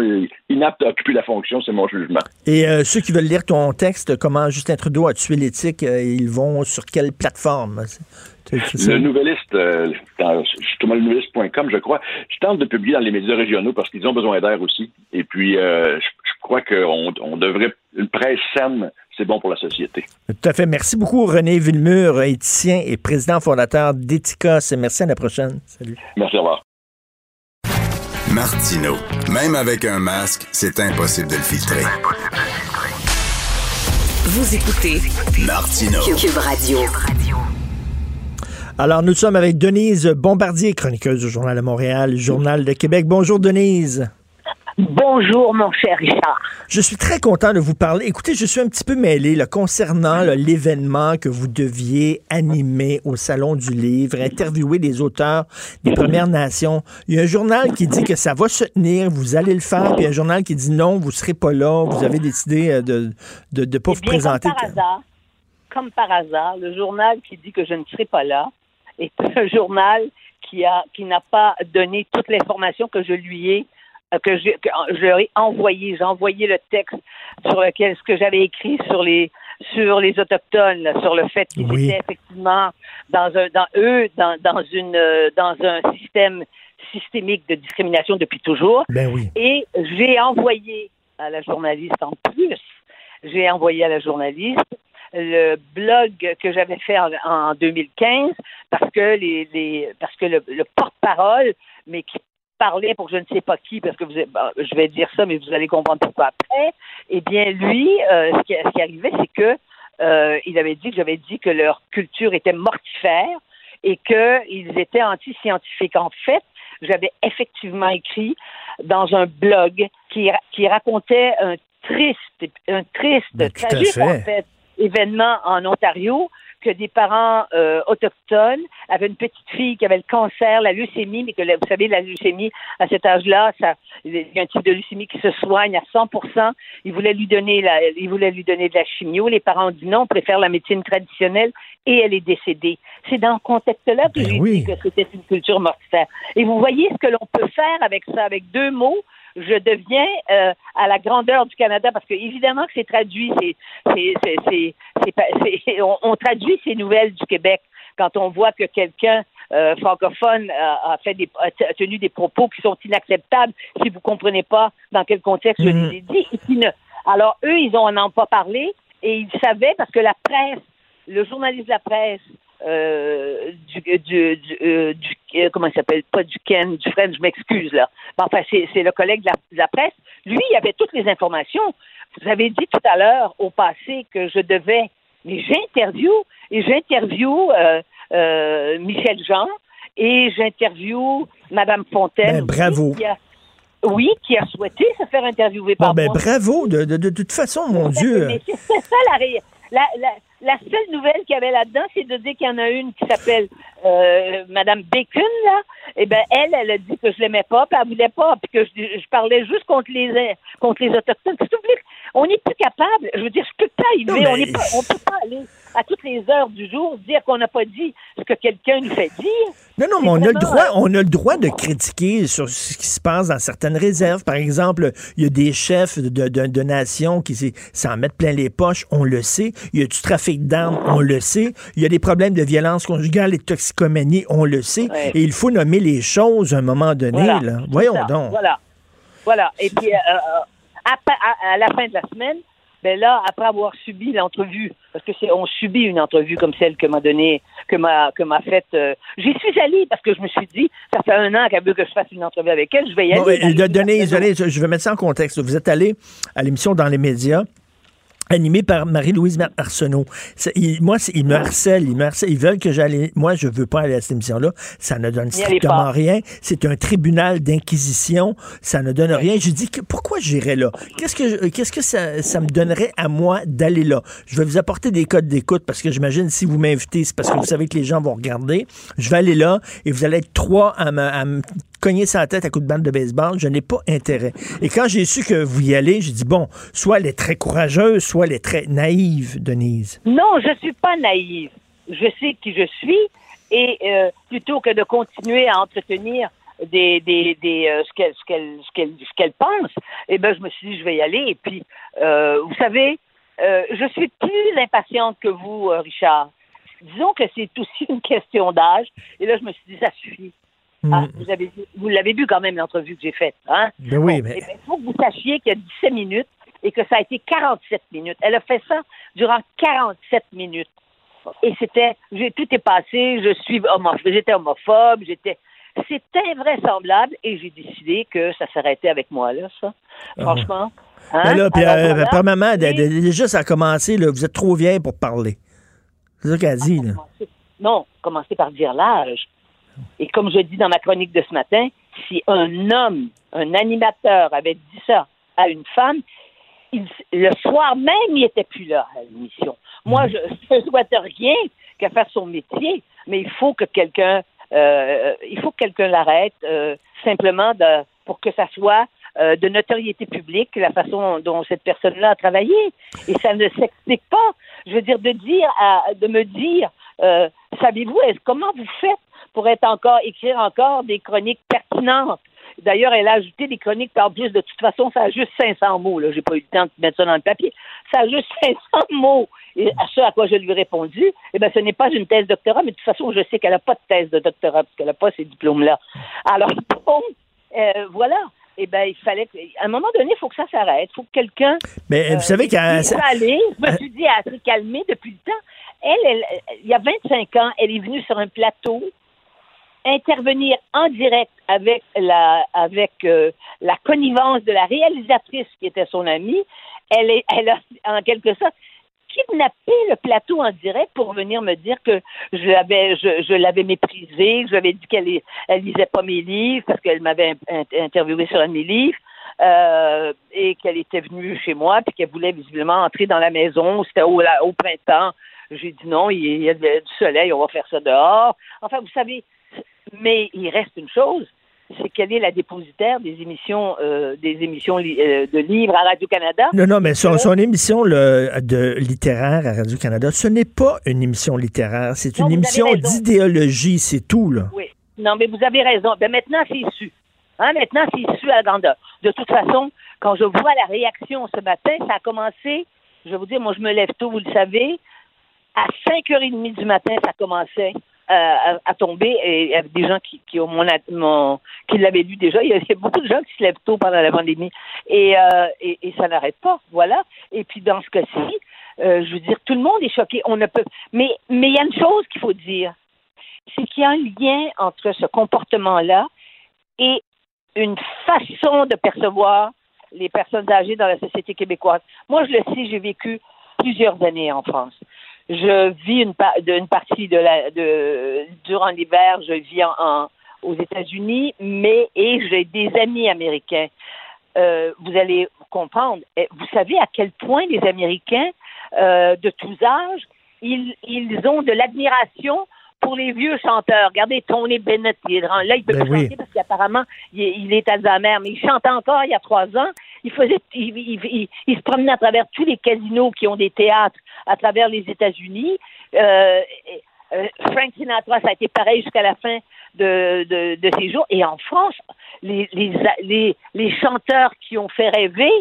inapte à occuper la fonction, c'est mon jugement. Et euh, ceux qui veulent lire ton texte, comment Justin Trudeau a tué l'éthique, euh, ils vont sur quelle plateforme? Le Nouvelliste, euh, justement le nouvelliste.com, je crois, je tente de publier dans les médias régionaux parce qu'ils ont besoin d'air aussi. Et puis, je, crois qu'on on devrait, une presse saine, c'est bon pour la société. Tout à fait. Merci beaucoup, René Villemur, éthicien et président fondateur d'Ethicos. Merci, à la prochaine. Salut. Merci, au revoir. Martino. Même avec un masque, c'est impossible de le filtrer. Vous écoutez Martino. Cube Radio. Alors, nous sommes avec Denise Bombardier, chroniqueuse du Journal de Montréal, Journal de Québec. Bonjour, Denise. Bonjour, mon cher Richard. Je suis très content de vous parler. Écoutez, je suis un petit peu mêlé là, concernant l'événement que vous deviez animer au Salon du Livre, interviewer des auteurs des Premières Nations. Il y a un journal qui dit que ça va se tenir, vous allez le faire, puis un journal qui dit non, vous ne serez pas là, vous avez décidé euh, de ne de, pas eh vous présenter. Comme par, hasard, comme par hasard, le journal qui dit que je ne serai pas là est un journal qui a qui n'a pas donné toute l'information que je lui ai euh, que je, je leur ai envoyé. J'ai envoyé le texte sur lequel ce que j'avais écrit sur les sur les autochtones, sur le fait qu'ils étaient effectivement dans un dans eux dans, dans une euh, dans un système systémique de discrimination depuis toujours. Ben oui. Et j'ai envoyé à la journaliste en plus, j'ai envoyé à la journaliste le blog que j'avais fait en, 2015 parce que les, les parce que le, le porte-parole mais qui parlait pour je ne sais pas qui, parce que vous, je vais dire ça, mais vous allez comprendre pourquoi après. Eh bien, lui, euh, ce, qui, ce, qui, arrivait, c'est que euh, il avait dit que j'avais dit que leur culture était mortifère et qu'ils étaient anti-scientifiques. En fait, j'avais effectivement écrit dans un blog qui, qui racontait un triste, un triste, tragique en fait, événement en Ontario que des parents euh, autochtones avaient une petite fille qui avait le cancer, la leucémie, mais que vous savez, la leucémie, à cet âge-là, ça, il y a un type de leucémie qui se soigne à 100 Ils voulaient lui donner la, ils voulaient lui donner de la chimio. Les parents ont dit non, on préfère la médecine traditionnelle et elle est décédée. C'est dans ce contexte-là que ben j'ai dit que c'était une culture mortifère. Et vous voyez ce que l'on peut faire avec ça, avec deux mots, je deviens euh, à la grandeur du Canada parce que évidemment que c'est traduit, c'est, c'est, c'est, on, on, traduit ces nouvelles du Québec quand on voit que quelqu'un euh, francophone a, fait des, a tenu des propos qui sont inacceptables si vous comprenez pas dans quel contexte je mhm. les ai dit. alors eux, ils n'en ont pas parlé et ils savaient parce que la presse, le journaliste de la presse euh, du, du, du, euh, euh, comment il s'appelle? Pas du Ken du French je m'excuse là. Enfin c'est le collègue de la, presse. Lui il avait toutes les informations. Vous avez dit tout à l'heure au passé que je devais mais j'interview et j'interview Michel Jean et j'interview Madame Fontaine ben, bravo. oui, qui a souhaité se faire interviewer par bon, ben, bravo. De, de, de, toute façon, mon Dieu. c'est ça la, la, la, la seule nouvelle qu'il y avait là-dedans, c'est de dire qu'il y en a une qui s'appelle euh, Madame Bacon, là. Eh ben, elle, elle a dit que je l'aimais pas, puis elle voulait pas, puis que je, parlais juste contre les contre les autochtones. On n'est plus capable. Je veux dire, je peux pas y aller. On ne on peut pas aller à toutes les heures du jour dire qu'on n'a pas dit ce que quelqu'un nous fait dire. Non, non, mais on a, le droit, on a le droit de critiquer sur ce qui se passe dans certaines réserves. Par exemple, il y a des chefs de, de, nations qui s'en mettent plein les poches, on le sait. Il y a du trafic d'armes, on le sait. Il y a des problèmes de violence conjugale et de toxicomanie, on le sait. Et il faut nommer les choses à un moment donné. là. Voyons donc. Voilà. Voilà. Et puis, euh, euh, à, à, la fin de la semaine, ben là, après avoir subi l'entrevue, parce que c'est on subit une entrevue comme celle que m'a donnée, que m'a que m'a faite. euh, J'y suis allée parce que je me suis dit, ça fait un an qu'elle veut que je fasse une entrevue avec elle, je vais y aller. Bon, donner, donner- je vais mettre ça en contexte. Vous êtes allé à l'émission dans les médias. Animée par Marie-Louise Mar- Arsenault. Il- moi, ils me harcèlent, ils me harcèlent. Ils veulent que j'aille. Moi, je veux pas aller à cette émission-là. Ça ne donne strictement rien. C'est un tribunal d'inquisition. Ça ne donne rien. Je dis que pourquoi j'irais là? Qu'est-ce que, qu'est-ce que ça, ça me donnerait à moi d'aller là? Je vais vous apporter des codes d'écoute parce que j'imagine si vous m'invitez, c'est parce que vous savez que les gens vont regarder. Je vais aller là et vous allez être trois à me cogner sa tête à coups de bande de baseball. Je n'ai pas intérêt. Et quand j'ai su que vous y allez, j'ai dit, bon, soit elle est très courageuse, soit elle est très naïve, Denise. Non, je suis pas naïve. Je sais qui je suis et euh, plutôt que de continuer à entretenir des, des, des euh, ce qu'elle qu'elle ce qu'elle pense, eh ben je me suis dit je vais y aller et puis euh, vous savez, euh, je suis plus impatiente que vous, Richard. Disons que c'est aussi une question d'âge et là je me suis dit ça suffit. Ah, vous avez vous l'avez vu quand même l'entrevue que j'ai faite, hein? Ben oui, mais eh ben, il faut que vous sachiez qu'il y a 17 minutes et que ça a été 47 minutes. Elle a fait ça durant 47 minutes. Et c'était, j'ai, tout est passé, je suis homophobe, j'étais homophobe, j'étais, c'était invraisemblable et j'ai décidé que ça s'arrêtait avec moi, là, ça. Franchement. Hein? Ben là, puis, euh, premièrement, déjà, ça a commencé, là, vous êtes trop vieille pour parler. C'est ça qu'elle a dit, là. Non, commencez par dire l'âge. Et comme je dis dans ma chronique de ce matin, si un homme, un animateur avait dit ça à une femme, il- le soir même, il était plus là à l'émission. Moi, je ne souhaite rien qu'à faire son métier, mais il faut que quelqu'un, euh, il faut que quelqu'un l'arrête euh, simplement de, pour que ça soit euh, de notoriété publique la façon dont cette personne-là a travaillé. Et ça ne s'explique pas. Je veux dire de dire, à, de me dire, savez-vous, comment vous faites pour être encore écrire encore des chroniques pertinentes? D'ailleurs, elle a ajouté des chroniques, en plus, de toute façon, ça a juste 500 mots. Là, j'ai pas eu le temps de mettre ça dans le papier. Ça a juste 500 mots. Et à ce à quoi je lui ai répondu, eh ben, ce n'est pas une thèse de doctorat, mais de toute façon, je sais qu'elle n'a pas de thèse de doctorat parce qu'elle n'a pas ces diplômes-là. Alors, donc, euh, voilà. Eh ben, il fallait que- à un moment donné, il faut que ça s'arrête. Il faut que quelqu'un. Mais vous savez qu'elle. Il faut aller. Je me suis dit, elle s'est calmée depuis le temps. Elle, elle- il y a 25 ans, elle est venue sur un plateau intervenir en direct avec la avec euh, la connivence de la réalisatrice qui était son amie. Elle est elle a en quelque sorte kidnappé le plateau en direct pour venir me dire que je l'avais je, je l'avais méprisée, que j'avais dit qu'elle elle lisait pas mes livres parce qu'elle m'avait in- interviewé sur un de mes livres. euh, et qu'elle était venue chez moi puis qu'elle voulait visiblement entrer dans la maison. C'était au, au printemps. J'ai dit non, il y a- du soleil, on va faire ça dehors. Enfin, vous savez, mais il reste une chose, c'est qu'elle est la dépositaire des émissions, euh, des émissions li- euh, de livres à Radio-Canada? Non, non, mais son, son émission de littéraire à Radio-Canada, ce n'est pas une émission littéraire, c'est une émission d'idéologie, c'est tout, là. Oui. Non, mais vous avez raison. Ben maintenant, c'est su. Hein, maintenant, c'est su à la grandeur. De toute façon, quand je vois la réaction ce matin, ça a commencé, je vais vous dire, moi, je me lève tôt, vous le savez. À 5h30 du matin, ça commençait euh, à, tomber et il y avait des gens qui, qui mon, mon- qui l'avaient lu déjà. Il y, a, il y a beaucoup de gens qui se lèvent tôt pendant la pandémie et, euh, et, ça n'arrête pas. Voilà. Et puis dans ce cas-ci, euh, je veux dire, tout le monde est choqué. On ne peut. Mais il y a une chose qu'il faut dire, c'est qu'il y a un lien entre ce comportement-là et une façon de percevoir les personnes âgées dans la société québécoise. Moi, je le sais, j'ai vécu plusieurs années en France. Je vis une, pa- une partie de la de durant l'hiver, je vis en, en- aux États-Unis, mais et j'ai des amis américains. Euh, vous allez comprendre. Eh, Vous savez à quel point les Américains euh, de tous âges, ils, ils ont de l'admiration pour les vieux chanteurs. Regardez Tony Bennett, il est grand. là, il peut Ben oui. chanter parce qu'apparemment, il, est- il est Alzheimer, mais il chante encore il y a trois ans. Il faisait, il, il- il- il se promenait à travers tous les casinos qui ont des théâtres à travers les États-Unis. Euh, euh, Frank a été pareil jusqu'à la fin de, de, ses jours. Et en France, les, les, les chanteurs qui ont fait rêver,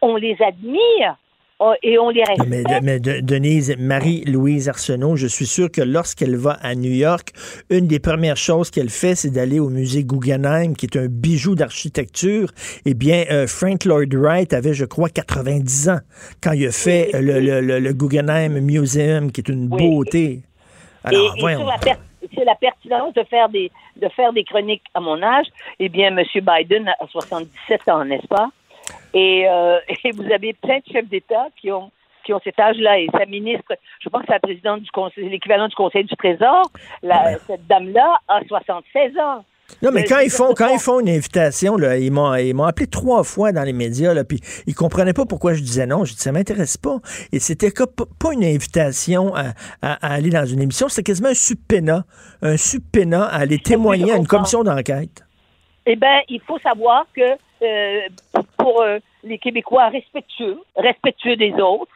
on les admire. Oh, et on les respecte. Mais, de- mais de- Denise, Marie-Louise Arsenault, je suis sûr que lorsqu'elle va à New York, une des premières choses qu'elle fait, c'est d'aller au musée Guggenheim, qui est un bijou d'architecture. Eh bien, euh, Frank Lloyd Wright avait, je crois, 90 ans quand il a fait euh, le, le- le- le Guggenheim Museum, qui est une beauté. Alors, et, et voyons. sur la, per- sur la pertinence de faire des de faire des chroniques à mon âge, eh bien, M. Biden a 77 ans, n'est-ce pas? Et, euh, et vous avez plein de chefs d'État qui ont qui ont cet âge-là. Et sa ministre, je pense que c'est la présidente du conseil, l'équivalent du Conseil du Trésor, la- cette dame-là a 76 ans. Non, mais Euh, quand ils font quand ils font une invitation, là, ils m'ont ils m'ont appelé trois fois dans les médias, là, puis ils comprenaient pas pourquoi je disais non. Je dis ça m'intéresse pas. Et c'était pas une invitation à, à- à aller dans une émission, c'était quasiment un subpénat, un subpénat à aller témoigner à une commission d'enquête. Eh bien, il faut savoir que euh, pour euh, les Québécois respectueux, respectueux des autres,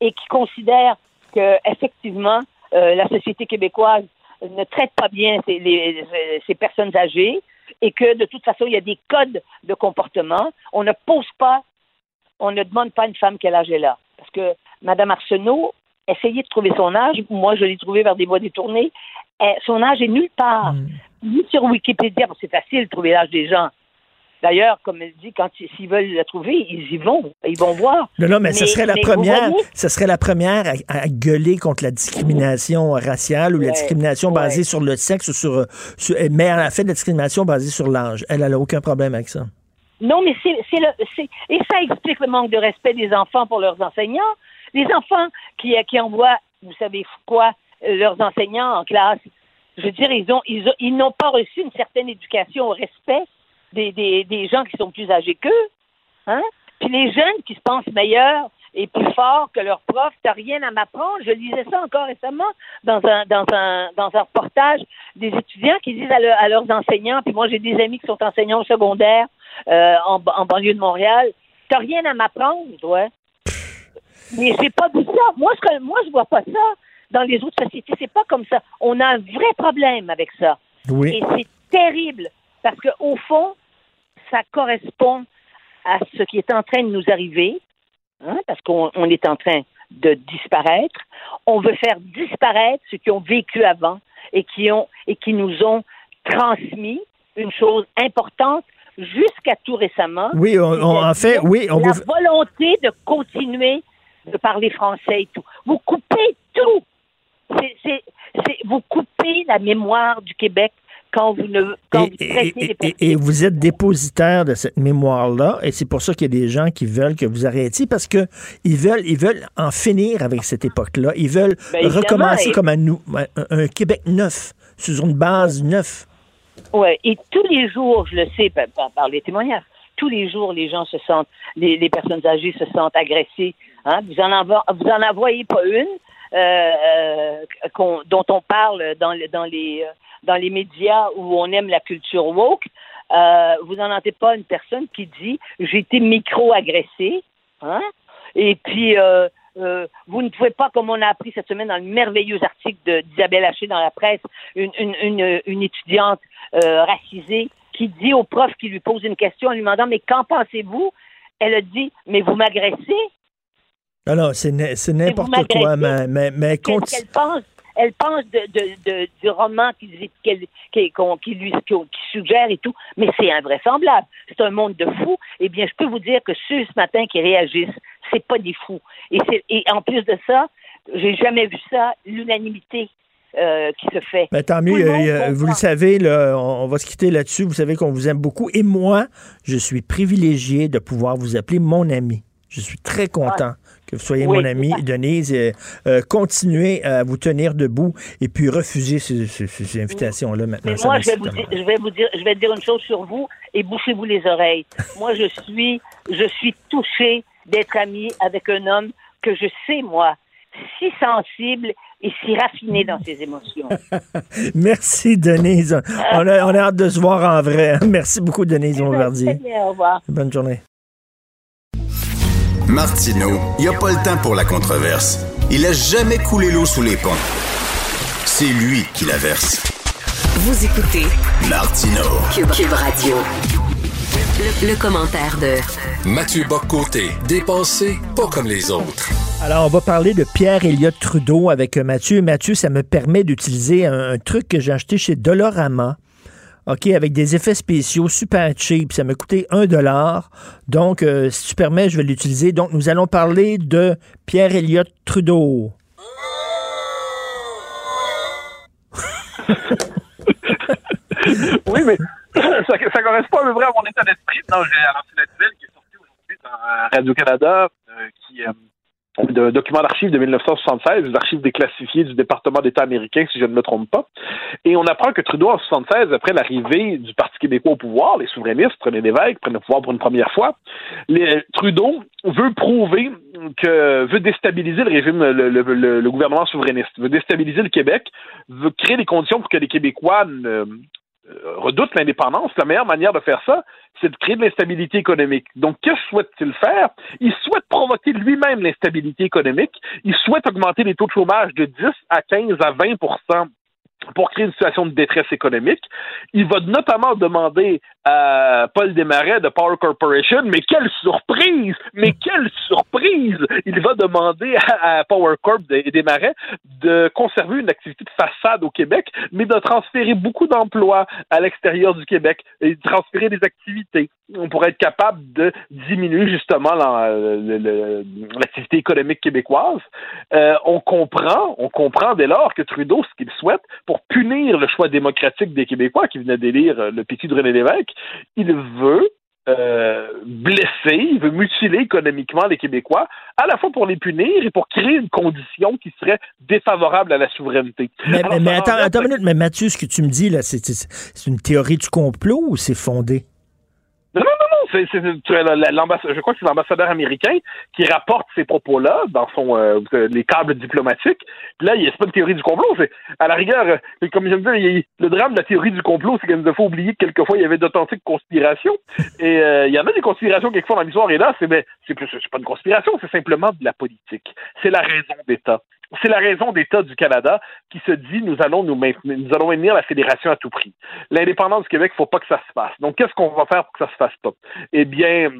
et qui considèrent que effectivement euh, la société québécoise ne traite pas bien ces, les- ces personnes âgées et que de toute façon il y a des codes de comportement. On ne pose pas, on ne demande pas à une femme quel âge elle a, parce que Madame Arsenault essayez de trouver son âge. Moi, je l'ai trouvé vers des voies détournées. Eh, son âge est nulle part. Ni sur Wikipédia, parce que c'est facile de trouver l'âge des gens. D'ailleurs, comme elle dit, quand ils- s'ils veulent la trouver, ils y vont. Ils vont voir. Non, non, mais, ce serait la première, ce serait la première à, à gueuler contre la discrimination raciale ou la discrimination ouais. basée sur le sexe ou sur, euh, sur- mais elle a fait de la discrimination basée sur l'âge. Elle, elle a aucun problème avec ça. Non, mais c'est et ça explique le manque de respect des enfants pour leurs enseignants. Les enfants qui qui envoient, vous savez quoi, euh, leurs enseignants en classe. Je veux dire, ils ont- ils n'ont pas reçu une certaine éducation au respect des, des, des gens qui sont plus âgés qu'eux. Hein? Puis les jeunes qui se pensent meilleurs et plus forts que leurs profs, t'as rien à m'apprendre. Je lisais ça encore récemment dans un dans un dans un reportage des étudiants qui disent à, leur- à leurs enseignants, puis moi j'ai des amis qui sont enseignants au secondaire euh, en, en banlieue de Montréal, t'as rien à m'apprendre, toi. Mais c'est pas ça. Moi, que, moi, je vois pas ça dans les autres sociétés. C'est pas comme ça. On a un vrai problème avec ça. Oui. Et c'est terrible parce que au fond, ça correspond à ce qui est en train de nous arriver, hein, parce qu'on on est en train de disparaître. On veut faire disparaître ceux qui ont vécu avant et qui ont et qui nous ont transmis une chose importante jusqu'à tout récemment. Oui, on- on- en fait, oui, on la veut- volonté de continuer de parler français et tout. Vous coupez tout. C'est- c'est- c'est- vous coupez la mémoire du Québec quand vous ne quand vous les Et, personnes. et vous êtes dépositaire de cette mémoire-là, et c'est pour ça qu'il y a des gens qui veulent que vous arrêtiez, parce que ils veulent, ils veulent en finir avec cette époque-là. Ils veulent Ben, recommencer et- comme un, un, un Québec neuf, sur une base neuve. Ouais, et tous les jours, je le sais par, par- par les témoignages, tous les jours, les gens se sentent, les, les personnes âgées se sentent agressées. Hein? Vous en vous en envoyez pas une euh, euh, dont on parle dans, le- dans les euh, dans les médias où on aime la culture woke. Vous n'en entendez pas une personne qui dit j'ai été micro-agressée. Hein? Et puis, euh, vous ne pouvez pas, comme on a appris cette semaine dans le merveilleux article d'Isabelle Haché dans la presse, une, une, une, une étudiante euh, racisée qui dit au prof qui lui pose une question en lui demandant Mais qu'en pensez-vous? Elle a dit Mais vous m'agressez? Alors, c'est n- c'est n'importe quoi, mais, mais, mais Qu'est-ce conti- qu'elle pense? Elle pense de, de, de- du roman qu'il qu'elle- qu'elle- qu'on- qui lui qu'on- qui suggère et tout, mais c'est invraisemblable. C'est un monde de fous. Eh bien, je peux vous dire que ceux ce matin qui réagissent, c'est pas des fous. Et, en plus de ça, j'ai jamais vu ça, l'unanimité euh, qui se fait. Ben, tant mieux, monde euh, vous le savez, là, on, on va se quitter là-dessus. Vous savez qu'on vous aime beaucoup. Et moi, je suis privilégié de pouvoir vous appeler mon ami. Je suis très content que vous soyez. Oui, mon ami. Denise. et, euh, continuez à vous tenir debout et puis refuser ces, ces- ces invitations-là maintenant. Mais moi, je vais, vous dire, je vais vous dire, je vais dire une chose sur vous et bouchez-vous les oreilles. moi, je suis, je suis touchée d'être amie avec un homme que je sais moi si sensible et si raffiné dans ses émotions. Merci, Denise. On a, on a hâte de se voir en vrai. Merci beaucoup, Denise Monverdier. bien, au revoir. Bonne journée. Martineau, il n'y a pas le temps pour la controverse. Il a jamais coulé l'eau sous les ponts. C'est lui qui la verse. Vous écoutez Martineau. Cube, Cube Radio. Le, commentaire de Mathieu Boccoté, dépensé pas comme les autres. Alors, on va parler de pierre Elliott Trudeau avec Mathieu. Mathieu, ça me permet d'utiliser un, truc que j'ai acheté chez Dolorama. OK, avec des effets spéciaux super cheap. Ça m'a coûté un dollar. Donc, euh, si tu permets, je vais l'utiliser. Donc, nous allons parler de Pierre Elliott Trudeau. oui, mais ça, correspond à peu près à mon état d'esprit. Non, j'ai lancé la qui est sortie aujourd'hui dans Radio-Canada, euh, qui euh, d'un document d'archives de 1976, des archives déclassifiées du département d'État américain, si je ne me trompe pas. Et on apprend que Trudeau, en 76, après l'arrivée du Parti québécois au pouvoir, les souverainistes, René Lévesque, prennent le pouvoir pour une première fois, les, Trudeau veut prouver que, veut déstabiliser le régime, le, le, le, gouvernement souverainiste, veut déstabiliser le Québec, veut créer des conditions pour que les Québécois ne, redoute l'indépendance, la meilleure manière de faire ça, c'est de créer de l'instabilité économique. Donc, que souhaite-t-il faire? Il souhaite provoquer lui-même l'instabilité économique. Il souhaite augmenter les taux de chômage de 10 à 15 à 20% pour créer une situation de détresse économique. Il va notamment demander Paul Desmarais de Power Corporation, mais quelle surprise! Mais quelle surprise! Il va demander à, Power Corp de Desmarais de conserver une activité de façade au Québec, mais de transférer beaucoup d'emplois à l'extérieur du Québec et de transférer des activités. Pourrait être capable de diminuer justement l'activité économique québécoise. Euh, on comprend, on comprend dès lors que Trudeau, ce qu'il souhaite, pour punir le choix démocratique des Québécois qui venait d'élire le petit René Lévesque, il veut euh, blesser, il veut mutiler économiquement les Québécois, à la fois pour les punir et pour créer une condition qui serait défavorable à la souveraineté. Mais, attends, attends une minute, mais Mathieu, ce que tu me dis, là, c'est une théorie du complot ou c'est fondé? Non, non, non, je crois que c'est l'ambassadeur américain qui rapporte ces propos-là dans son euh, les câbles diplomatiques. Puis là, il c'est pas une théorie du complot, à la rigueur, euh, comme je me disais, le drame de la théorie du complot, c'est qu'il nous faut oublier que quelquefois il y avait d'authentiques conspirations. Et euh, il y en a des conspirations quelquefois dans l'histoire, et là, c'est ben, c'est pas une conspiration, c'est simplement de la politique. C'est la raison d'État. C'est la raison d'État du Canada qui se dit nous allons nous maintenir, nous allons maintenir la fédération à tout prix. L'indépendance du Québec, il ne faut pas que ça se fasse. Donc, qu'est-ce qu'on va faire pour que ça se fasse pas? Eh bien,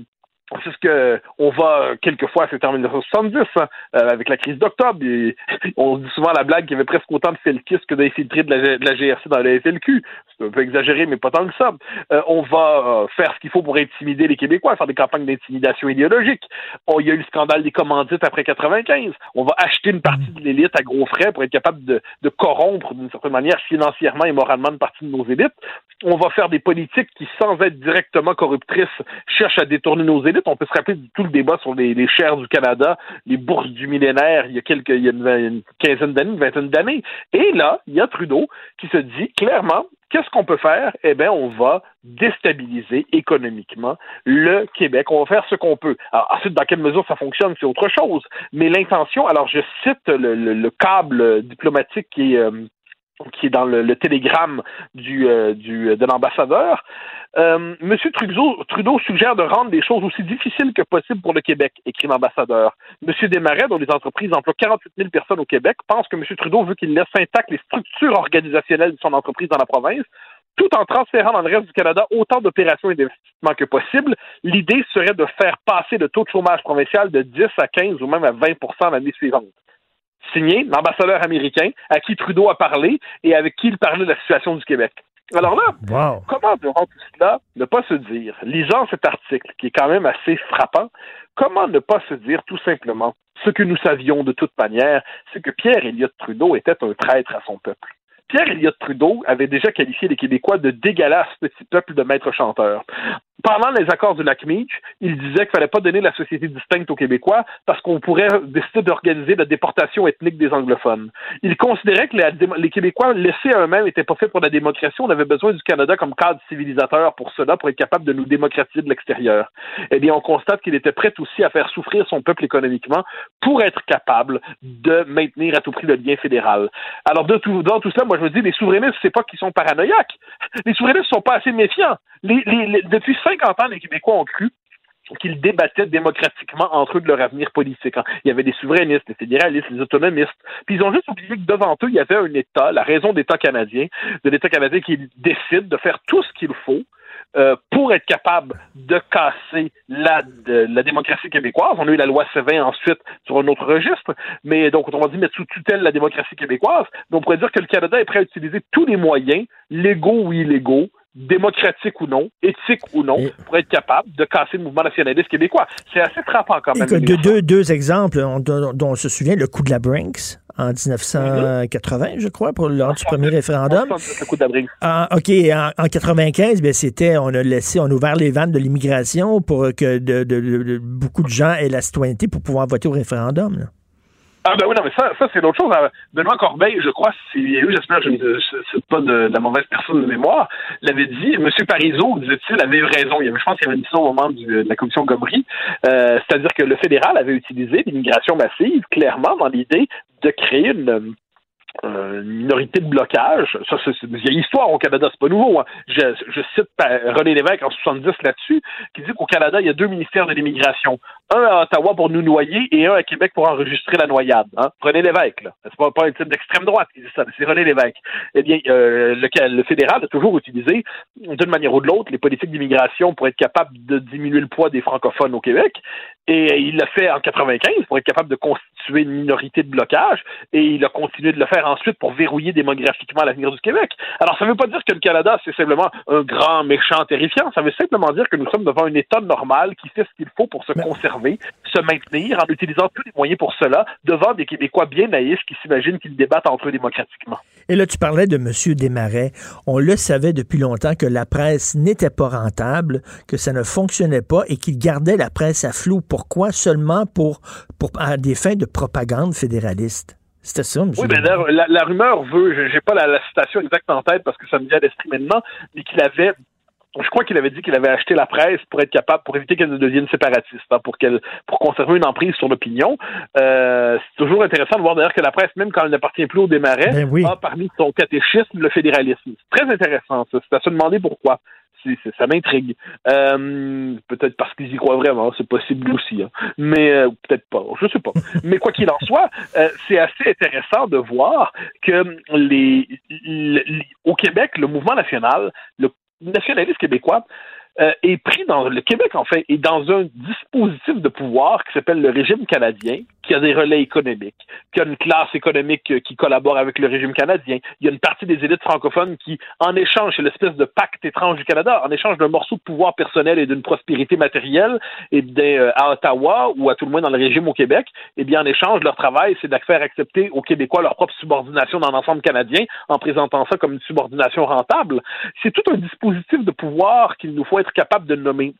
c'est ce que on va quelquefois, c'est en 1970, hein, euh, avec la crise d'octobre. On dit souvent la blague qu'il y avait presque autant de felkistes que d'infiltrés de la, de la GRC dans la FLQ. C'est un peu exagéré, mais pas tant que ça. Euh, on va euh, faire ce qu'il faut pour intimider les Québécois, faire des campagnes d'intimidation idéologique. Oh, il y a eu le scandale des commandites après 95. On va acheter une partie de l'élite à gros frais pour être capable de corrompre d'une certaine manière financièrement et moralement une partie de nos élites. On va faire des politiques qui, sans être directement corruptrices, cherchent à détourner nos élites on peut se rappeler de tout le débat sur les, les du Canada, les bourses du millénaire, il y a quelques, il y a une, quinzaine d'années, une vingtaine d'années. Et là, il y a Trudeau qui se dit clairement, qu'est-ce qu'on peut faire? Eh bien, on va déstabiliser économiquement le Québec. On va faire ce qu'on peut. Alors, ensuite, dans quelle mesure ça fonctionne, c'est autre chose. Mais l'intention, alors je cite le, câble diplomatique qui est, euh, qui est dans le, télégramme du, euh, du, de l'ambassadeur. Euh, Monsieur Trudeau, Trudeau suggère de rendre les choses aussi difficiles que possible pour le Québec, écrit l'ambassadeur. Monsieur Desmarais, dont les entreprises emploient 48 000 personnes au Québec, pense que Monsieur Trudeau veut qu'il laisse intactes les structures organisationnelles de son entreprise dans la province, tout en transférant dans le reste du Canada autant d'opérations et d'investissements que possible. L'idée serait de faire passer le taux de chômage provincial de 10 à 15 ou même à 20% l'année suivante signé l'ambassadeur américain à qui Trudeau a parlé et avec qui il parlait de la situation du Québec. Alors là, comment devant tout cela ne pas se dire, lisant cet article qui est quand même assez frappant, comment ne pas se dire tout simplement ce que nous savions de toute manière, c'est que Pierre Elliott Trudeau était un traître à son peuple. Pierre Elliott Trudeau avait déjà qualifié les Québécois de dégueulasse petit peuple de maîtres chanteurs pendant les accords du lac Meach, il disait qu'il fallait pas donner la société distincte aux Québécois parce qu'on pourrait décider d'organiser la déportation ethnique des anglophones. Il considérait que les, Québécois laissés à eux-mêmes n'étaient pas faits pour la démocratie. On avait besoin du Canada comme cadre civilisateur pour cela, pour être capable de nous démocratiser de l'extérieur. Eh bien, on constate qu'il était prêt aussi à faire souffrir son peuple économiquement pour être capable de maintenir à tout prix le lien fédéral. Alors, dans tout cela, moi, je me dis, les souverainistes, c'est pas qu'ils sont paranoïaques. Les souverainistes sont pas assez méfiants. Les, les, depuis 50 ans, les Québécois ont cru qu'ils débattaient démocratiquement entre eux de leur avenir politique. Il y avait des souverainistes, des fédéralistes, des autonomistes. Puis ils ont juste oublié que devant eux, il y avait un État, la raison d'État canadien, de l'État canadien qui décide de faire tout ce qu'il faut euh, pour être capable de casser la, la démocratie québécoise. On a eu la loi C20 ensuite sur un autre registre, mais donc on va dire mettre sous tutelle la démocratie québécoise. Mais on pourrait dire que le Canada est prêt à utiliser tous les moyens, légaux ou illégaux, démocratique ou non, éthique ou non, pour être capable de casser le mouvement nationaliste québécois. C'est assez frappant quand même. de deux, deux exemples dont, on se souvient, le coup de la Brinks en 1980, je crois, pour lors du premier référendum. Le coup de la Brinks. Ah, OK, en, en 95, ben, c'était, on a laissé, on a ouvert les vannes de l'immigration pour que de, beaucoup de gens aient la citoyenneté pour pouvoir voter au référendum. Là. Ah ben oui, non, mais ça, ça c'est l'autre chose. Hein. Benoît Corbeil, je crois, s'il y a eu, j'espère que je ne suis pas de, la mauvaise personne de mémoire, l'avait dit, M. Parizeau, disait-il, avait eu raison. Il je pense qu'il avait dit ça au moment de la commission Gomri. Euh, c'est-à-dire que le fédéral avait utilisé l'immigration massive, clairement, dans l'idée de créer une, euh, minorité de blocage. Ça, c'est une vieille histoire au Canada, c'est pas nouveau. Hein. Je, je, cite René Lévesque en 70 là-dessus, qui dit qu'au Canada, il y a deux ministères de l'immigration. Un à Ottawa pour nous noyer et un à Québec pour enregistrer la noyade. Hein. René Lévesque, là. C'est pas, pas un type d'extrême droite qui dit ça, c'est René Lévesque. Eh bien, euh, le, le, fédéral a toujours utilisé, d'une manière ou de l'autre, les politiques d'immigration pour être capable de diminuer le poids des francophones au Québec. Et il l'a fait en 95 pour être capable de constituer une minorité de blocage. Et il a continué de le faire ensuite pour verrouiller démographiquement l'avenir du Québec. Alors, ça ne veut pas dire que le Canada, c'est simplement un grand, méchant, terrifiant. Ça veut simplement dire que nous sommes devant un État normal qui fait ce qu'il faut pour se conserver, se maintenir en utilisant tous les moyens pour cela, devant des Québécois bien naïfs qui s'imaginent qu'ils débattent entre eux démocratiquement. Et là, tu parlais de M. Desmarais. On le savait depuis longtemps que la presse n'était pas rentable, que ça ne fonctionnait pas et qu'il gardait la presse à flou. Pourquoi? Seulement pour, pour à des fins de propagande fédéraliste. C'était ça, M. Oui, mais la, la, rumeur veut, j'ai pas la, citation exacte en tête parce que ça me vient à l'esprit maintenant, mais qu'il avait je crois qu'il avait dit qu'il avait acheté la presse pour être capable, pour éviter qu'elle devienne séparatiste, hein, pour qu'elle, pour conserver une emprise sur l'opinion. Euh, c'est toujours intéressant de voir d'ailleurs que la presse, même quand elle n'appartient plus au démarrais, ben a parmi son catéchisme le fédéralisme. C'est très intéressant, ça. C'est à se demander pourquoi ça m'intrigue. Euh, peut-être parce qu'ils y croient vraiment, c'est possible aussi. Hein. Mais euh, peut-être pas, je sais pas. Mais quoi qu'il en soit, euh, c'est assez intéressant de voir que les, au Québec, le mouvement national, le nationaliste québécois, euh, est pris dans le Québec, en fait, est dans un dispositif de pouvoir qui s'appelle le régime canadien, qui a des relais économiques, qui a une classe économique euh, qui collabore avec le régime canadien. Il y a une partie des élites francophones qui, en échange, c'est l'espèce de pacte étrange du Canada, en échange d'un morceau de pouvoir personnel et d'une prospérité matérielle, et bien, euh, à Ottawa ou à tout le moins dans le régime au Québec, eh bien, en échange, leur travail, c'est de faire accepter aux Québécois leur propre subordination dans l'ensemble canadien, en présentant ça comme une subordination rentable. C'est tout un dispositif de pouvoir qu'il nous faut être capable de nommer.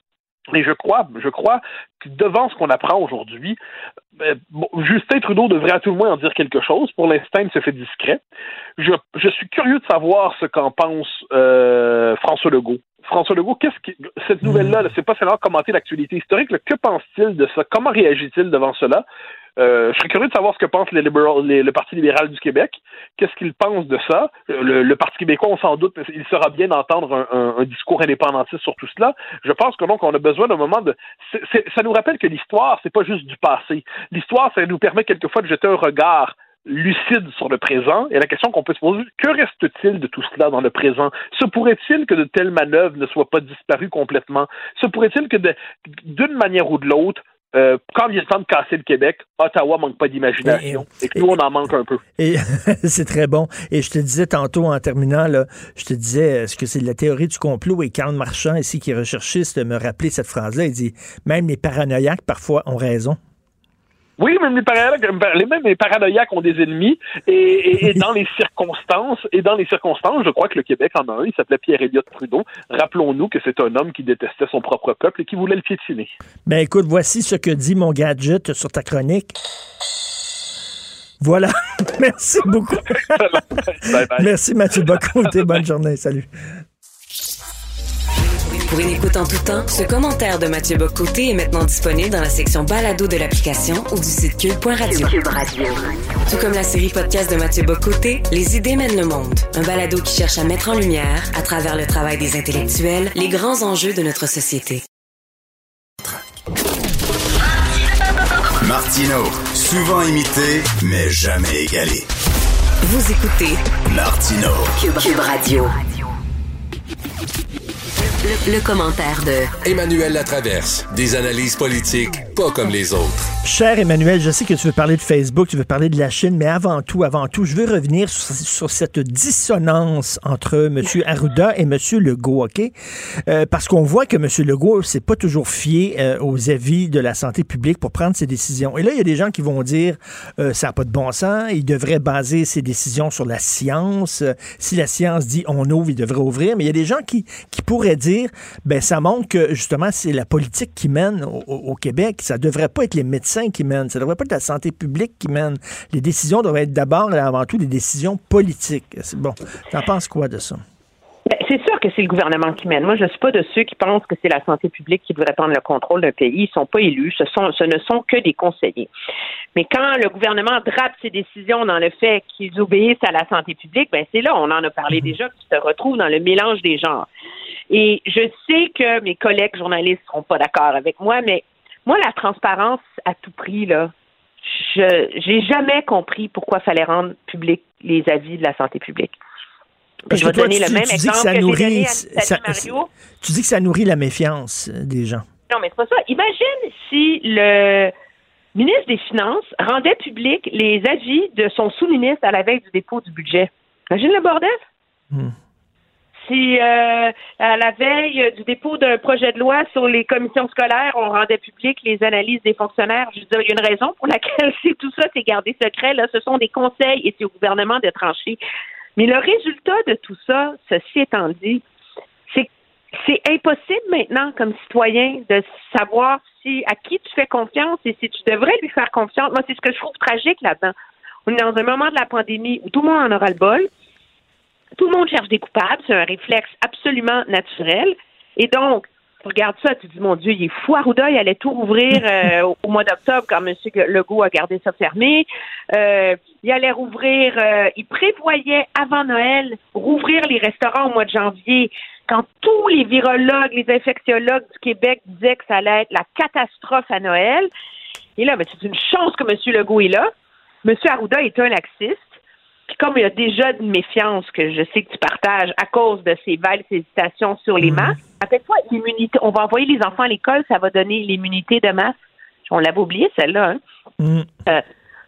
Et je crois, je crois que devant ce qu'on apprend aujourd'hui, ben, Justin Trudeau devrait à tout le moins en dire quelque chose. Pour l'instant, il se fait discret. Je, suis curieux de savoir ce qu'en pense euh, François Legault. François Legault, qu'est-ce que cette nouvelle-là, c'est pas seulement commenter l'actualité historique, que pense-t-il de ça? Comment réagit-il devant cela? Euh, je serais curieux de savoir ce que pense les le Parti libéral du Québec. Qu'est-ce qu'il pense de ça? Le, Parti québécois, on s'en doute, il sera bien d'entendre un, discours indépendantiste sur tout cela. Je pense que donc on a besoin d'un moment de. ça nous rappelle que l'histoire, c'est pas juste du passé. L'histoire, ça nous permet quelquefois de jeter un regard lucide sur le présent. Et la question qu'on peut se poser, que reste-t-il de tout cela dans le présent? Se pourrait-il que de telles manœuvres ne soient pas disparues complètement? Se pourrait-il que d'une manière ou de l'autre, euh, quand il est temps de casser le Québec, Ottawa manque pas d'imagination. Et, que nous, on en manque un peu. Et c'est très bon. Et je te disais tantôt en terminant, là, je te disais, est-ce que c'est la théorie du complot? Et Karl Marchand, ici, qui est recherchiste, me rappeler cette phrase-là. Il dit, même les paranoïaques, parfois, ont raison. Oui, même les paranoïaques, les, même les paranoïaques ont des ennemis et, et, dans les circonstances, et dans les circonstances, je crois que le Québec en a un, il s'appelait Pierre Elliott Trudeau. Rappelons-nous que c'est un homme qui détestait son propre peuple et qui voulait le piétiner. Ben écoute, voici ce que dit mon gadget sur ta chronique. Voilà. Merci beaucoup. Merci Mathieu Bocoté. Bonne journée. Salut. Pour une écoute en tout temps, ce commentaire de Mathieu Bocoté est maintenant disponible dans la section balado de l'application ou du site cube.radio. Radio. Tout comme la série podcast de Mathieu Bocoté, Les idées mènent le monde. Un balado qui cherche à mettre en lumière, à travers le travail des intellectuels, les grands enjeux de notre société. Martino, souvent imité, mais jamais égalé. Vous écoutez Martino, Cube Radio. Le, commentaire de Emmanuel Latraverse. Des analyses politiques pas comme les autres. Cher Emmanuel, je sais que tu veux parler de Facebook, tu veux parler de la Chine, mais avant tout, avant tout, je veux revenir sur, cette dissonance entre M. Arruda et M. Legault, OK? Euh, parce qu'on voit que M. Legault s'est pas toujours fié euh, aux avis de la santé publique pour prendre ses décisions. Et là, il y a des gens qui vont dire euh, ça n'a pas de bon sens, il devrait baser ses décisions sur la science. si la science dit on ouvre, il devrait ouvrir. Mais il y a des gens qui, qui pourraient dire ben ça montre que justement c'est la politique qui mène au, Québec. Ça devrait pas être les médecins qui mènent, ça devrait pas être la santé publique qui mène. Les décisions doivent être d'abord et avant tout des décisions politiques. Bon, t'en penses quoi de ça? Ben, c'est sûr que c'est le gouvernement qui mène. Moi, je ne suis pas de ceux qui pensent que c'est la santé publique qui devrait prendre le contrôle d'un pays. Ils ne sont pas élus. Ce, sont, ce ne sont que des conseillers. Mais quand le gouvernement drape ses décisions dans le fait qu'ils obéissent à la santé publique, ben c'est là, on en a parlé mhm. déjà, qu'ils se retrouvent dans le mélange des genres. Et je sais que mes collègues journalistes ne seront pas d'accord avec moi, mais moi, la transparence à tout prix, là, je j'ai jamais compris pourquoi il fallait rendre public les avis de la santé publique je vais donner le même exemple que, nourrit, Tu dis que ça nourrit la méfiance euh, des gens. Non, mais c'est pas ça. Imagine si le ministre des Finances rendait public les avis de son sous-ministre à la veille du dépôt du budget. Imagine le bordel. Hmm. Si euh, à la veille du dépôt d'un projet de loi sur les commissions scolaires, on rendait public les analyses des fonctionnaires, je veux dire, il y a une raison pour laquelle c'est tout ça, c'est gardé secret. Là, ce sont des conseils et c'est au gouvernement de trancher. Mais le résultat de tout ça, ceci étant dit, c'est c'est impossible maintenant comme citoyen de savoir si à qui tu fais confiance et si tu devrais lui faire confiance. Moi, c'est ce que je trouve tragique là-dedans. On est dans un moment de la pandémie où tout le monde en aura le bol. Tout le monde cherche des coupables. C'est un réflexe absolument naturel. Et donc, regarde ça, tu dis, mon Dieu, il est fou. Arruda, il allait tout rouvrir euh, au, mois d'octobre quand M. Legault a gardé ça fermé. Euh, il allait rouvrir, euh, il prévoyait avant Noël rouvrir les restaurants au mois de janvier quand tous les virologues, les infectiologues du Québec disaient que ça allait être la catastrophe à Noël. Et là, ben, c'est une chance que M. Legault est là. M. Arruda est un laxiste. Puis comme il y a déjà une méfiance que je sais que tu partages à cause de ces vagues hésitations sur les mhm. masques, à chaque fois, l'immunité, on va envoyer les enfants à l'école, ça va donner l'immunité de masse. On l'avait oublié, celle-là. Hein? Mhm. Euh,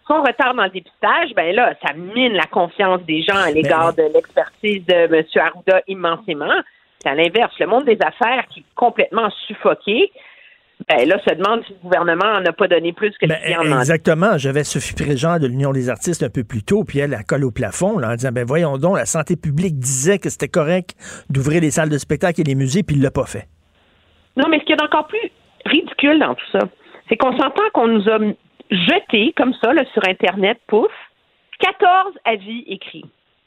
son retard dans le dépistage, ben là, ça mine la confiance des gens à l'égard de l'expertise de M. Arruda immensément. C'est à l'inverse. Le monde des affaires qui est complètement suffoqué, ben là, se demande si le gouvernement n'a pas donné plus que ce qu'il en a Exactement. J'avais Sophie Préjean de l'Union des artistes un peu plus tôt, puis elle, a colle au plafond là, en disant, ben voyons donc, la santé publique disait que c'était correct d'ouvrir les salles de spectacle et les musées, puis il l'a pas fait. Non, mais ce qui est encore plus ridicule dans tout ça, c'est qu'on s'entend qu'on nous a jeté comme ça là, sur Internet, pouf, 14 avis écrits.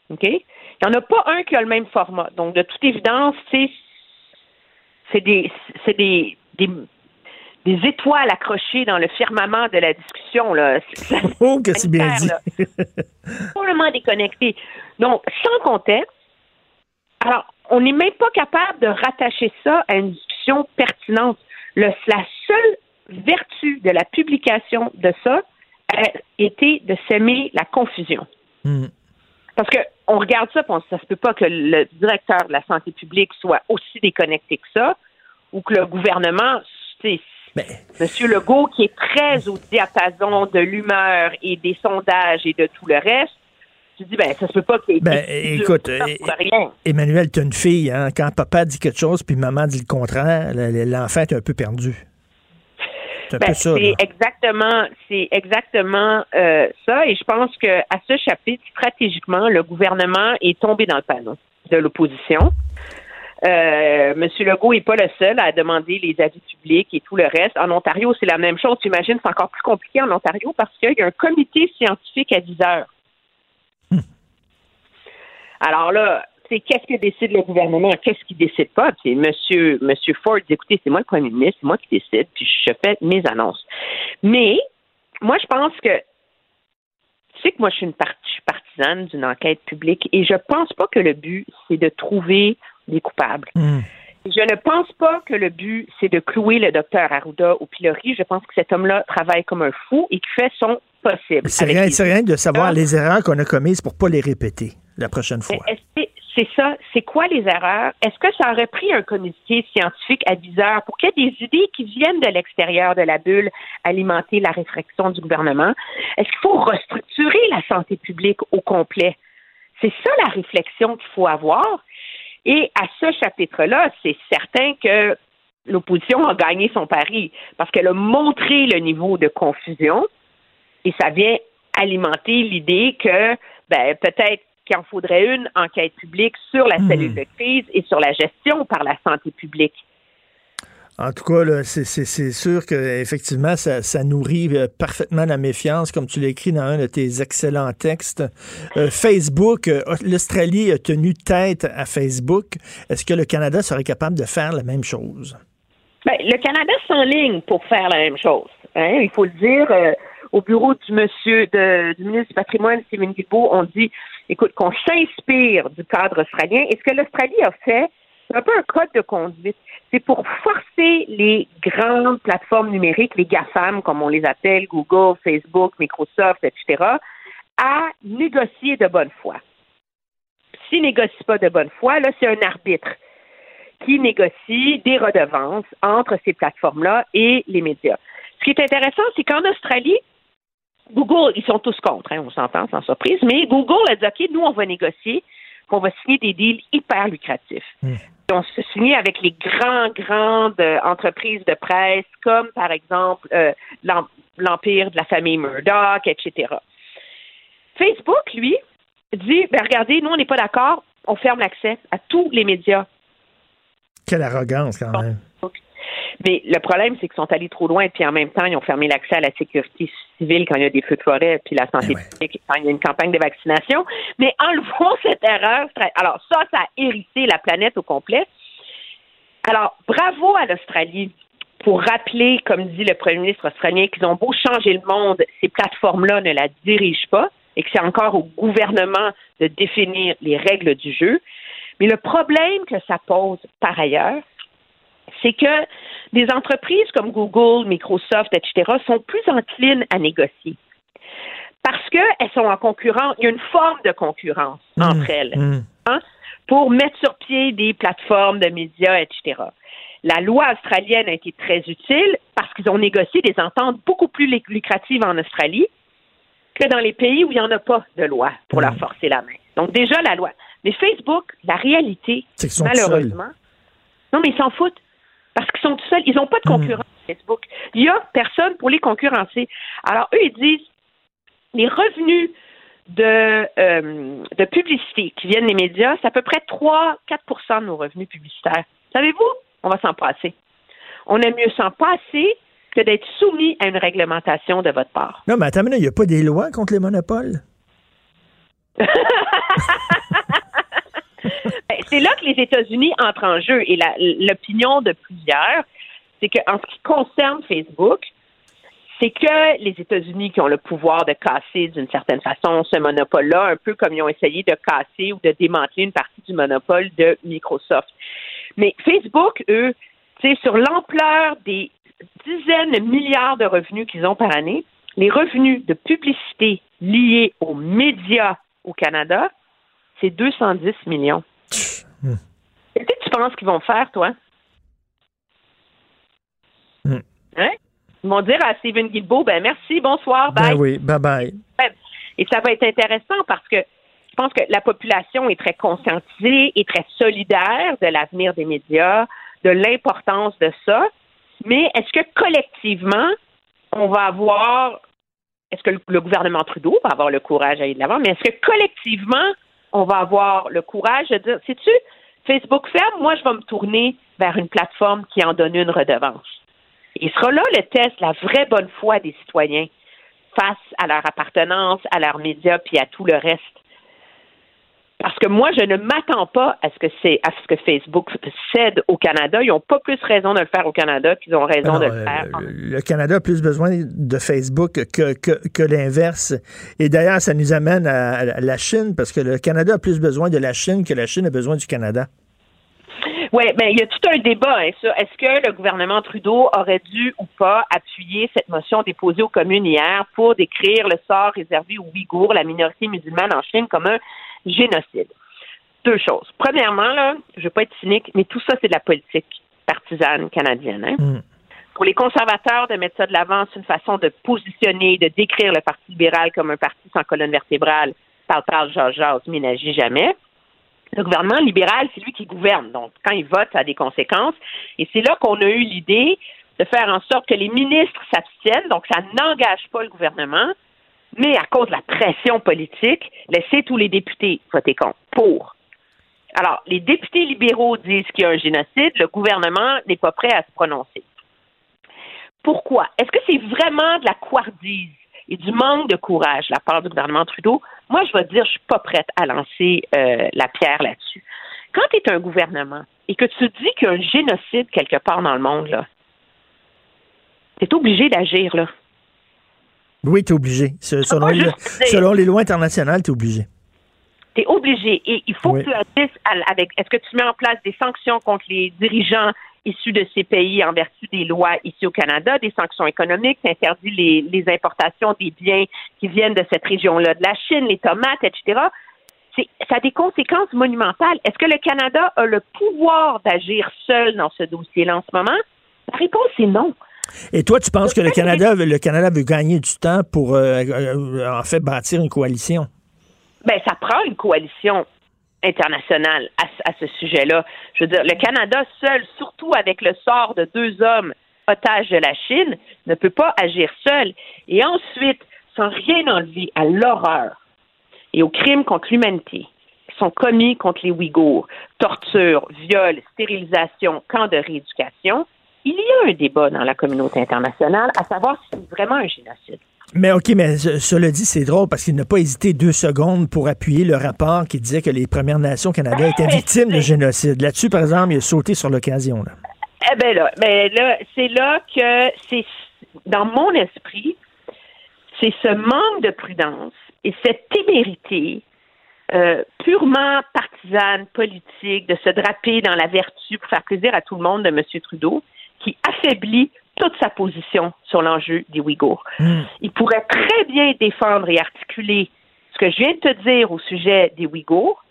OK? Il n'y en a pas un qui a le même format. Donc, de toute évidence, c'est des, c'est des, des des étoiles accrochées dans le firmament de la discussion. Là. Oh, que c'est bien dit. Complètement déconnecté. Donc, sans contexte, alors, on n'est même pas capable de rattacher ça à une discussion pertinente. la seule vertu de la publication de ça a été de s'aimer la confusion. Hmm. Parce que on regarde ça, on, ça se peut pas que le directeur de la santé publique soit aussi déconnecté que ça, ou que le gouvernement, Monsieur Legault, qui est très au diapason de l'humeur et des sondages et de tout le reste, tu dis, ben, ça se peut pas qu'il ben, écoute, Emmanuel, tu une fille, hein, quand papa dit quelque chose puis maman dit le contraire, l'enfant est un peu perdu. C'est ben, exactement, c'est exactement euh, ça. Et je pense que à ce chapitre, stratégiquement, le gouvernement est tombé dans le panneau de l'opposition. Euh, Monsieur Legault n'est pas le seul à demander les avis publics et tout le reste. En Ontario, c'est la même chose. Tu imagines, c'est encore plus compliqué en Ontario parce qu'il y a un comité scientifique à 10 heures. Hmm. Alors là, c'est qu'est-ce que décide le gouvernement, qu'est-ce qu'il décide pas? C'est Monsieur, Monsieur Ford dit écoutez, c'est moi le premier ministre, c'est moi qui décide, puis je fais mes annonces. Mais moi, je pense que tu sais que moi, je suis une partisane d'une enquête publique et je pense pas que le but, c'est de trouver des coupables. Hmm. Je ne pense pas que le but, c'est de clouer le docteur Arruda au pilori. Je pense que cet homme-là travaille comme un fou et qui fait son possible. C'est rien, rien, de savoir les erreurs qu'on a commises pour ne pas les répéter la prochaine fois. C'est c'est ça? C'est quoi les erreurs? Est-ce que ça aurait pris un comité scientifique aviseur pour qu'il y ait des idées qui viennent de l'extérieur de la bulle alimenter la réflexion du gouvernement? Est-ce qu'il faut restructurer la santé publique au complet? C'est ça la réflexion qu'il faut avoir. Et à ce chapitre-là, c'est certain que l'opposition a gagné son pari parce qu'elle a montré le niveau de confusion et ça vient alimenter l'idée que ben, peut-être qu'il en faudrait une enquête publique sur la cellule de crise et sur la gestion par la santé publique. En tout cas, c'est sûr qu'effectivement, ça, ça nourrit euh, parfaitement la méfiance, comme tu l'écris dans un de tes excellents textes. Euh, Facebook, euh, l'Australie a tenu tête à Facebook. Est-ce que le Canada serait capable de faire la même chose? Ben, le Canada s'enligne pour faire la même chose. Hein? Il faut le dire. au bureau du monsieur de, du ministre du patrimoine, Stephen Guilbeault, on dit, écoute, qu'on s'inspire du cadre australien. Et ce que l'Australie a fait, c'est un peu un code de conduite. C'est pour forcer les grandes plateformes numériques, les GAFAM, comme on les appelle, Google, Facebook, Microsoft, etc., à négocier de bonne foi. S'ils négocient pas de bonne foi, là, c'est un arbitre qui négocie des redevances entre ces plateformes-là et les médias. Ce qui est intéressant, c'est qu'en Australie, Google, ils sont tous contre, hein, on s'entend sans surprise, mais Google a dit, OK, nous, on va négocier, qu'on va signer des deals hyper lucratifs. Hmm on se signé avec les grands, grandes euh, entreprises de presse, comme par exemple euh, l'empire de la famille Murdoch, etc. Facebook, lui, dit ben regardez, nous, on n'est pas d'accord, on ferme l'accès à tous les médias. Quelle arrogance, quand même. Mais le problème, c'est qu'ils sont allés trop loin, puis en même temps, ils ont fermé l'accès à la sécurité civile quand il y a des feux de forêt, puis la santé ben publique quand il y a une campagne de vaccination. Mais enlevons cette erreur. Alors, ça, ça a hérissé la planète au complet. Alors, bravo à l'Australie pour rappeler, comme dit le premier ministre australien, qu'ils ont beau changer le monde, ces plateformes-là ne la dirigent pas et que c'est encore au gouvernement de définir les règles du jeu. Mais le problème que ça pose par ailleurs, c'est que des entreprises comme Google, Microsoft, etc., sont plus enclines à négocier. Parce qu'elles sont en concurrence, il y a une forme de concurrence mmh. entre elles mmh. hein, pour mettre sur pied des plateformes de médias, etc. La loi australienne a été très utile parce qu'ils ont négocié des ententes beaucoup plus lucratives en Australie que dans les pays où il n'y en a pas de loi pour leur mmh. forcer la main. Donc déjà la loi. Mais Facebook, la réalité, malheureusement, non mais ils s'en foutent parce qu'ils sont tout seuls. Ils n'ont pas de hmm. concurrence Facebook. Il n'y a personne pour les concurrencer. Alors, eux, ils disent les revenus de, euh, de publicité qui viennent des médias, c'est à peu près 3-4% de nos revenus publicitaires. Savez-vous? On va s'en passer. On aime mieux s'en passer que d'être soumis à une réglementation de votre part. Non, mais attends, il n'y a pas des lois contre les monopoles? Ben, c'est là que les États-Unis entrent en jeu. Et l'opinion de plusieurs, c'est qu'en ce qui concerne Facebook, c'est que les États-Unis qui ont le pouvoir de casser d'une certaine façon ce monopole-là, un peu comme ils ont essayé de casser ou de démanteler une partie du monopole de Microsoft. Mais Facebook, eux, sur l'ampleur des dizaines de milliards de revenus qu'ils ont par année, les revenus de publicité liés aux médias au Canada, c'est 210 millions. Hmm. Qu'est-ce que tu penses qu'ils vont faire, toi? Hmm. Hein? Ils vont dire à Stephen Guilbeault, ben merci, bonsoir, ben bye. Ben oui, bye bye. Et ça va être intéressant parce que je pense que la population est très conscientisée et très solidaire de l'avenir des médias, de l'importance de ça. Mais est-ce que collectivement, on va avoir, est-ce que le gouvernement Trudeau va avoir le courage à aller de l'avant, mais est-ce que collectivement, on va avoir le courage de dire, sais-tu, Facebook ferme, moi, je vais me tourner vers une plateforme qui en donne une redevance. Et sera là le test, la vraie bonne foi des citoyens face à leur appartenance, à leurs médias, puis à tout le reste. Parce que moi, je ne m'attends pas à ce que c'est à ce que Facebook cède au Canada. Ils n'ont pas plus raison de le faire au Canada qu'ils ont raison de le faire. Le, Canada a plus besoin de Facebook que, que, l'inverse. Et d'ailleurs, ça nous amène à, la Chine, parce que le Canada a plus besoin de la Chine que la Chine a besoin du Canada. Oui, ben il y a tout un débat hein, Est-ce que le gouvernement Trudeau aurait dû ou pas appuyer cette motion déposée aux communes hier pour décrire le sort réservé aux Ouïghours, la minorité musulmane en Chine, comme un génocide. deux choses. Premièrement, là, je ne veux pas être cynique, mais tout ça, c'est de la politique partisane canadienne. Hein? Mm. Pour les conservateurs, de mettre ça de l'avant, c'est une façon de positionner, de décrire le Parti libéral comme un parti sans colonne vertébrale. Parle, parle, jase, jase, mais n'agit jamais. Le gouvernement libéral, c'est lui qui gouverne. Donc, quand il vote, ça a des conséquences. Et c'est là qu'on a eu l'idée de faire en sorte que les ministres s'abstiennent. Donc, ça n'engage pas le gouvernement. Mais à cause de la pression politique, laissez tous les députés voter contre. Pour. Alors, les députés libéraux disent qu'il y a un génocide. Le gouvernement n'est pas prêt à se prononcer. Pourquoi? Est-ce que c'est vraiment de la couardise et du manque de courage de la part du gouvernement Trudeau? Moi, je vais dire, je suis pas prête à lancer euh, la pierre là-dessus. Quand tu es un gouvernement et que tu dis qu'il y a un génocide quelque part dans le monde, là, tu es obligé d'agir, là. Oui, tu es obligé. Se- Selon, les, juste dire- selon les lois internationales, tu es obligé. tu es obligé. Et il faut Oui. que tu agisses avec. Est-ce que tu mets en place des sanctions contre les dirigeants issus de ces pays en vertu des lois ici au Canada, des sanctions économiques, tu interdis les, les importations des biens qui viennent de cette région-là, de la Chine, les tomates, etc. Ça a des conséquences monumentales. Est-ce que le Canada a le pouvoir d'agir seul dans ce dossier-là en ce moment? La réponse est non. Et toi, tu penses que le Canada, veut- le Canada veut gagner du temps pour, euh, euh, en fait, bâtir une coalition? ben, ça prend une coalition internationale à, ce- à ce sujet-là. Je veux dire, le Canada seul, surtout avec le sort de deux hommes otages de la Chine, ne peut pas agir seul. Et ensuite, sans rien enlever à l'horreur et aux crimes contre l'humanité qui sont commis contre les Ouïghours, torture, viol, stérilisation, camps de rééducation, il y a un débat dans la communauté internationale à savoir si c'est vraiment un génocide. Mais OK, mais ce- cela dit, c'est drôle parce qu'il n'a pas hésité deux secondes pour appuyer le rapport qui disait que les Premières Nations Canada étaient victimes de génocide. Là-dessus, par exemple, il a sauté sur l'occasion. Eh ben là, ben là, c'est là que c'est dans mon esprit, c'est ce manque de prudence et cette témérité euh, purement partisane, politique, de se draper dans la vertu pour faire plaisir à tout le monde de M. Trudeau, qui affaiblit toute sa position sur l'enjeu des Ouïghours. Il pourrait très bien défendre et articuler ce que je viens de te dire au sujet des Ouïghours,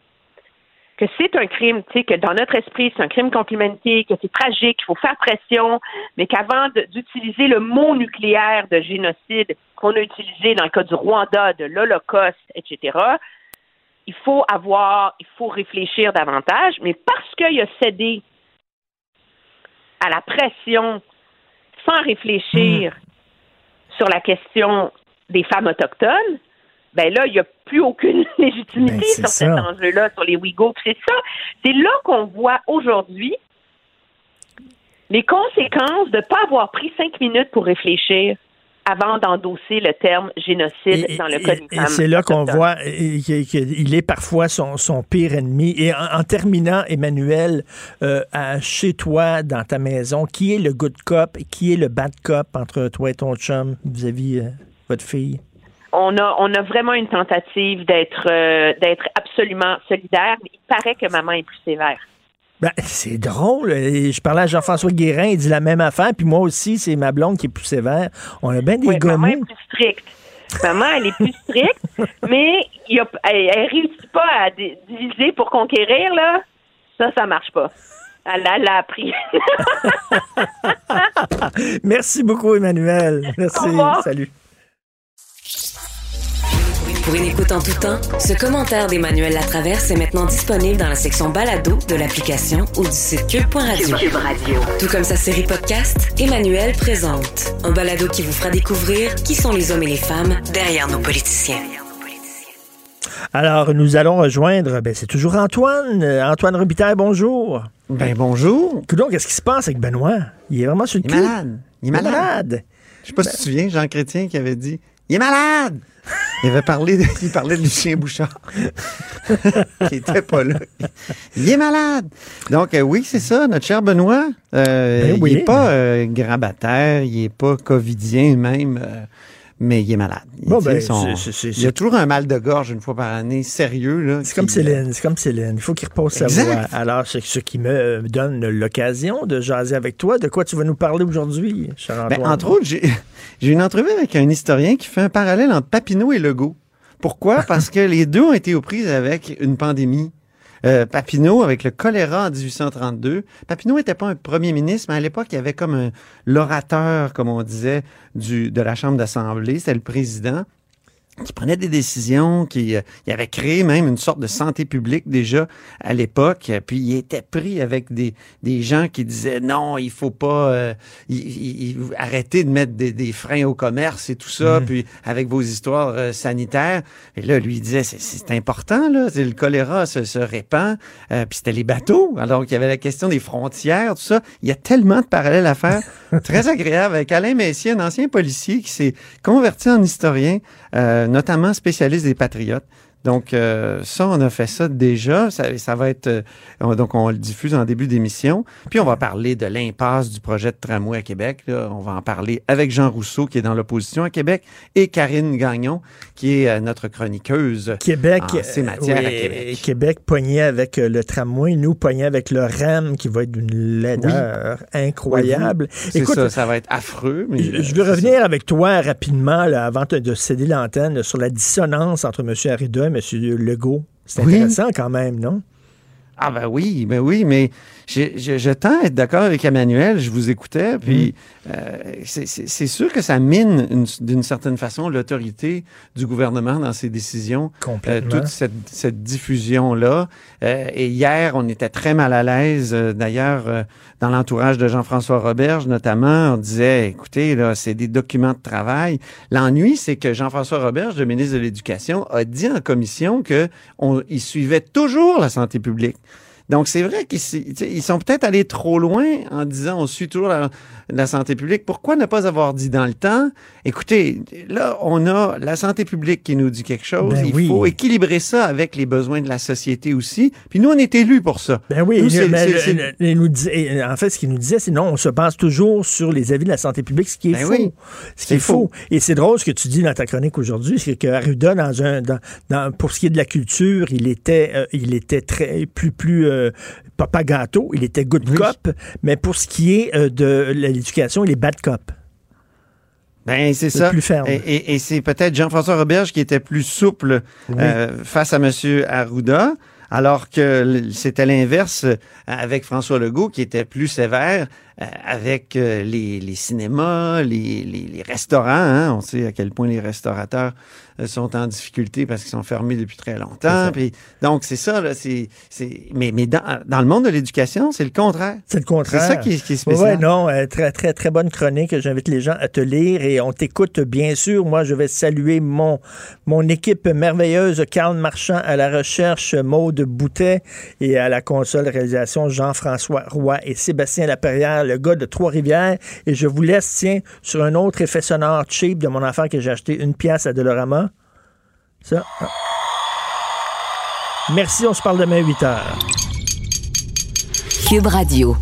que c'est un crime, tu sais, que dans notre esprit, c'est un crime contre l'humanité, que c'est tragique, qu'il faut faire pression, mais qu'avant d'utiliser le mot nucléaire de génocide qu'on a utilisé dans le cas du Rwanda, de l'Holocauste, etc., il faut avoir, il faut réfléchir davantage, mais parce qu'il a cédé à la pression sans réfléchir sur la question des femmes autochtones, ben là, il n'y a plus aucune légitimité Ben, sur cet enjeu-là, sur les Ouïghours. C'est ça, c'est là qu'on voit aujourd'hui les conséquences de ne pas avoir pris cinq minutes pour réfléchir avant d'endosser le terme génocide dans le cas des Et femmes c'est là qu'on voit qu'il est parfois son, son pire ennemi. Et en, en terminant, Emmanuel, euh, à- chez toi, dans ta maison, qui est le good cop et qui est le bad cop entre toi et ton chum vis-à-vis euh, votre fille? On a, on a vraiment une tentative d'être euh, d'être absolument solidaire, mais il paraît que maman est plus sévère. Ben, c'est drôle. Je parlais à Jean-François Guérin, il dit la même affaire. Puis moi aussi, c'est ma blonde qui est plus sévère. On a bien des Oui, maman est plus stricte. Maman, elle est plus stricte, mais y a, elle, elle réussit pas à di- diviser pour conquérir, là. Ça, ça marche pas. Elle l'a appris. Merci beaucoup, Emmanuel. Merci. Salut. Pour une écoute en tout temps, ce commentaire d'Emmanuel Latraverse est maintenant disponible dans la section balado de l'application ou du site cube.radio. Cube Radio. Tout comme sa série podcast, Emmanuel présente un balado qui vous fera découvrir qui sont les hommes et les femmes derrière nos politiciens. Alors, nous allons rejoindre, ben, c'est toujours Antoine. Antoine Robitaille, bonjour. Ben, bonjour. Donc, qu'est-ce qui se passe avec Benoît? Il est vraiment sur le Il est malade. Il est malade. Je sais pas si tu te souviens, Jean Chrétien qui avait dit Il est malade! Il avait parlé de, il parlait de Lucien Bouchard. qui était pas là. Il est malade. Donc, euh, oui, c'est ça, notre cher Benoît. euh, Ben oui. Il est pas euh, grabataire, il est pas covidien même, euh, mais il est malade. Il, Bon, ben, il a toujours un mal de gorge une fois par année, sérieux. là, C'est comme euh, Céline, c'est comme Céline. Il faut qu'il repose sa voix. Alors, c'est ce qui me donne l'occasion de jaser avec toi. De quoi tu vas nous parler aujourd'hui, cher Ben, entre autres, j'ai j'ai une entrevue avec un historien qui fait un parallèle entre Papineau et Legault. Pourquoi? Parce que les deux ont été aux prises avec une pandémie. Euh, Papineau avec le choléra en 1832. Papineau n'était pas un premier ministre, mais à l'époque, il y avait comme l'orateur, comme on disait, du, de la Chambre d'Assemblée, c'était le président qui prenait des décisions, qui euh, il avait créé même une sorte de santé publique déjà à l'époque, puis il était pris avec des, des gens qui disaient non, il faut pas euh, il, il- arrêter de mettre des, des freins au commerce et tout ça, Mhm. puis avec vos histoires euh, sanitaires. Et là, lui il disait c'est- important là, c'est le choléra se, se répand, euh, puis c'était les bateaux. Alors qu'il y avait la question des frontières, tout ça. Il y a tellement de parallèles à faire, très agréable avec Alain Messier, un ancien policier qui s'est converti en historien, euh, notamment spécialiste des patriotes. Donc, euh, ça, on a fait ça déjà. Ça, ça va être. euh, on- donc, on le diffuse en début d'émission. Puis, on va parler de l'impasse du projet de tramway à Québec. là. On va en parler avec Jean Rousseau, qui est dans l'opposition à Québec, et Karine Gagnon, qui est euh, notre chroniqueuse Québec, en ces matières oui, à Québec. Québec pogné avec le tramway, nous pogné avec le REM qui va être d'une laideur incroyable. C'est ça, ça va être affreux. Mais je, je veux revenir avec toi rapidement là, avant de, de céder l'antenne sur la dissonance entre M. Arruda M. Legault. C'est Oui. intéressant quand même, non? Ah ben oui, ben oui, mais je, je, je tends à être d'accord avec Emmanuel, je vous écoutais, puis Mm. euh, c'est- sûr que ça mine une- d'une certaine façon l'autorité du gouvernement dans ses décisions. Complètement. Euh, toute cette, cette diffusion-là. Euh, et hier, on était très mal à l'aise, euh, d'ailleurs, euh, dans l'entourage de Jean-François Roberge notamment, on disait, écoutez, là, c'est des documents de travail. L'ennui, c'est que Jean-François Roberge, le ministre de l'Éducation, a dit en commission qu'il suivait toujours la santé publique. Donc, c'est vrai qu'ils sont peut-être allés trop loin en disant on suit toujours la, la santé publique. Pourquoi ne pas avoir dit dans le temps, écoutez, là, on a la santé publique qui nous dit quelque chose. Ben il oui. faut équilibrer ça avec les besoins de la société aussi. Puis nous, on est élus pour ça. Ben oui, Nous, le- le- dis- en fait, ce qu'il nous disait, c'est non, on se base toujours sur les avis de la santé publique, ce qui est Ben faux. oui, ce qui est faux. faux. Et c'est drôle ce que tu dis dans ta chronique aujourd'hui, c'est que Arruda, dans un, dans, dans- pour ce qui est de la culture, il était, euh, il était très plus, plus euh, papa gâteau, il était good cop, mais pour ce qui est euh, de l'éducation, il est bad cop. Ben, c'est ça. plus ferme. Et, et- et c'est peut-être Jean-François Roberge qui était plus souple euh, face à M. Arruda, alors que c'était l'inverse euh, avec François Legault qui était plus sévère avec euh, les, les cinémas, les, les- les restaurants. hein. On sait à quel point les restaurateurs euh, sont en difficulté parce qu'ils sont fermés depuis très longtemps. Puis, donc, c'est ça. Là, c'est. Mais, mais dans, dans le monde de l'éducation, c'est le contraire. C'est le contraire. C'est ça qui, qui est spécial. non, euh, très, très, très bonne chronique. J'invite les gens à te lire et on t'écoute, bien sûr. Moi, je vais saluer mon, mon équipe merveilleuse, Carl Marchand à la recherche, Maude Boutet et à la console réalisation, Jean-François Roy et Sébastien Laperrière, le gars de Trois-Rivières. Et je vous laisse, tiens, sur un autre effet sonore cheap de mon affaire que j'ai acheté une pièce à Dolorama. Ça. Ah. Merci, on se parle demain à 8 heures. Cube Radio.